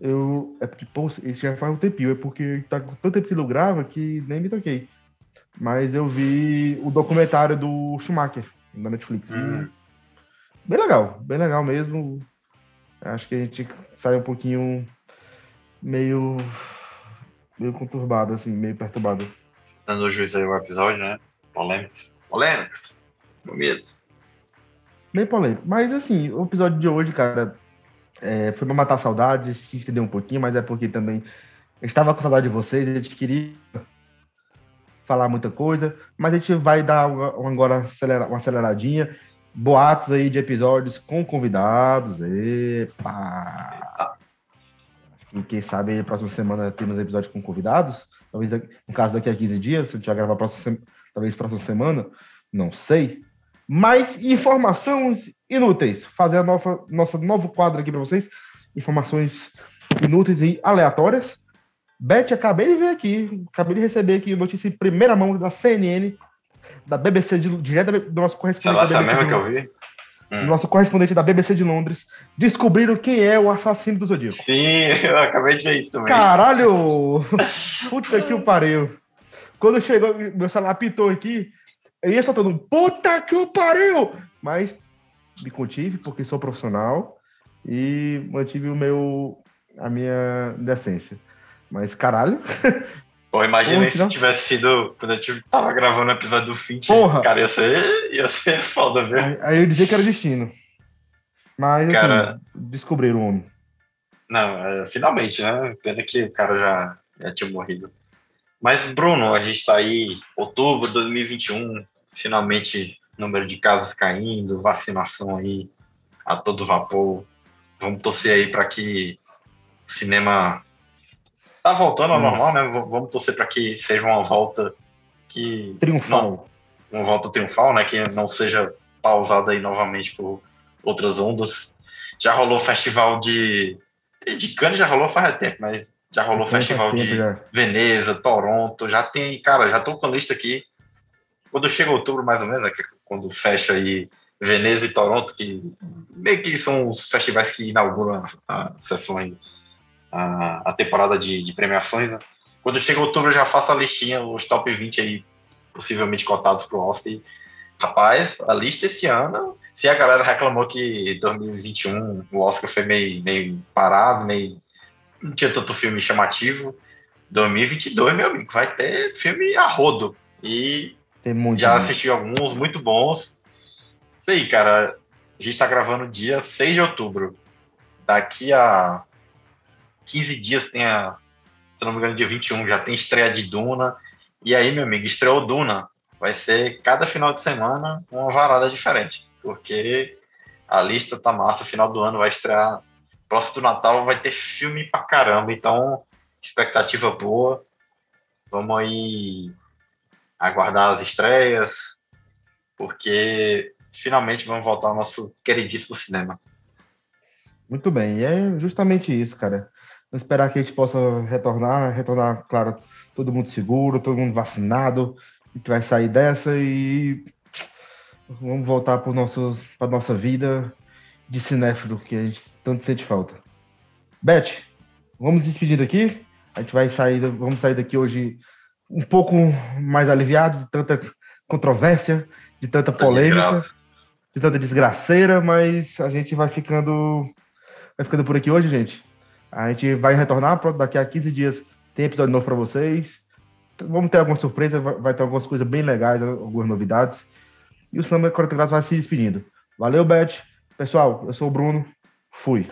Eu. É porque, pô, isso já faz um tempinho. É porque tá com tanto tempo que não grava que nem me toquei. Mas eu vi o documentário do Schumacher, da Netflix. Hum. Bem legal, bem legal mesmo. Acho que a gente sai um pouquinho meio meio conturbado, assim, meio perturbado. Sendo o juiz aí o episódio, né? Polêmicas. Polêmicas. medo. Meio polêmico. Mas, assim, o episódio de hoje, cara, é, foi pra matar a saudade, se estender um pouquinho, mas é porque também eu estava com saudade de vocês, a gente queria falar muita coisa, mas a gente vai dar agora uma aceleradinha. Boatos aí de episódios com convidados. Epa! E quem sabe na próxima semana temos episódio com convidados. Talvez, no caso, daqui a 15 dias, se a gente vai gravar próxima, talvez próxima semana, não sei. Mas informações inúteis. Fazer a nova, nossa novo quadro aqui para vocês. Informações inúteis e aleatórias. Beth, acabei de ver aqui, acabei de receber aqui notícia em primeira mão da CNN, da BBC, de, direto do nosso correspondente. Essa mesma que eu vi? hum. nosso correspondente da BBC de Londres, descobriram quem é o assassino do Zodíaco. Sim, eu acabei de ver isso também. Caralho! Puta que o pariu. Quando chegou, meu celular apitou aqui, eu ia soltando um puta que o pariu! Mas me contive, porque sou profissional, e mantive o meu, a minha decência. Mas caralho, Pô, imagina se tivesse sido quando eu tava gravando o episódio do Fint. Porra. Cara, ia ser, ia ser foda, velho. Aí, aí eu dizia que era destino. Mas, cara, assim, descobriram o homem. Não, é, finalmente, né? Pena que o cara já, já tinha morrido. Mas, Bruno, a gente tá aí, outubro de 2021, finalmente número de casos caindo, vacinação aí a todo vapor. Vamos torcer aí para que o cinema tá voltando ao Hum. normal, né? Vamos torcer para que seja uma volta que Triunfal. não, uma volta triunfal, né? Que não seja pausada aí novamente por outras ondas. Já rolou festival de de Cannes já rolou faz tempo, mas já rolou Faz festival tempo de já. Veneza, Toronto, já tem, cara, já tô com a lista aqui. Quando chega outubro, mais ou menos, né, é quando fecha aí Veneza e Toronto, que meio que são os festivais que inauguram a, a sessão aí, a, a temporada de, de premiações. né? Quando chega outubro, eu já faço a listinha, os top 20 aí, possivelmente cotados pro Oscar. E, rapaz, a lista esse ano, se a galera reclamou que 2021 o Oscar foi meio, meio parado, meio. não tinha tanto filme chamativo. 2022, meu amigo, vai ter filme a rodo. E já assisti alguns muito bons. Isso aí, cara. A gente tá gravando dia 6 de outubro. Daqui a 15 dias tem a. Se não me engano, dia 21 já tem estreia de Duna. E aí, meu amigo, estreou Duna. Vai ser cada final de semana uma varada diferente. Porque a lista tá massa. Final do ano vai estrear. Próximo do Natal vai ter filme pra caramba. Então, expectativa boa. Vamos aí aguardar as estreias, porque finalmente vamos voltar ao nosso queridíssimo cinema. Muito bem, e é justamente isso, cara. Vamos esperar que a gente possa retornar, retornar, claro, todo mundo seguro, todo mundo vacinado. A gente vai sair dessa e vamos voltar para a nossa vida de cinéfilo, que a gente tanto sente falta. Beth, vamos despedir daqui. A gente vai sair, vamos sair daqui hoje um pouco mais aliviado de tanta controvérsia, de tanta polêmica de tanta desgraceira, mas a gente vai ficando vai ficando por aqui hoje, gente. A gente vai retornar pronto, daqui a 15 dias tem episódio novo para vocês. Vamos ter alguma surpresa, vai, ter algumas coisas bem legais, algumas novidades. E o Cinema 40 Graus vai se despedindo. Valeu, Beth. Pessoal, eu sou o Bruno. Fui.